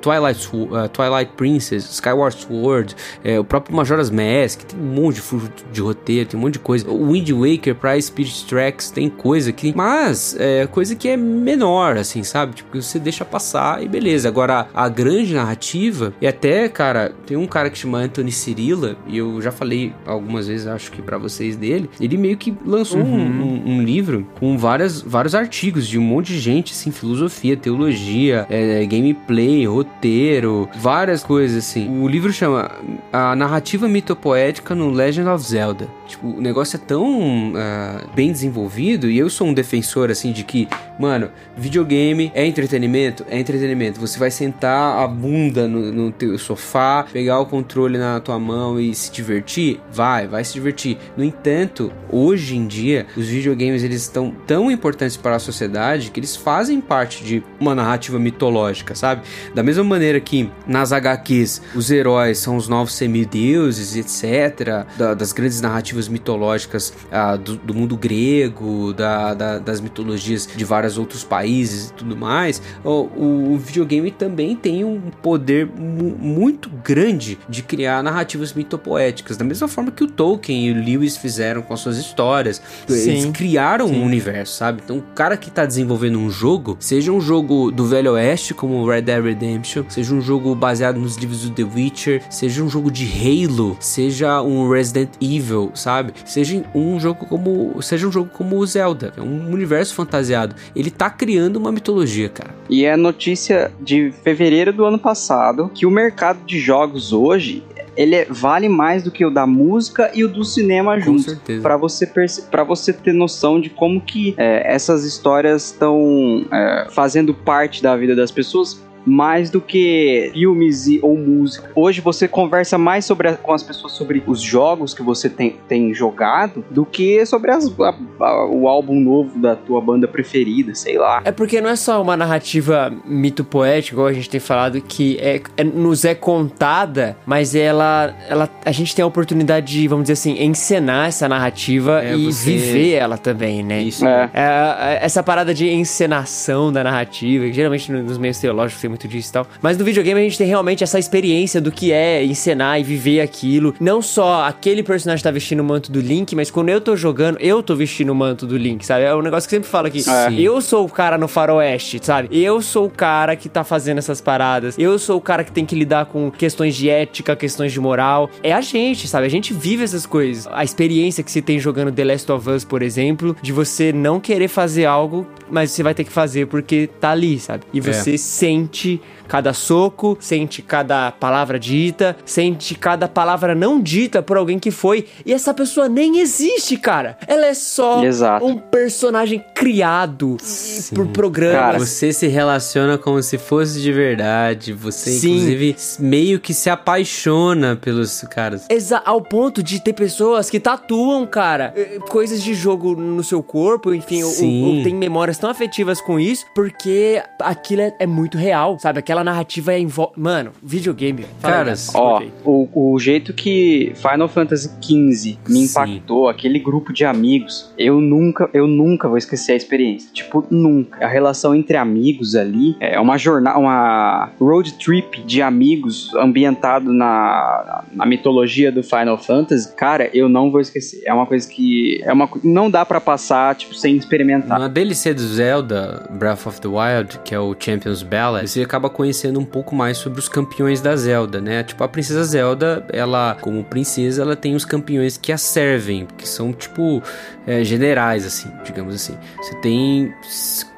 Twilight, uh, Twilight Princess, Skyward Sword, é, o próprio Majora's Mask, tem um monte de furo de roteiro, tem um monte de coisa. O Wind Waker pra Spirit Tracks tem coisa que. Mas é coisa que é menor, assim, sabe? Tipo, que você deixa passar e beleza. Agora, a grande narrativa, e até, cara, tem um cara que chama Anthony Cirilla, e eu já falei algumas vezes, acho que pra vocês dele, ele meio que lançou um, um- um livro com várias, vários artigos de um monte de gente, assim, filosofia, teologia, é, gameplay, roteiro, várias coisas, assim. O livro chama A Narrativa Mitopoética no Legend of Zelda. Tipo, o negócio é tão ah, bem desenvolvido e eu sou um defensor, assim, de que, mano, videogame é entretenimento? É entretenimento. Você vai sentar a bunda no, no teu sofá, pegar o controle na tua mão e se divertir? Vai, vai se divertir. No entanto, hoje em dia, os videogames eles estão tão importantes para a sociedade que eles fazem parte de uma narrativa mitológica, sabe? Da mesma maneira que nas HQs os heróis são os novos semideuses, etc., da- das grandes narrativas mitológicas ah, do, do mundo grego, da- da- das mitologias de vários outros países e tudo mais, o, o- videogame também tem um poder mu- muito grande de criar narrativas mitopoéticas, da mesma forma que o Tolkien e o Lewis fizeram com as suas histórias. Eles Sim. criaram um universo, sabe? Então, o cara que tá desenvolvendo um jogo, seja um jogo do Velho Oeste, como Red Dead Redemption, seja um jogo baseado nos livros do The Witcher, seja um jogo de Halo, seja um Resident Evil, sabe? Seja um jogo como, seja um jogo como o Zelda, é um universo fantasiado. Ele tá criando uma mitologia, cara. E é notícia de fevereiro do ano passado que o mercado de jogos hoje ele é- vale mais do que o da música e o do cinema Com juntos. certeza. Pra você, pra você ter noção de como que é, essas histórias estão é, fazendo parte da vida das pessoas mais do que filmes e, ou música. Hoje você conversa mais sobre a- com as pessoas sobre os jogos que você tem, tem jogado do que sobre as- a- a- o álbum novo da tua banda preferida, sei lá. É porque não é só uma narrativa mito poética, igual a gente tem falado, que é, é- nos é contada, mas ela, ela. A gente tem a oportunidade de, vamos dizer assim, encenar essa narrativa É, e você- viver ela também, né? Isso. É. É, é, essa parada de encenação da narrativa, que geralmente no- nos meios teológicos tem muito disso e tal. Mas no videogame a gente tem realmente essa experiência do que é encenar e viver aquilo. Não só aquele personagem tá vestindo o manto do Link, mas quando eu tô jogando, eu tô vestindo o manto do Link, sabe? É um negócio que eu sempre falo aqui. É. Eu sou o cara no faroeste, sabe? Eu sou o cara que tá fazendo essas paradas. Eu sou o cara que tem que lidar com questões de ética, questões de moral. É a gente, sabe? A gente vive essas coisas. A experiência que se tem jogando The Last of Us, por exemplo, de você não querer fazer algo, mas você vai ter que fazer porque tá ali, sabe? E você sente Hoje cada soco, sente cada palavra dita, sente cada palavra não dita por alguém que foi. E essa pessoa nem existe, cara. Ela é só Exato. um personagem criado e- por programa. Cara, Você se relaciona como se fosse de verdade. Você, Sim. inclusive, meio que se apaixona pelos caras. Exa ao ponto de ter pessoas que tatuam, cara, eh, coisas de jogo no seu corpo, enfim, ou, Sim. ou- ou tem memórias tão afetivas com isso, porque aquilo é, é muito real, sabe? Aquela narrativa é envol... Mano, videogame. Gato, Ó, o, o jeito que Final Fantasy XV me Sim. impactou, aquele grupo de amigos, eu nunca, eu nunca vou esquecer a experiência. Tipo, nunca. A relação entre amigos ali é uma jornada, uma road trip de amigos ambientado na, na mitologia do Final Fantasy. Cara, eu não vou esquecer. É uma coisa que é uma não dá pra passar tipo sem experimentar. Na DLC do Zelda, Breath of the Wild, que é o Champions Ballad, você acaba conhecendo um pouco mais sobre os campeões da Zelda, né? Tipo, a princesa Zelda, ela, como princesa, ela tem os campeões que a servem, que são, tipo, é, generais, assim, digamos assim. Você tem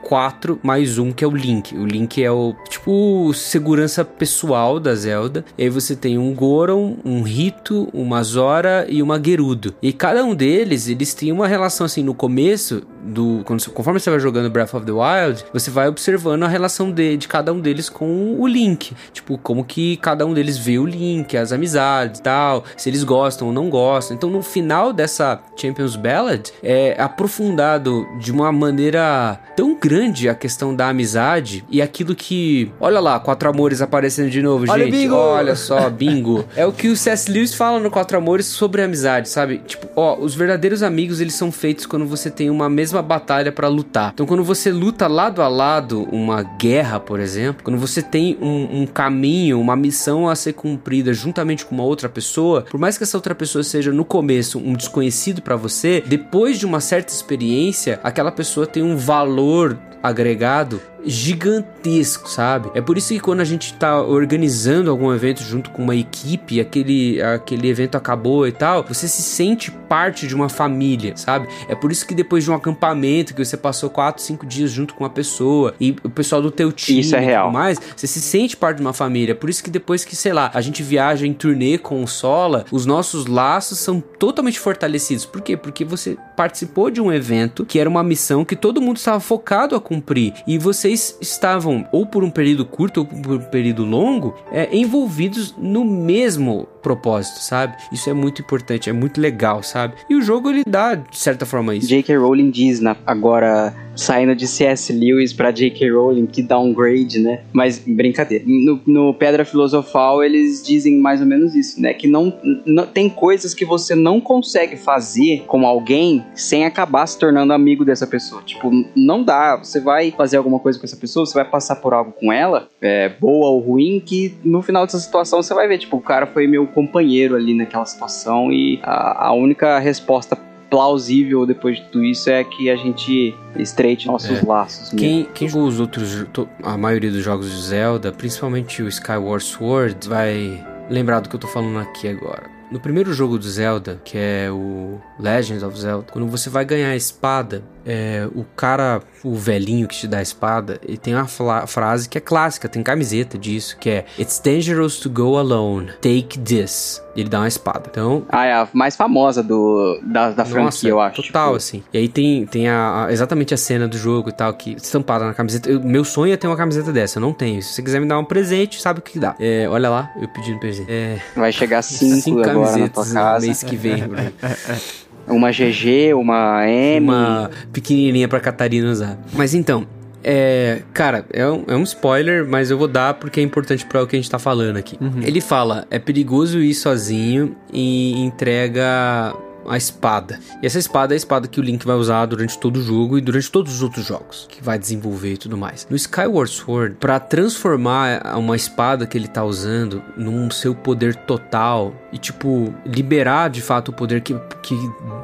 s- quatro mais um, que é o Link. O Link é o, tipo, segurança pessoal da Zelda. E aí você tem um Goron, um Rito, uma Zora e uma Gerudo. E cada um deles, eles têm uma relação assim no começo do quando, conforme você vai jogando Breath of the Wild, você vai observando a relação de, de cada um deles com o Link, tipo como que cada um deles vê o Link, as amizades, tal, se eles gostam ou não gostam. Então no final dessa Champions Ballad é aprofundado de uma maneira tão grande a questão da amizade e aquilo que, olha lá, quatro amores aparecendo de novo, Olha gente. Olha só, bingo. é o que o C.S. Lewis fala no Quatro Amores sobre amizade, sabe? Tipo, ó, os verdadeiros amigos, eles são feitos quando você tem uma mesma batalha pra lutar. Então, quando você luta lado a lado uma guerra, por exemplo, quando você tem um, um caminho, uma missão a ser cumprida juntamente com uma outra pessoa, por mais que essa outra pessoa seja no começo um desconhecido pra você, depois de uma certa experiência, aquela pessoa tem um valor agregado gigantesco, sabe? É por isso que quando a gente tá organizando algum evento junto com uma equipe, aquele, aquele evento acabou e tal, você se sente parte de uma família, sabe? É por isso que depois de um acampamento que você passou 4, 5 dias junto com uma pessoa e o pessoal do teu time Isso é e real. tudo mais, você se sente parte de uma família. É por isso que depois que, sei lá, a gente viaja em turnê com o Sola, os nossos laços são totalmente fortalecidos. Por quê? Porque você participou de um evento que era uma missão que todo mundo estava focado a cumprir e vocês estavam ou por um período curto ou por um período longo é, envolvidos no mesmo propósito, sabe? Isso é muito importante, é muito legal, sabe? E o jogo ele dá de certa forma isso. J.K. Rowling diz na- agora saindo de C.S. Lewis pra J.K. Rowling que downgrade, né? Mas brincadeira. No, no Pedra Filosofal eles dizem mais ou menos isso, né? Que não, não tem coisas que você não consegue fazer com alguém sem acabar se tornando amigo dessa pessoa. Tipo, não dá. Você vai fazer alguma coisa com essa pessoa, você vai passar por algo com ela, é, boa ou ruim, que no final dessa situação você vai ver, tipo, o cara foi meu companheiro ali naquela situação e a, a única resposta plausível depois de tudo isso é que a gente estreite nossos laços. mesmo. Quem, quem jogou os outros, a maioria dos jogos de Zelda, principalmente o Skyward Sword, vai lembrar do que eu tô falando aqui agora. No primeiro jogo do Zelda, que é o Legends of Zelda, quando você vai ganhar a espada, é, o cara, o velhinho que te dá a espada, ele tem uma frase que é clássica, tem camiseta disso, que é It's dangerous to go alone, take this. Ele dá uma espada. Então, Ah, é a mais famosa do, da, da franquia, nossa, eu acho. Total, tipo, assim. E aí tem, tem a, a- exatamente a cena do jogo e tal, que estampada na camiseta. Eu- meu sonho é ter uma camiseta dessa, eu não tenho. Se você quiser me dar um presente, sabe o que dá. É, olha lá, eu pedindo presente. É, Vai chegar cinco, cinco agora na tua camisetas no casa. mês que vem. Bruno. Uma GG, uma M. uma pequenininha pra Catarina usar. Mas então, é, cara, é um, é um spoiler, mas eu vou dar porque é importante para o que a gente tá falando aqui. Ele fala: é perigoso ir sozinho e entrega a espada. E essa espada é a espada que o Link vai usar durante todo o jogo e durante todos os outros jogos que vai desenvolver e tudo mais. No Skyward Sword, para transformar uma espada que ele tá usando num seu poder total e tipo liberar de fato o poder que, que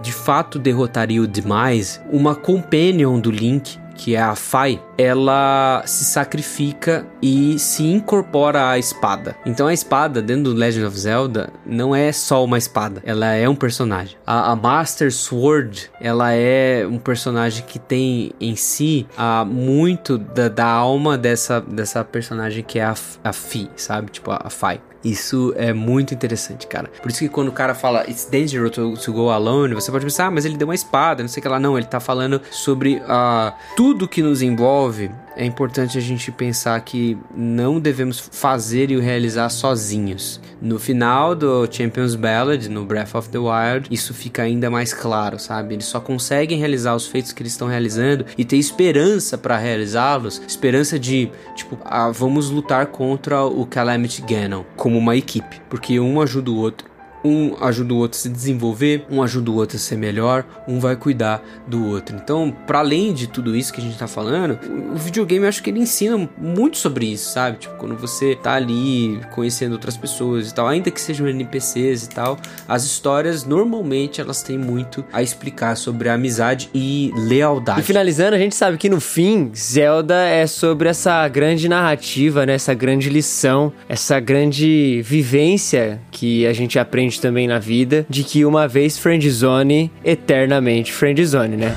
de fato derrotaria o demais, uma companion do Link que é a Fai, ela se sacrifica e se incorpora à espada. Então a espada dentro do Legend of Zelda não é só uma espada, ela é um personagem. A, a Master Sword, ela é um personagem que tem em si ah, muito da, da alma dessa, dessa personagem que é a, a Fi, sabe? Tipo a, a Fai. Isso é muito interessante, cara. Por isso que quando o cara fala It's dangerous to, to go alone, você pode pensar, ah, mas ele deu uma espada, não sei o que lá. Não, ele tá falando sobre ah, tudo que nos envolve. É importante a gente pensar que não devemos fazer e realizar sozinhos. No final do Champions Ballad, no Breath of the Wild, isso fica ainda mais claro, sabe? Eles só conseguem realizar os feitos que eles estão realizando e ter esperança para realizá-los, esperança de, tipo, ah, vamos lutar contra o Calamity Ganon como uma equipe, porque um ajuda o outro. Um ajuda o outro a se desenvolver, um ajuda o outro a ser melhor, um vai cuidar do outro. Então, para além de tudo isso que a gente tá falando, o videogame eu acho que ele ensina muito sobre isso, sabe? Tipo, quando você tá ali conhecendo outras pessoas e tal, ainda que sejam NPCs e tal, as histórias normalmente elas têm muito a explicar sobre a amizade e lealdade. E finalizando, a gente sabe que no fim, Zelda é sobre essa grande narrativa, né? Essa grande lição, essa grande vivência que a gente aprende gente também na vida, de que uma vez friendzone, eternamente friendzone, né?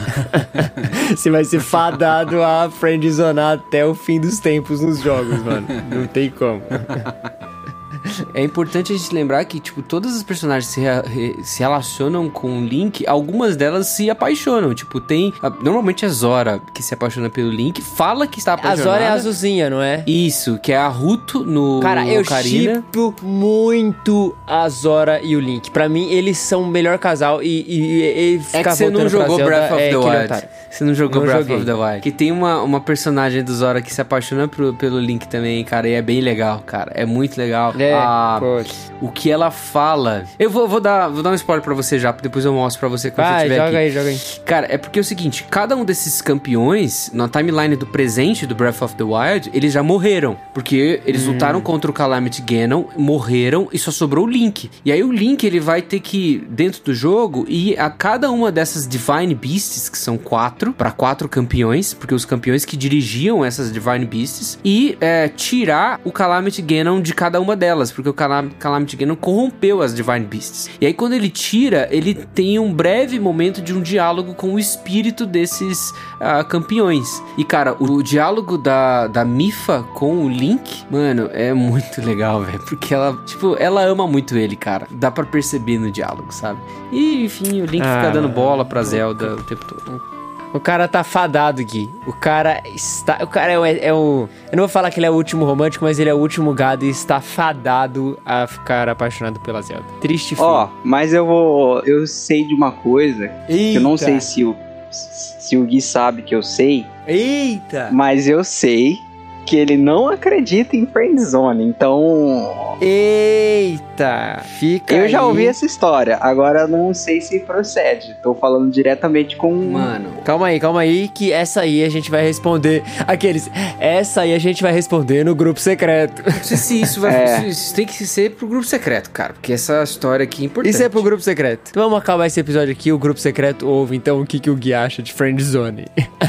Você vai ser fadado a friendzonar até o fim dos tempos nos jogos, mano. Não tem como. É importante a gente lembrar que, tipo, todas as personagens se, re- se relacionam com o Link, algumas delas se apaixonam. Tipo, tem. a- normalmente a Zora, que se apaixona pelo Link, fala que está A apaixonada. Zora é azulzinha, não é? Isso, que é a Ruto no Cara, eu shippo muito a Zora e o Link. Pra mim, eles são o melhor casal e, e, e É ficar que você não jogou Zelda Breath of é the Wild. Você não jogou Não Breath joguei. of the Wild. Que tem uma, uma personagem do Zora que se apaixona pro- pelo Link também, cara. E é bem legal, cara. É muito legal. É, Ah, o que ela fala. Eu vou, vou dar, vou dar um spoiler pra você já, depois eu mostro pra você quando você Vai, estiver joga aqui. aí, joga aí. Cara, é porque é o seguinte, cada um desses campeões, na timeline do presente do Breath of the Wild, eles já morreram. Porque eles Hum. lutaram contra o Calamity Ganon, morreram e só sobrou o Link. E aí o Link, ele vai ter que, dentro do jogo, ir a cada uma dessas Divine Beasts, que são quatro, pra quatro campeões, porque os campeões que dirigiam essas Divine Beasts, e é, tirar o Calamity Ganon de cada uma delas, porque o Calam Calamity Ganon corrompeu as Divine Beasts. E aí quando ele tira, ele tem um breve momento de um diálogo com o espírito desses ah, campeões. E cara, o, diálogo da, da Mifa com o Link, mano, é muito legal, velho, porque ela, tipo, ela ama muito ele, cara. Dá pra perceber no diálogo, sabe? E enfim, o Link Ah, fica dando bola pra Zelda o tempo todo. O cara tá fadado, Gui. O cara está. O cara é, o- é o. Eu não vou falar que ele é o último romântico, mas ele é o último gado e está fadado a ficar apaixonado pela Zelda. Triste. Ó, mas eu vou. Eu sei de uma coisa que eu não Eita. sei se o, se o Gui sabe que eu sei, Eita! mas eu sei que ele não acredita em friendzone. Então, Eita! Fica. eu já aí. ouvi essa história. Agora eu não sei se procede. Tô falando diretamente com Mano, Calma aí, calma aí, que essa aí a gente vai responder. Aqueles. Essa aí a gente vai responder no grupo secreto. não sei se isso vai. É. Isso tem que ser pro grupo secreto, cara. Porque essa história aqui é importante. Isso é pro grupo secreto. Então vamos acabar esse episódio aqui. O grupo secreto ouve então o que, que o Gui acha de Friendzone.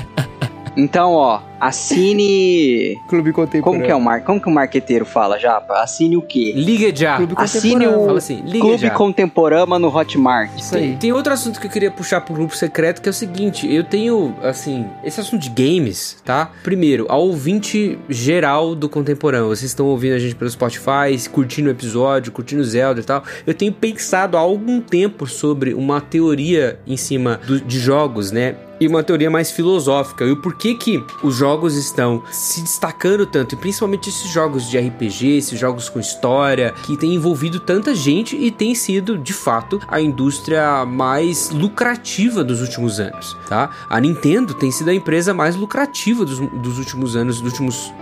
Então, ó, assine. Clube contemporâneo. Como que é o mar... Como que o marqueteiro fala, Japa? Assine o quê? Liga já. Clube Assine contemporâneo. o Fala assim, liga Clube já. Contemporama no Hotmart. Isso Tem, aí. tem outro assunto que eu queria puxar pro grupo secreto, que é o seguinte, eu tenho, assim, esse assunto de games, tá? Primeiro, ao ouvinte geral do contemporâneo, vocês estão ouvindo a gente pelo Spotify, curtindo o episódio, curtindo o Zelda e tal, eu tenho pensado há algum tempo sobre uma teoria em cima do- de jogos, né? E uma teoria mais filosófica. E o porquê que os jogos estão se destacando tanto, e principalmente esses jogos de RPG, esses jogos com história, que tem envolvido tanta gente e tem sido, de fato, a indústria mais lucrativa dos últimos anos, tá? A Nintendo tem sido a empresa mais lucrativa dos, dos últimos anos, dos últimos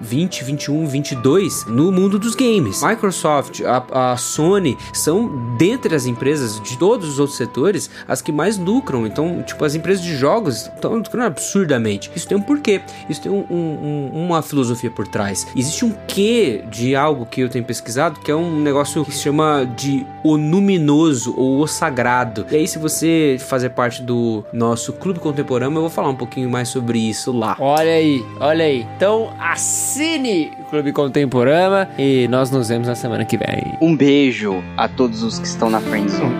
20, 21, 22 no mundo dos games. Microsoft, a, a Sony são dentre as empresas de todos os outros setores as que mais lucram. Então, tipo, as empresas de jogos estão lucrando absurdamente. Isso tem um porquê. Isso tem um- um- um- uma filosofia por trás. Existe um quê de algo que eu tenho pesquisado que é um negócio que se chama de o luminoso ou o sagrado. E aí, se você fazer parte do nosso clube contemporâneo, eu vou falar um pouquinho mais sobre isso lá. Olha aí, olha aí. Então assine o Clube Contemporâneo e nós nos vemos na semana que vem. Um beijo a todos os que estão na friendzone.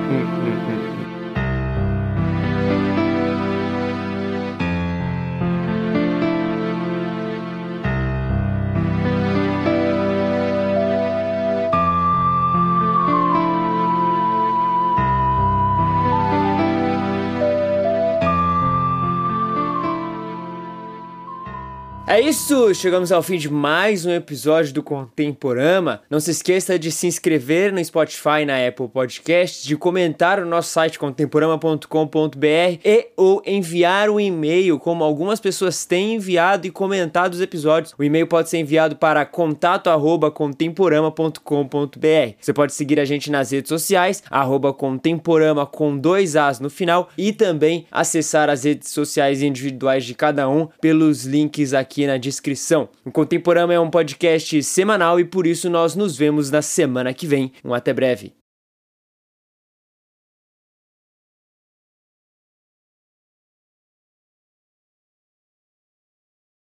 É isso, chegamos ao fim de mais um episódio do Contemporama. Não se esqueça de se inscrever no Spotify na Apple Podcasts, de comentar no nosso site contemporama.com.br e ou enviar um e-mail, como algumas pessoas têm enviado e comentado os episódios. O e-mail pode ser enviado para contato@contemporama.com.br. Você pode seguir a gente nas redes sociais, arroba Contemporama com dois As no final, e também acessar as redes sociais individuais de cada um pelos links aqui na descrição. O Contemporâneo é um podcast semanal e por isso nós nos vemos na semana que vem. Um até breve.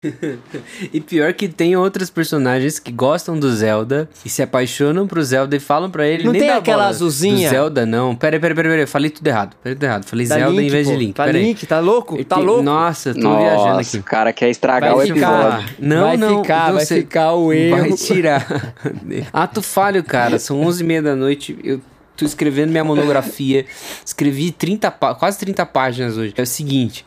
e pior que tem outros personagens que gostam do Zelda e se apaixonam pro Zelda e falam pra ele Não nem tem aquela bola. azulzinha? Do Zelda não. Pera, pera, pera, pera. Falei tudo errado. Falei tudo errado. Falei Tá Zelda Link, em vez pô. de Link. Tá Pera aí. Link, tá louco? Ele Tá tem- louco? Nossa, tô viajando Nossa, aqui. o cara quer estragar Vai o ficar. episódio. Não, vai não. ficar, vai você- ficar o erro. Vai tirar. Ato falho, cara. São 11h30 da noite. Eu tô escrevendo minha monografia. Escrevi 30 pá- quase 30 páginas hoje. É o seguinte.